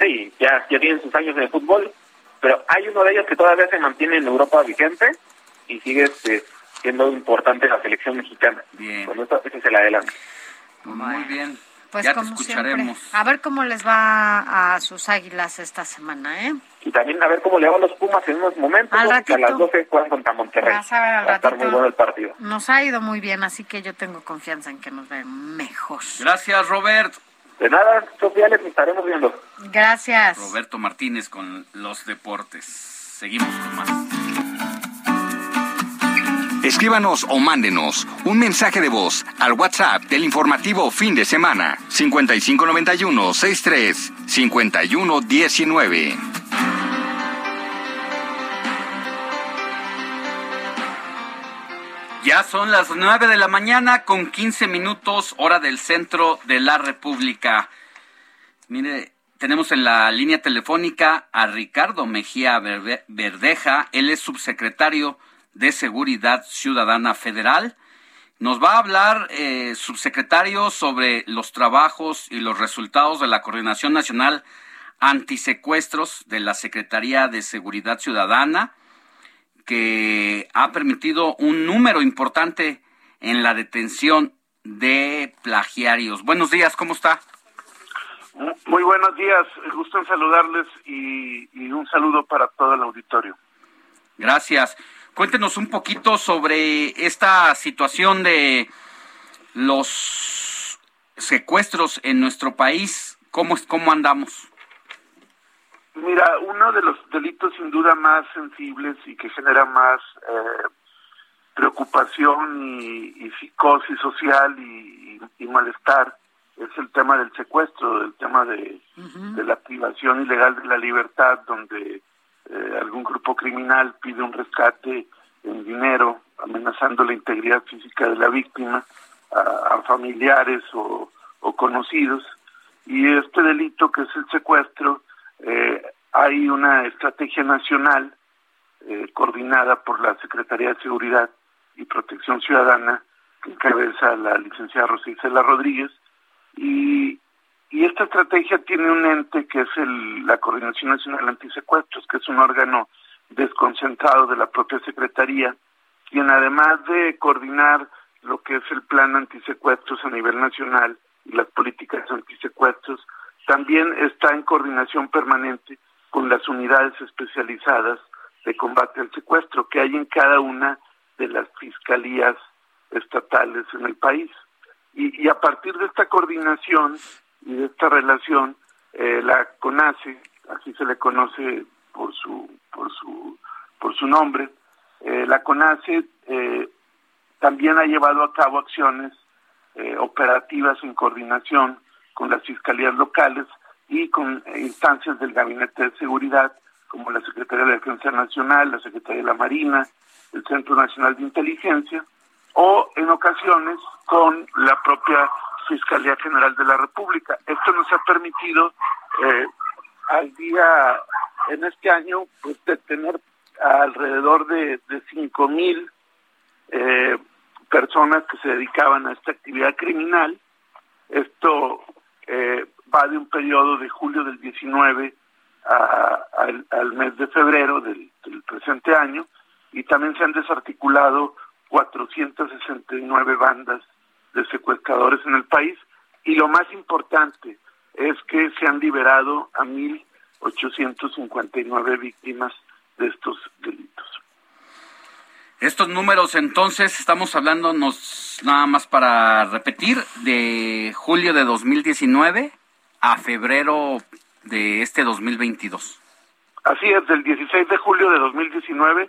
Sí, ya, ya tienen sus años el fútbol, pero hay uno de ellos que todavía se mantiene en Europa vigente y sigue este, siendo importante la selección mexicana. Bien. Con esto, ese es el adelante. Muy bien. Pues ya te como siempre. escucharemos. A ver cómo les va a sus águilas esta semana, ¿eh? Y también a ver cómo le van los Pumas en unos momentos, Al que a las ratito. 12 juegan contra Monterrey. Vas a ver al Va a estar ratito. muy bueno el partido. Nos ha ido muy bien, así que yo tengo confianza en que nos ven mejor. Gracias, Robert. De nada, Sofía, les estaremos viendo. Gracias. Roberto Martínez con los deportes. Seguimos con más. Escríbanos o mándenos un mensaje de voz al WhatsApp del informativo fin de semana 5591 63 51 19. Ya son las 9 de la mañana con 15 minutos, hora del centro de la República. Mire, tenemos en la línea telefónica a Ricardo Mejía Verde- Verdeja. Él es subsecretario de Seguridad Ciudadana Federal. Nos va a hablar, eh, subsecretario, sobre los trabajos y los resultados de la Coordinación Nacional Antisecuestros de la Secretaría de Seguridad Ciudadana que ha permitido un número importante en la detención de plagiarios. Buenos días, ¿cómo está? Muy buenos días, gusto en saludarles y, y un saludo para todo el auditorio. Gracias. Cuéntenos un poquito sobre esta situación de los secuestros en nuestro país. ¿Cómo, es- cómo andamos? Mira, uno de los delitos sin duda más sensibles y que genera más eh, preocupación y, y psicosis social y, y malestar es el tema del secuestro, el tema de, de la privación ilegal de la libertad, donde eh, algún grupo criminal pide un rescate en dinero, amenazando la integridad física de la víctima, a, familiares o, conocidos. Y este delito que es el secuestro, eh, hay una estrategia nacional eh, coordinada por la Secretaría de Seguridad y Protección Ciudadana, que encabeza la licenciada Rosicela Rodríguez, y, y esta estrategia tiene un ente que es el, la Coordinación Nacional Antisecuestros, que es un órgano desconcentrado de la propia Secretaría, quien además de coordinar lo que es el plan antisecuestros a nivel nacional y las políticas antisecuestros, también está en coordinación permanente con las unidades especializadas de combate al secuestro que hay en cada una de las fiscalías estatales en el país. Y, a partir de esta coordinación y de esta relación, eh, la CONACE, así se le conoce por su, por su, por su nombre, eh, la CONACE eh, también ha llevado a cabo acciones operativas en coordinación con las fiscalías locales y con instancias del Gabinete de Seguridad, como la Secretaría de Defensa Nacional, la Secretaría de la Marina, el Centro Nacional de Inteligencia, o en ocasiones con la propia Fiscalía General de la República. Esto nos ha permitido eh, al día, en este año, pues, tener alrededor de, de 5 mil eh, personas que se dedicaban a esta actividad criminal. Esto eh, va de un periodo de julio del 19 al, mes de febrero del presente año y también se han desarticulado 469 bandas de secuestradores en el país y lo más importante es que se han liberado a 1.859 víctimas de estos delitos. Estos números entonces estamos hablando nos, nada más para repetir de julio de 2019 a febrero de este 2022. Así es, del 16 de julio de 2019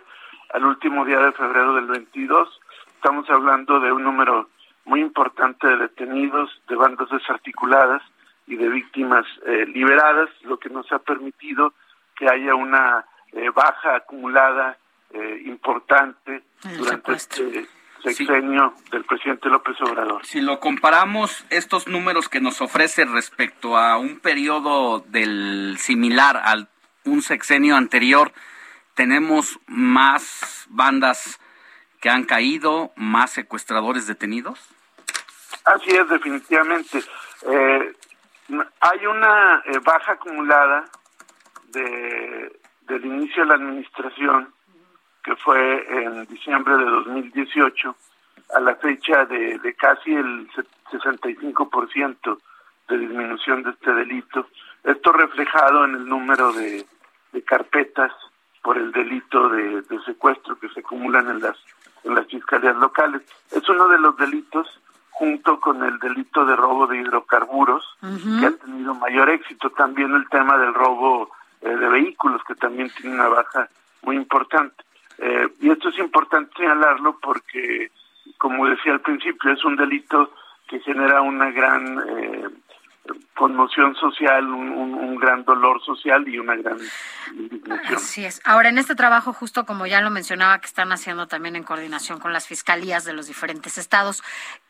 al último día de febrero del 22. Estamos hablando de un número muy importante de detenidos, de bandas desarticuladas y de víctimas eh, liberadas, lo que nos ha permitido que haya una eh, baja acumulada eh, importante durante este sexenio del presidente López Obrador. Si lo comparamos estos números que nos ofrece respecto a un periodo del similar al un sexenio anterior, tenemos más bandas que han caído, más secuestradores detenidos? Así es, definitivamente. Eh, hay una eh, baja acumulada de, del inicio de la administración, que fue en diciembre de 2018, a la fecha de, de casi el 65% de disminución de este delito. Esto reflejado en el número de, de carpetas por el delito de, secuestro que se acumulan en las en las fiscalías locales. Es uno de los delitos junto con el delito de robo de hidrocarburos que ha tenido mayor éxito. También el tema del robo eh, de vehículos que también tiene una baja muy importante. Eh, y esto es importante señalarlo porque, como decía al principio, es un delito que genera una gran eh, conmoción social, un, gran dolor social y una gran indignación. Así es. Ahora, en este trabajo, justo como ya lo mencionaba, que están haciendo también en coordinación con las fiscalías de los diferentes estados,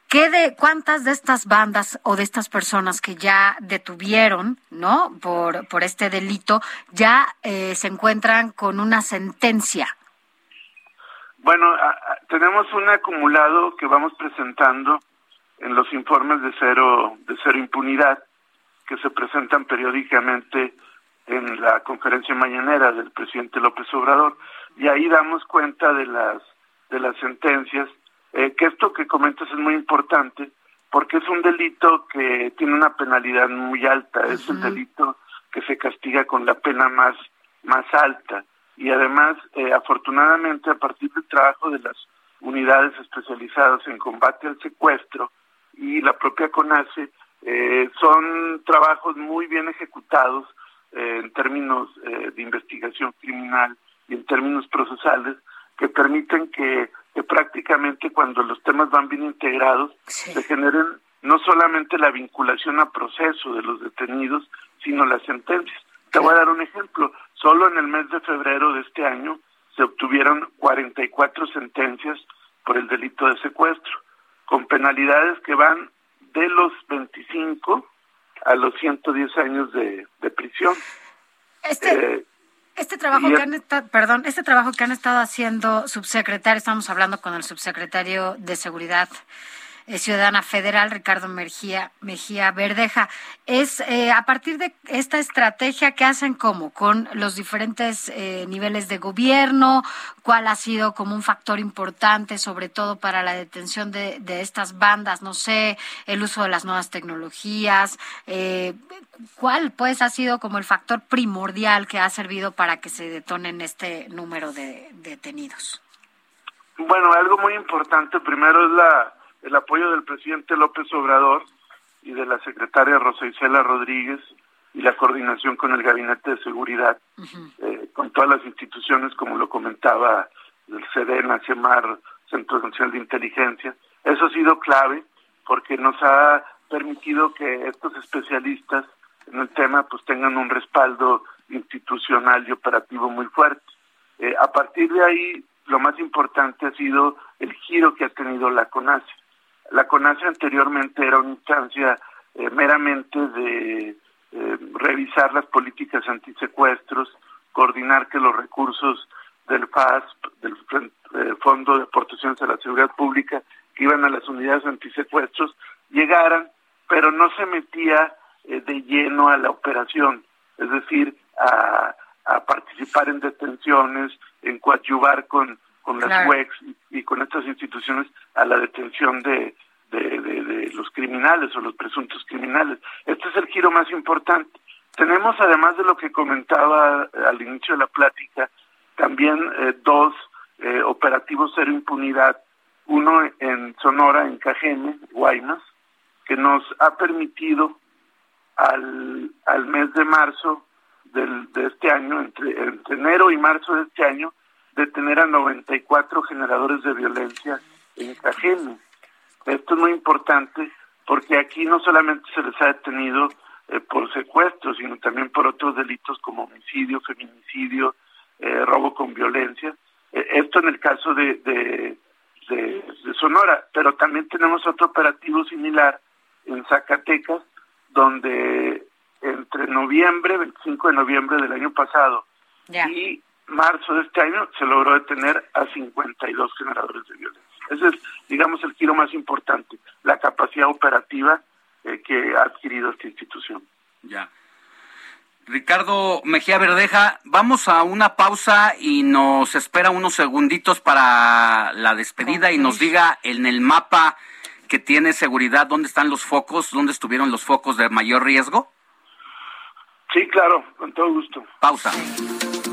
¿qué de cuántas de estas bandas o de estas personas que ya detuvieron, no, por, por este delito, ya eh, se encuentran con una sentencia? Bueno, tenemos un acumulado que vamos presentando en los informes de cero de cero impunidad que se presentan periódicamente en la conferencia mañanera del presidente López Obrador y ahí damos cuenta de las de las sentencias eh, que esto que comentas es muy importante porque es un delito que tiene una penalidad muy alta. Es el delito que se castiga con la pena más más alta. Y además eh, afortunadamente a partir del trabajo de las unidades especializadas en combate al secuestro y la propia CONACE eh, son trabajos muy bien ejecutados eh, en términos eh, de investigación criminal y en términos procesales que permiten que, prácticamente cuando los temas van bien integrados se generen no solamente la vinculación a proceso de los detenidos, sino las sentencias. Te voy a dar un ejemplo. Solo en el mes de febrero de este año se obtuvieron 44 sentencias por el delito de secuestro, con penalidades que van de los 25 a los 110 años de, de prisión. Este, Eh, este trabajo que han estado, perdón, este trabajo que han estado haciendo subsecretario, estamos hablando con el subsecretario de Seguridad Ciudadana Federal, Ricardo Mejía, Mejía Verdeja, es eh, a partir de esta estrategia que hacen como con los diferentes eh, niveles de gobierno, cuál ha sido como un factor importante, sobre todo para la detención de, de estas bandas, no sé, el uso de las nuevas tecnologías, eh, ¿cuál pues ha sido como el factor primordial que ha servido para que se detonen este número de detenidos? Bueno, algo muy importante. Primero es la, el apoyo del presidente López Obrador y de la secretaria Rosa Isela Rodríguez y la coordinación con el Gabinete de Seguridad, eh, con todas las instituciones, como lo comentaba el CEDENA, CEMAR, Centro Nacional de Inteligencia. Eso ha sido clave porque nos ha permitido que estos especialistas en el tema pues tengan un respaldo institucional y operativo muy fuerte. Eh, a partir de ahí, lo más importante ha sido el giro que ha tenido la CONACE. La CONACE anteriormente era una instancia eh, meramente de eh, revisar las políticas antisecuestros, coordinar que los recursos del FASP, del eh, Fondo de Aportaciones a la Seguridad Pública, que iban a las unidades antisecuestros, llegaran, pero no se metía eh, de lleno a la operación, es decir, a, a participar en detenciones, en coadyuvar con, con las Claro. UEX y, y con estas instituciones a la detención de, de, de- de los criminales o los presuntos criminales. Este es el giro más importante. Tenemos, además de lo que comentaba al inicio de la plática, también eh, dos eh, operativos cero impunidad, uno en Sonora, en Cajeme, Guaymas, que nos ha permitido al, al mes de marzo del, de este año, entre, entre enero y marzo de este año, detener a 94 generadores de violencia en Cajeme. Esto es muy importante porque aquí no solamente se les ha detenido eh, por secuestro, sino también por otros delitos como homicidio, feminicidio, eh, robo con violencia. Eh, esto en el caso de, de, de- de Sonora, pero también tenemos otro operativo similar en Zacatecas, donde entre noviembre, 25 de noviembre del año pasado y marzo de este año se logró detener a 52 generadores de violencia. Ese es, digamos, el giro más importante, la capacidad operativa eh, que ha adquirido esta institución. Ya. Ricardo Mejía Verdeja, vamos a una pausa y nos espera unos segunditos para la despedida y nos diga en el mapa que tiene seguridad dónde están los focos, dónde estuvieron los focos de mayor riesgo. Sí, claro, con todo gusto. Pausa.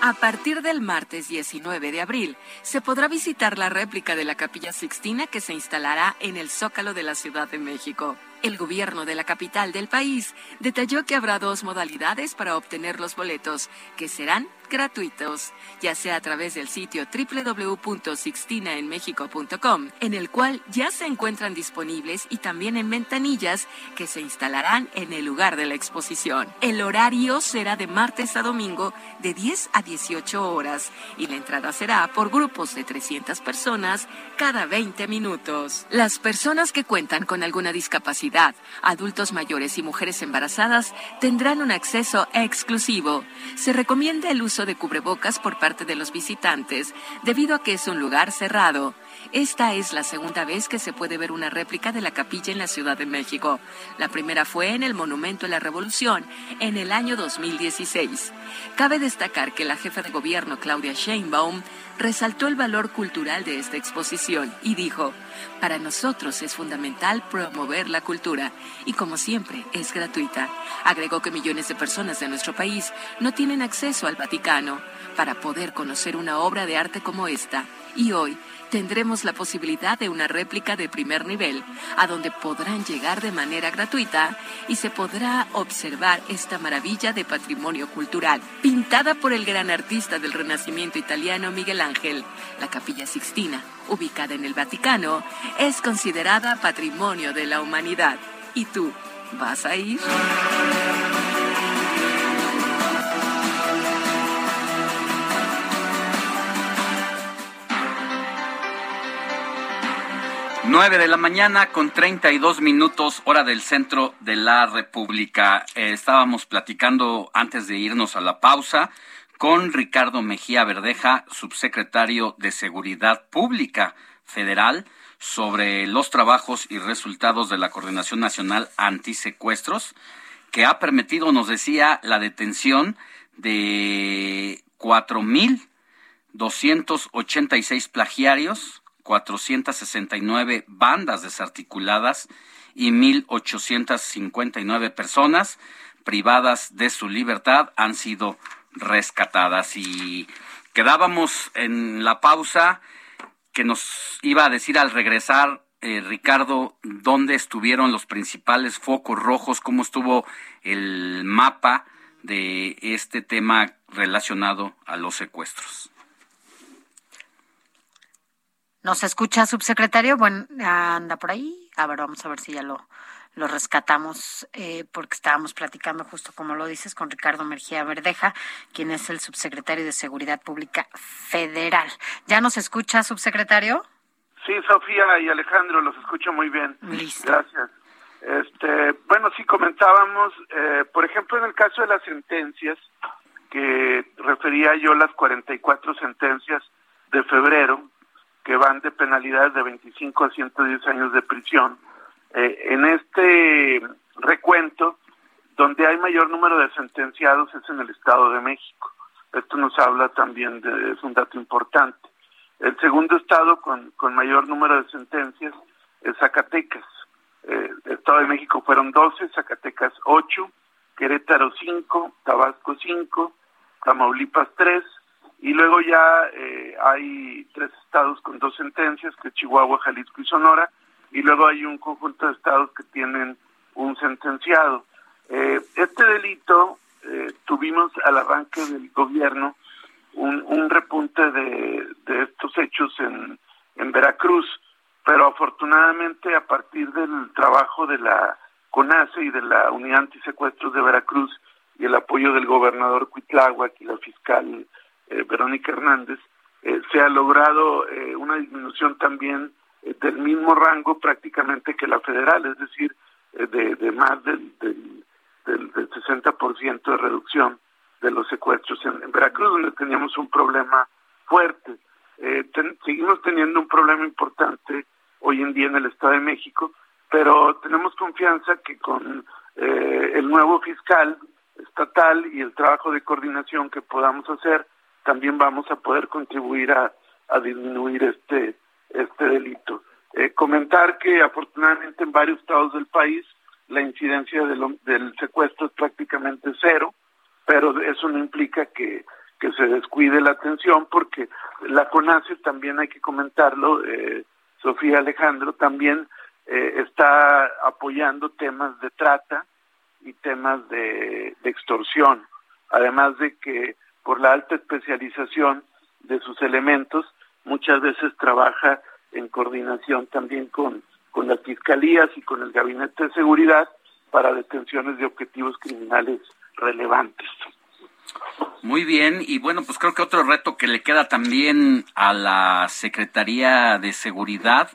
A partir del martes 19 de abril, se podrá visitar la réplica de la Capilla Sixtina que se instalará en el Zócalo de la Ciudad de México. El gobierno de la capital del país detalló que habrá dos modalidades para obtener los boletos, que serán gratuitos, ya sea a través del sitio www.sixtinaenmexico.com, en el cual ya se encuentran disponibles y también en ventanillas que se instalarán en el lugar de la exposición. El horario será de martes a domingo de 10 a 18 horas y la entrada será por grupos de 300 personas cada 20 minutos. Las personas que cuentan con alguna discapacidad, adultos mayores y mujeres embarazadas tendrán un acceso exclusivo. Se recomienda el de cubrebocas por parte de los visitantes debido a que es un lugar cerrado. Esta es la segunda vez que se puede ver una réplica de la capilla en la Ciudad de México. La primera fue en el Monumento a la Revolución en el año 2016. Cabe destacar que la jefa de gobierno Claudia Sheinbaum resaltó el valor cultural de esta exposición y dijo, para nosotros es fundamental promover la cultura y como siempre es gratuita. Agregó que millones de personas de nuestro país no tienen acceso al Vaticano para poder conocer una obra de arte como esta Y hoy tendremos la posibilidad de una réplica de primer nivel, a donde podrán llegar de manera gratuita y se podrá observar esta maravilla de patrimonio cultural, pintada por el gran artista del Renacimiento italiano Miguel Ángel. La Capilla Sixtina, ubicada en el Vaticano, es considerada patrimonio de la humanidad. ¿Y tú, vas a ir? 9 de la mañana con 32 minutos hora del centro de la República. Eh, estábamos platicando antes de irnos a la pausa con Ricardo Mejía Verdeja, subsecretario de Seguridad Pública Federal, sobre los trabajos y resultados de la Coordinación Nacional Antisecuestros, que ha permitido, nos decía, la detención de 4.286 plagiarios 469 bandas desarticuladas y 1.859 personas privadas de su libertad han sido rescatadas. Y quedábamos en la pausa que nos iba a decir al regresar, eh, Ricardo, dónde estuvieron los principales focos rojos, cómo estuvo el mapa de este tema relacionado a los secuestros. ¿Nos escucha, subsecretario? Bueno, anda por ahí. A ver, vamos a ver si ya lo, lo rescatamos, eh, porque estábamos platicando justo como lo dices con Ricardo Mergía Verdeja, quien es el subsecretario de Seguridad Pública Federal. ¿Ya nos escucha, subsecretario? Sí, Sofía y Alejandro, los escucho muy bien. Listo. Gracias. Este, bueno, sí comentábamos, eh, por ejemplo, en el caso de las sentencias, que refería yo las 44 sentencias de febrero, que van de penalidades de 25 a 110 años de prisión. Eh, en este recuento, donde hay mayor número de sentenciados es en el Estado de México. Esto nos habla también de, es un dato importante. El segundo estado con, con mayor número de sentencias es Zacatecas. Eh, el Estado de México fueron 12, Zacatecas 8, Querétaro 5, Tabasco 5, Tamaulipas 3, y luego ya eh, hay tres estados con dos sentencias, que Chihuahua, Jalisco y Sonora, y luego hay un conjunto de estados que tienen un sentenciado. Eh, este delito eh, tuvimos al arranque del gobierno un, un repunte de, de estos hechos en, en Veracruz, pero afortunadamente a partir del trabajo de la CONACE y de la Unidad Antisecuestros de Veracruz y el apoyo del gobernador Cuitláhuac y la fiscal Verónica Hernández, eh, se ha logrado eh, una disminución también del mismo rango prácticamente que la federal, es decir, de, más del, del, del, 60% de reducción de los secuestros en, Veracruz, donde teníamos un problema fuerte. seguimos teniendo un problema importante hoy en día en el Estado de México, pero tenemos confianza que con el nuevo fiscal estatal y el trabajo de coordinación que podamos hacer, también vamos a poder contribuir a, disminuir este, este delito. Eh, comentar que afortunadamente en varios estados del país la incidencia del, del secuestro es prácticamente cero, pero eso no implica que, que se descuide la atención porque la CONACE también hay que comentarlo, eh, Sofía Alejandro también eh, está apoyando temas de trata y temas de extorsión, además de que por la alta especialización de sus elementos, muchas veces trabaja en coordinación también con, con las fiscalías y con el gabinete de seguridad para detenciones de objetivos criminales relevantes. Muy bien, y bueno, pues creo que otro reto que le queda también a la Secretaría de Seguridad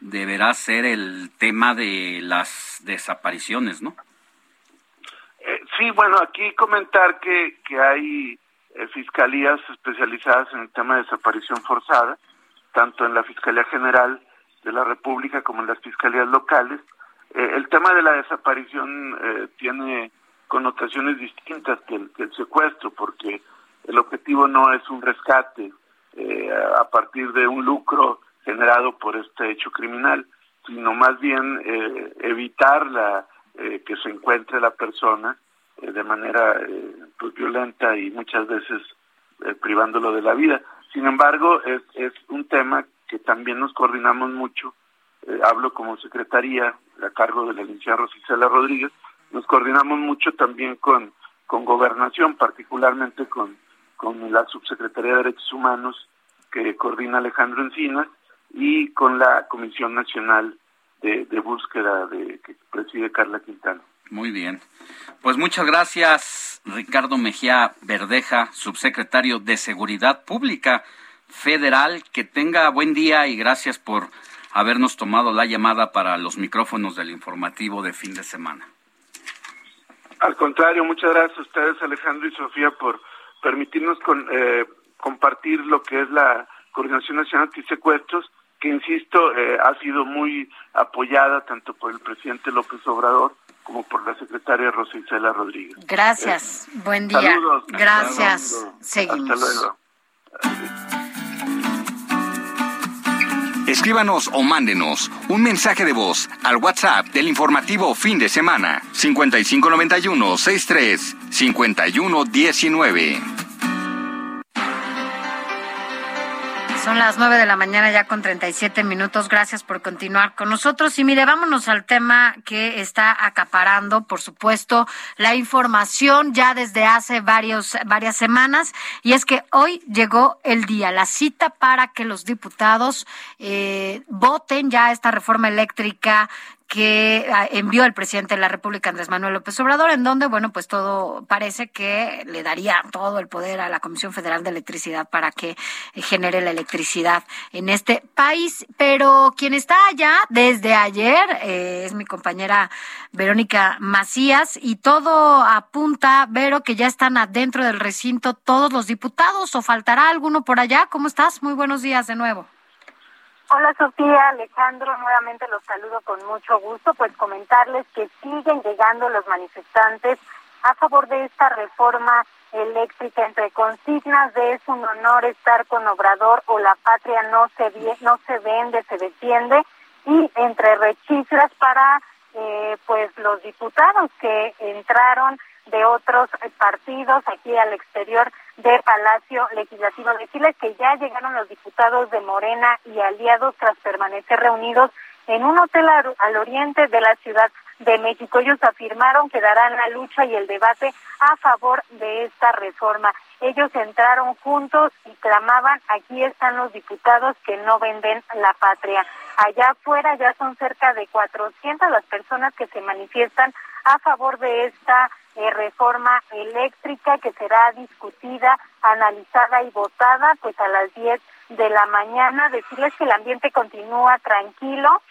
deberá ser el tema de las desapariciones, ¿no? Eh, sí, bueno, aquí comentar que, que hay fiscalías especializadas en el tema de desaparición forzada, tanto en la Fiscalía General de la República como en las fiscalías locales. Eh, el tema de la desaparición eh, tiene connotaciones distintas que el, secuestro, porque el objetivo no es un rescate a partir de un lucro generado por este hecho criminal, sino más bien evitar la, que se encuentre la persona de manera eh, pues, violenta y muchas veces eh, privándolo de la vida. Sin embargo, es, es un tema que también nos coordinamos mucho. Eh, hablo como secretaría a cargo de la licenciada Rosicela Rodríguez. Nos coordinamos mucho también con, con gobernación, particularmente con, con la subsecretaría de Derechos Humanos que coordina Alejandro Encinas y con la Comisión Nacional de, de Búsqueda de, que preside Carla Quintana. Muy bien. Pues muchas gracias, Ricardo Mejía Verdeja, subsecretario de Seguridad Pública Federal. Que tenga buen día y gracias por habernos tomado la llamada para los micrófonos del informativo de fin de semana. Al contrario, muchas gracias a ustedes, Alejandro y Sofía, por permitirnos con, eh, compartir lo que es la Coordinación Nacional Antisecuestros, que, insisto, eh, ha sido muy apoyada tanto por el presidente López Obrador como por la secretaria Rosa Isela Rodríguez. Gracias. Buen día. Saludos. Gracias. Hasta Seguimos. luego. Escríbanos o mándenos un mensaje de voz al WhatsApp del informativo fin de semana 5591 63 51 Son las nueve de la mañana ya con 37 minutos. Gracias por continuar con nosotros. Y mire, vámonos al tema que está acaparando, por supuesto, la información ya desde hace varios, varias semanas. Y es que hoy llegó el día, la cita para que los diputados eh, voten ya esta reforma eléctrica que ah, envió el presidente de la República, Andrés Manuel López Obrador, en donde, bueno, pues todo parece que le daría todo el poder a la Comisión Federal de Electricidad para que genere la electricidad en este país. Pero quien está allá desde ayer eh, es mi compañera Verónica Macías y todo apunta, Vero, que ya están adentro del recinto todos los diputados o faltará alguno por allá. ¿Cómo estás? Muy buenos días de nuevo. Hola Sofía, Alejandro, nuevamente los saludo con mucho gusto, pues comentarles que siguen llegando los manifestantes a favor de esta reforma eléctrica. Entre consignas de es un honor estar con Obrador o la patria no se no se vende, se defiende. Y entre rechiflas para eh, pues los diputados que entraron de otros partidos aquí al exterior del Palacio Legislativo. Decirles que ya llegaron los diputados de Morena y aliados tras permanecer reunidos en un hotel al, oriente de la Ciudad de México. Ellos afirmaron que darán la lucha y el debate a favor de esta reforma. Ellos entraron juntos y clamaban, aquí están los diputados que no venden la patria. Allá afuera ya son cerca de 400 las personas que se manifiestan a favor de esta eh, reforma eléctrica que será discutida, analizada y votada pues a las 10 de la mañana. Decirles que el ambiente continúa tranquilo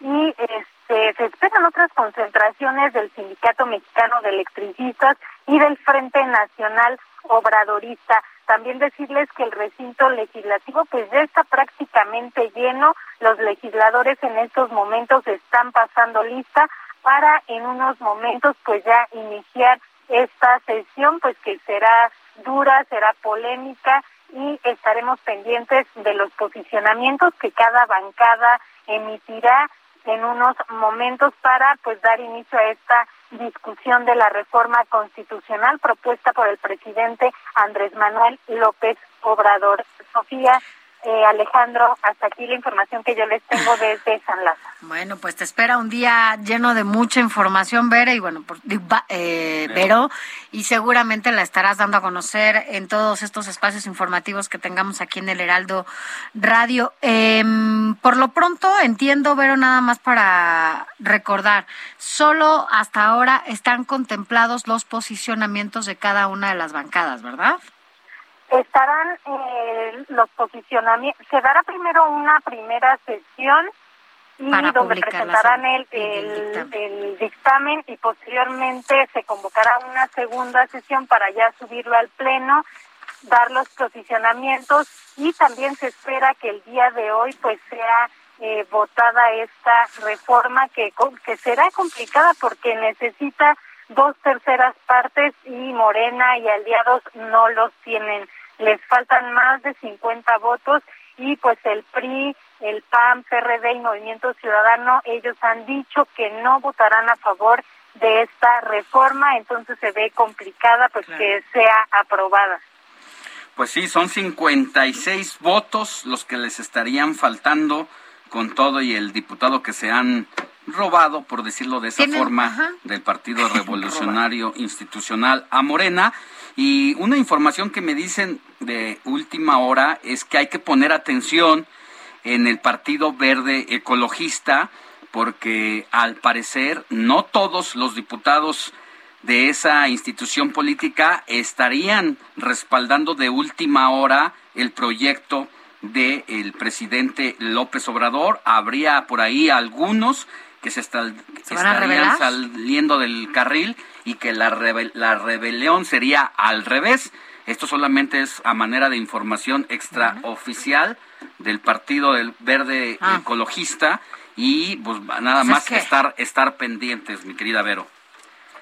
y este, se esperan otras concentraciones del Sindicato Mexicano de Electricistas y del Frente Nacional Obradorista. También decirles que el recinto legislativo pues ya está prácticamente lleno. Los legisladores en estos momentos están pasando lista para en unos momentos pues ya iniciar esta sesión pues que será dura, será polémica y estaremos pendientes de los posicionamientos que cada bancada emitirá en unos momentos para pues dar inicio a esta discusión de la reforma constitucional propuesta por el presidente Andrés Manuel López Obrador. Sofía, eh, Alejandro, hasta aquí la información que yo les tengo desde San Lázaro. Bueno, pues te espera un día lleno de mucha información, Vera, y bueno, por, eh, Vero, y seguramente la estarás dando a conocer en todos estos espacios informativos que tengamos aquí en el Heraldo Radio. Eh, por lo pronto, entiendo, Vero, nada más para recordar, solo hasta ahora están contemplados los posicionamientos de cada una de las bancadas, ¿verdad? Estarán eh, los posicionamientos, se dará primero una primera sesión y Para donde presentarán sen- el, el, el dictamen y posteriormente se convocará una segunda sesión para ya subirlo al pleno, dar los posicionamientos y también se espera que el día de hoy pues sea eh, votada esta reforma que, que será complicada porque necesita dos terceras partes y Morena y aliados no los tienen. Les faltan más de 50 votos y pues el PRI, el PAN, PRD y Movimiento Ciudadano, ellos han dicho que no votarán a favor de esta reforma, entonces se ve complicada pues Claro. que sea aprobada. Pues sí, son 56 votos los que les estarían faltando con todo y el diputado que se han robado, por decirlo de esa forma, del Partido Revolucionario Institucional a Morena. Y una información que me dicen de última hora es que hay que poner atención en el Partido Verde Ecologista, porque al parecer no todos los diputados de esa institución política estarían respaldando de última hora el proyecto del presidente López Obrador. Habría por ahí algunos que se, estarían saliendo del carril y que la, la rebelión sería al revés. Esto solamente es a manera de información extraoficial del Partido del Verde ah. Ecologista y pues nada más que estar, estar pendientes, mi querida Vero.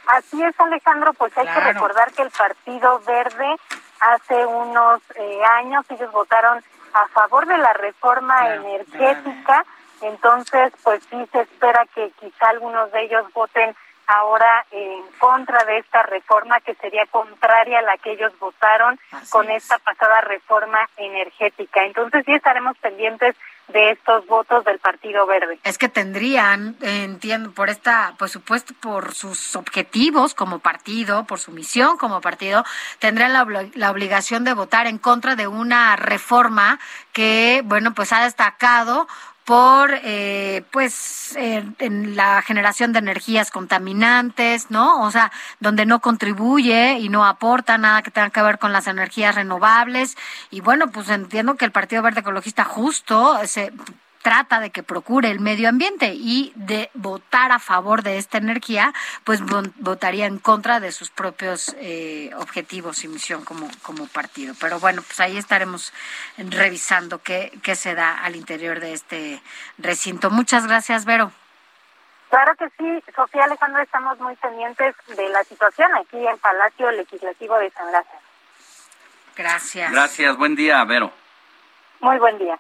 Así es, Alejandro, pues hay que recordar que el Partido Verde hace unos eh, años ellos votaron a favor de la reforma energética, entonces pues sí se espera que quizá algunos de ellos voten ahora en contra de esta reforma que sería contraria a la que ellos votaron con esta pasada reforma energética. Entonces sí estaremos pendientes de estos votos del Partido Verde. Es que tendrían, entiendo, por esta, por supuesto, por sus objetivos como partido, por su misión como partido, tendrían la, la obligación de votar en contra de una reforma que, bueno, pues ha destacado por eh, pues en la generación de energías contaminantes, ¿no? O sea, donde no contribuye y no aporta nada que tenga que ver con las energías renovables. Y bueno, pues entiendo que el Partido Verde Ecologista justo se trata de que procure el medio ambiente y de votar a favor de esta energía, pues votaría en contra de sus propios eh, objetivos y misión como, como partido. Pero bueno, pues ahí estaremos revisando qué, qué se da al interior de este recinto. Muchas gracias, Vero. Claro que sí, Sofía Alejandro, estamos muy pendientes de la situación aquí en Palacio Legislativo de San Lázaro. Gracias. Gracias, buen día, Vero. Muy buen día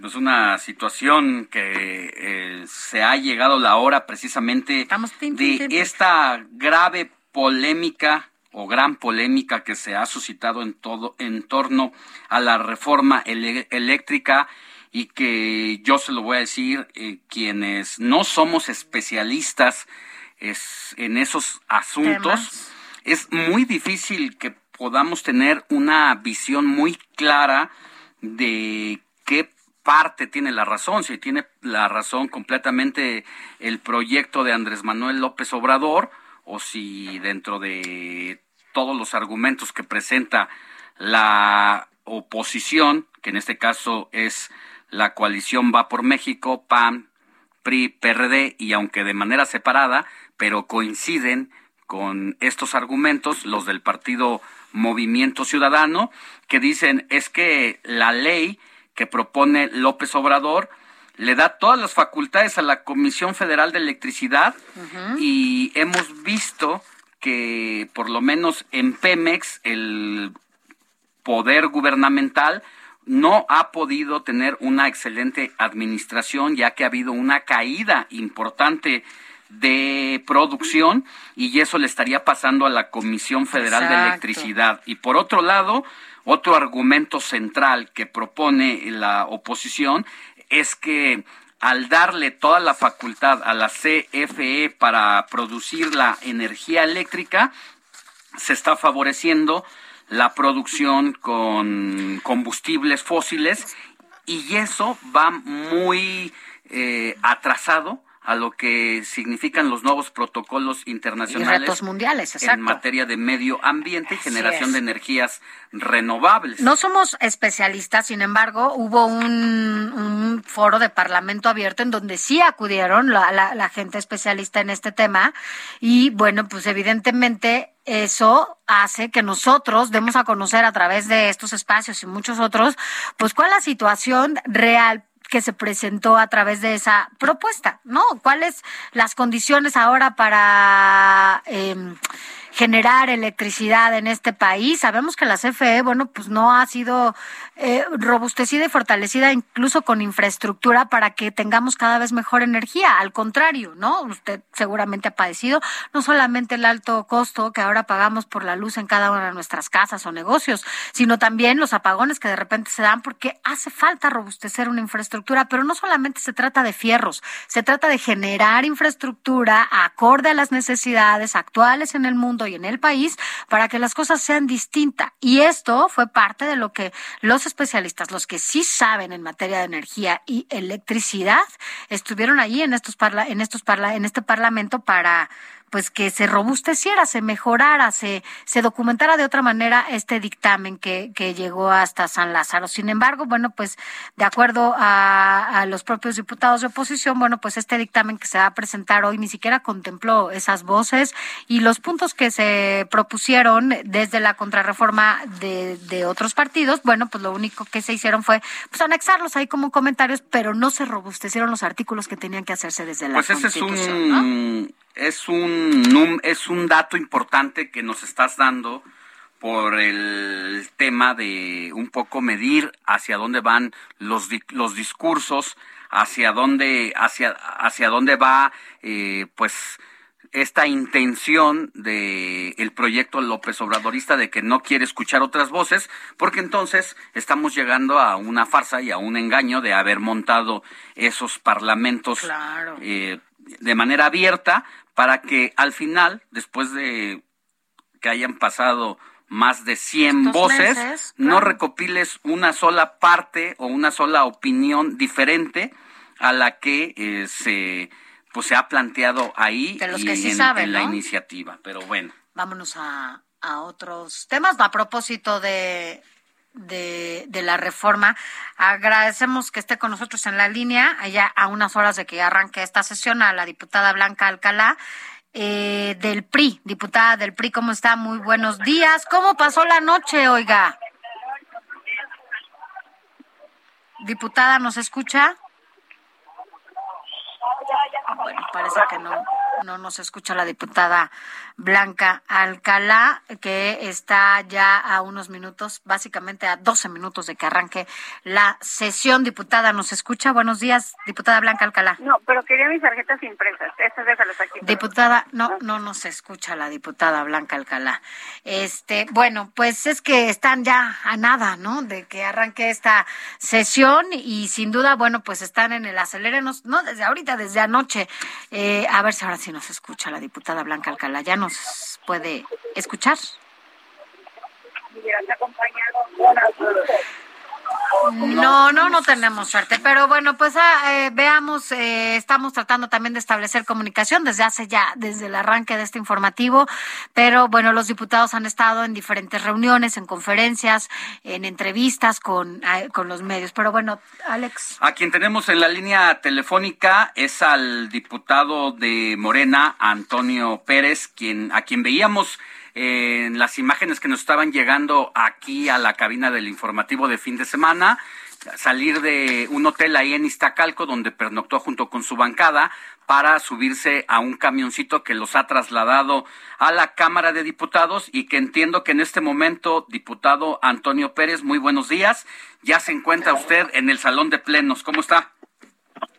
pues una situación que eh, se ha llegado la hora precisamente de esta grave polémica o gran polémica que se ha suscitado en todo en torno a la reforma eléctrica y que yo se lo voy a decir eh, quienes no somos especialistas es, en esos asuntos es muy difícil que podamos tener una visión muy clara de qué parte tiene la razón, si tiene la razón completamente el proyecto de Andrés Manuel López Obrador o si dentro de todos los argumentos que presenta la oposición, que en este caso es la coalición Va por México, PAN, PRI, PRD, y aunque de manera separada, pero coinciden con estos argumentos, los del partido Movimiento Ciudadano, que dicen es que la ley que propone López Obrador le da todas las facultades a la Comisión Federal de Electricidad y hemos visto que por lo menos en Pemex el poder gubernamental no ha podido tener una excelente administración ya que ha habido una caída importante de producción y eso le estaría pasando a la Comisión Federal de Electricidad. Y por otro lado, otro argumento central que propone la oposición es que al darle toda la facultad a la CFE para producir la energía eléctrica, se está favoreciendo la producción con combustibles fósiles y eso va muy eh, atrasado a lo que significan los nuevos protocolos internacionales mundiales, en materia de medio ambiente y generación de energías renovables. No somos especialistas, sin embargo, hubo un, foro de Parlamento abierto en donde sí acudieron la, la gente especialista en este tema y bueno, pues evidentemente eso hace que nosotros demos a conocer a través de estos espacios y muchos otros, pues cuál es la situación real que se presentó a través de esa propuesta, ¿no? ¿Cuáles las condiciones ahora para em, generar electricidad en este país. Sabemos que la CFE, bueno, pues no ha sido eh, robustecida y fortalecida incluso con infraestructura para que tengamos cada vez mejor energía. Al contrario, ¿no? Usted seguramente ha padecido no solamente el alto costo que ahora pagamos por la luz en cada una de nuestras casas o negocios, sino también los apagones que de repente se dan porque hace falta robustecer una infraestructura, pero no solamente se trata de fierros, se trata de generar infraestructura acorde a las necesidades actuales en el mundo y en el país para que las cosas sean distintas. Y esto fue parte de lo que los especialistas, los que sí saben en materia de energía y electricidad, estuvieron allí en estos parla en estos parla en este parlamento para pues que se robusteciera, se mejorara, se, se documentara de otra manera este dictamen que, que llegó hasta San Lázaro. Sin embargo, bueno, pues de acuerdo a, a los propios diputados de oposición, bueno, pues este dictamen que se va a presentar hoy ni siquiera contempló esas voces y los puntos que se propusieron desde la contrarreforma de, de otros partidos, bueno, pues lo único que se hicieron fue pues anexarlos ahí como comentarios, pero no se robustecieron los artículos que tenían que hacerse desde la pues ese es un, es un, es un dato importante que nos estás dando por el tema de un poco medir hacia dónde van los, los discursos, hacia dónde, hacia, hacia dónde va, eh, pues, esta intención de el proyecto López Obradorista de que no quiere escuchar otras voces, porque entonces estamos llegando a una farsa y a un engaño de haber montado esos parlamentos eh, de manera abierta para que al final, después de que hayan pasado más de 100 voces, no recopiles una sola parte o una sola opinión diferente a la que eh, se pues se ha planteado ahí y en, la iniciativa. Pero bueno. Vámonos a, a otros temas. A propósito de, de, de, la reforma. Agradecemos que esté con nosotros en la línea, allá a unas horas de que arranque esta sesión, a la diputada Blanca Alcalá. Eh, del PRI, diputada del PRI, ¿cómo está? Muy buenos días. ¿Cómo pasó la noche, oiga? Diputada, ¿nos escucha? Bueno, parece que no, no nos escucha la diputada Blanca Alcalá, que está ya a unos minutos, básicamente a 12 minutos de que arranque la sesión. Diputada, ¿nos escucha? Buenos días, diputada Blanca Alcalá. No, pero quería mis tarjetas impresas. Estas déjalas aquí. Diputada, no, no nos escucha la diputada Blanca Alcalá. Este, bueno, pues es que están ya a nada, ¿no? De que arranque esta sesión y sin duda, bueno, pues están en el acelerenos, no desde ahorita, desde anoche. Eh, a ver si ahora sí nos escucha la diputada Blanca Alcalá. ¿Ya nos puede escuchar? No, no, no tenemos suerte. Pero bueno, pues ah, eh, veamos, eh, estamos tratando también de establecer comunicación desde hace ya, desde el arranque de este informativo. Pero bueno, los diputados han estado en diferentes reuniones, en conferencias, en entrevistas con, ah, con los medios. Pero bueno, Alex. A quien tenemos en la línea telefónica es al diputado de Morena, Antonio Pérez, quien, a quien veíamos en las imágenes que nos estaban llegando aquí a la cabina del informativo de fin de semana, salir de un hotel ahí en Iztacalco donde pernoctó junto con su bancada para subirse a un camioncito que los ha trasladado a la Cámara de Diputados y que entiendo que en este momento, diputado Antonio Pérez, muy buenos días, ya se encuentra usted en el Salón de Plenos. ¿Cómo está?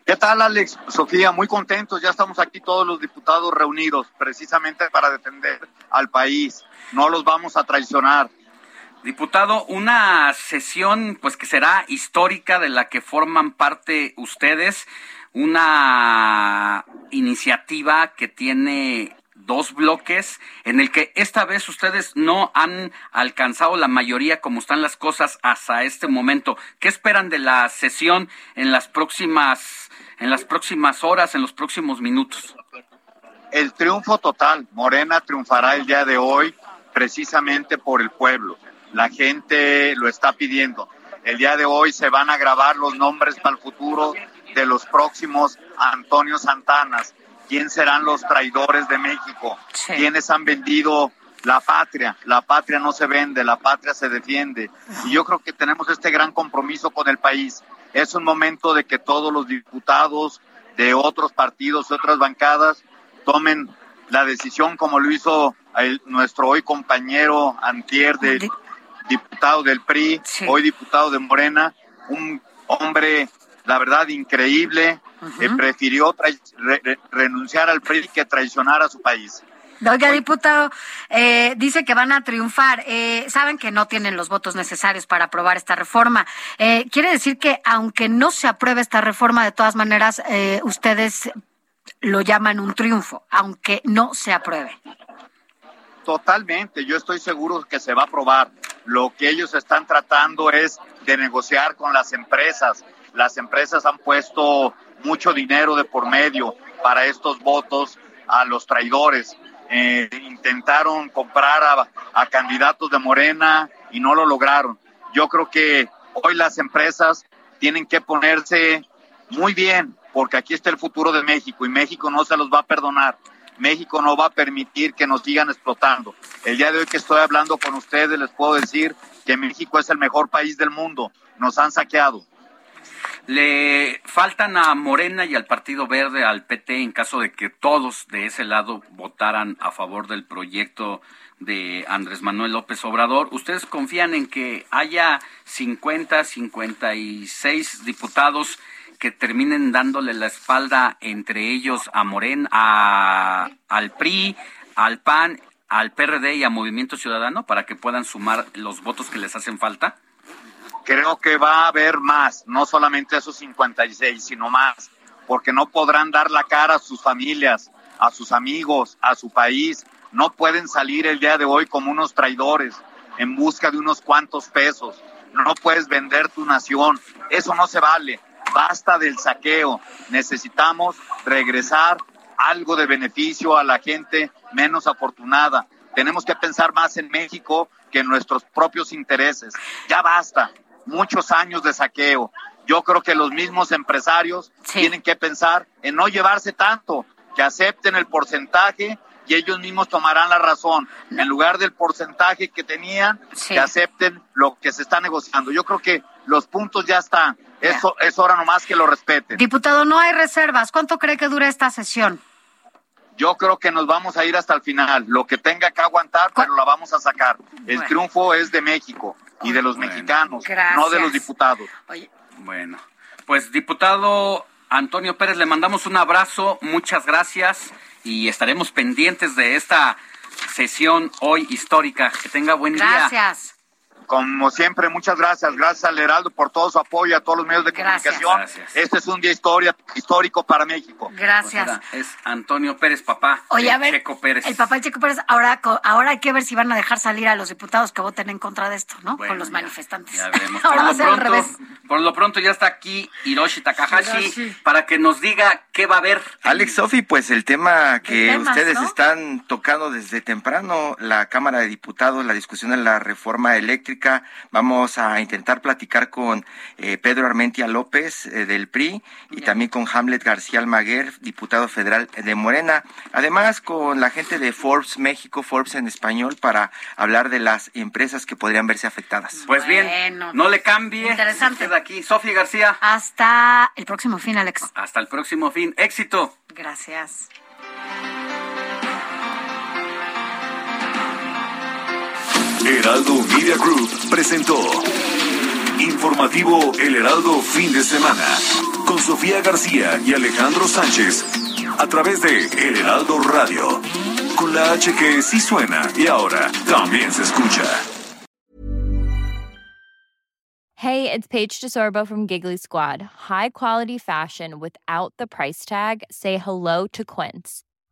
¿Qué tal, Alex? Sofía, muy contentos. Ya estamos aquí todos los diputados reunidos precisamente para defender al país. No los vamos a traicionar. Diputado, una sesión pues que será histórica de la que forman parte ustedes, una iniciativa que tiene dos bloques en el que esta vez ustedes no han alcanzado la mayoría como están las cosas hasta este momento. ¿Qué esperan de la sesión en las próximas en las próximas horas, en los próximos minutos? El triunfo total. Morena triunfará el día de hoy precisamente por el pueblo. La gente lo está pidiendo. El día de hoy se van a grabar los nombres para el futuro de los próximos Antonio Santanas, quién serán los traidores de México, quiénes han vendido la patria. La patria no se vende, la patria se defiende. Y yo creo que tenemos este gran compromiso con el país. Es un momento de que todos los diputados de otros partidos, de otras bancadas, tomen la decisión como lo hizo el- nuestro hoy compañero Antier, de, diputado del PRI, hoy diputado de Morena, un hombre, la verdad, increíble, que prefirió trai- re- re- renunciar al PRI que traicionar a su país. Oiga, diputado, eh, dice que van a triunfar. Eh, saben que no tienen los votos necesarios para aprobar esta reforma. Eh, quiere decir que aunque no se apruebe esta reforma, de todas maneras, eh, ustedes lo llaman un triunfo, aunque no se apruebe. Totalmente, yo estoy seguro que se va a aprobar. Lo que ellos están tratando es de negociar con las empresas. Las empresas han puesto mucho dinero de por medio para estos votos a los traidores. Eh, intentaron comprar a, a candidatos de Morena y no lo lograron. Yo creo que hoy las empresas tienen que ponerse muy bien, porque aquí está el futuro de México y México no se los va a perdonar. México no va a permitir que nos sigan explotando. El día de hoy que estoy hablando con ustedes les puedo decir que México es el mejor país del mundo. Nos han saqueado. Le faltan a Morena y al Partido Verde, al PT, en caso de que todos de ese lado votaran a favor del proyecto de Andrés Manuel López Obrador. ¿Ustedes confían en que haya 50, 56 diputados que terminen dándole la espalda entre ellos a Morena, a, al PRI, al PAN, al PRD y a Movimiento Ciudadano para que puedan sumar los votos que les hacen falta? Creo que va a haber más, no solamente esos 56, sino más, porque no podrán dar la cara a sus familias, a sus amigos, a su país. No pueden salir el día de hoy como unos traidores en busca de unos cuantos pesos. No puedes vender tu nación. Eso no se vale. Basta del saqueo. Necesitamos regresar algo de beneficio a la gente menos afortunada. Tenemos que pensar más en México que en nuestros propios intereses. Ya basta. Muchos años de saqueo. Yo creo que los mismos empresarios tienen que pensar en no llevarse tanto, que acepten el porcentaje y ellos mismos tomarán la razón. En lugar del porcentaje que tenían, que acepten lo que se está negociando. Yo creo que los puntos ya están. Eso es hora nomás que lo respeten. Diputado, no hay reservas. ¿Cuánto cree que dura esta sesión? Yo creo que nos vamos a ir hasta el final. Lo que tenga que aguantar, pero la vamos a sacar. El Bueno. triunfo es de México y de los mexicanos, Gracias. no de los diputados. Bueno, pues diputado Antonio Pérez, le mandamos un abrazo, muchas gracias y estaremos pendientes de esta sesión hoy histórica. Que tenga buen día. Gracias. Como siempre, muchas gracias. Gracias al Heraldo por todo su apoyo, a todos los medios de Gracias. comunicación. Gracias. Este es un día historia, histórico para México. Gracias. Pues era- es Antonio Pérez, papá. Oye, a ver, Checo Pérez. el papá de Checo Pérez, ahora, ahora hay que ver si van a dejar salir a los diputados que voten en contra de esto, ¿no? Bueno, Con los ya- manifestantes. Ya veremos. Por Ahora va lo, a ser al pronto, revés. por lo pronto ya está aquí Hiroshi Takahashi Hiroshi. para que nos diga qué va a haber. Alex Sofi, pues el tema que temas, ustedes ¿no? están tocando desde temprano, la Cámara de Diputados, la discusión de la reforma eléctrica, vamos a intentar platicar con eh, Pedro Armentia López eh, del PRI y también con Hamlet García Almaguer, diputado federal de Morena, además con la gente de Forbes México, Forbes en español, para hablar de las empresas que podrían verse afectadas. Pues bien, no le cambie. Interesante. Queda aquí. Sofía García. Hasta el próximo fin, Alex. Hasta el próximo fin. Éxito. Gracias. Heraldo Media Group presentó Informativo El Heraldo Fin de Semana con Sofía García y Alejandro Sánchez a través de El Heraldo Radio con la H que sí suena y ahora también se escucha. Hey, it's Paige DeSorbo from Giggly Squad. High quality fashion without the price tag. Say hello to Quince.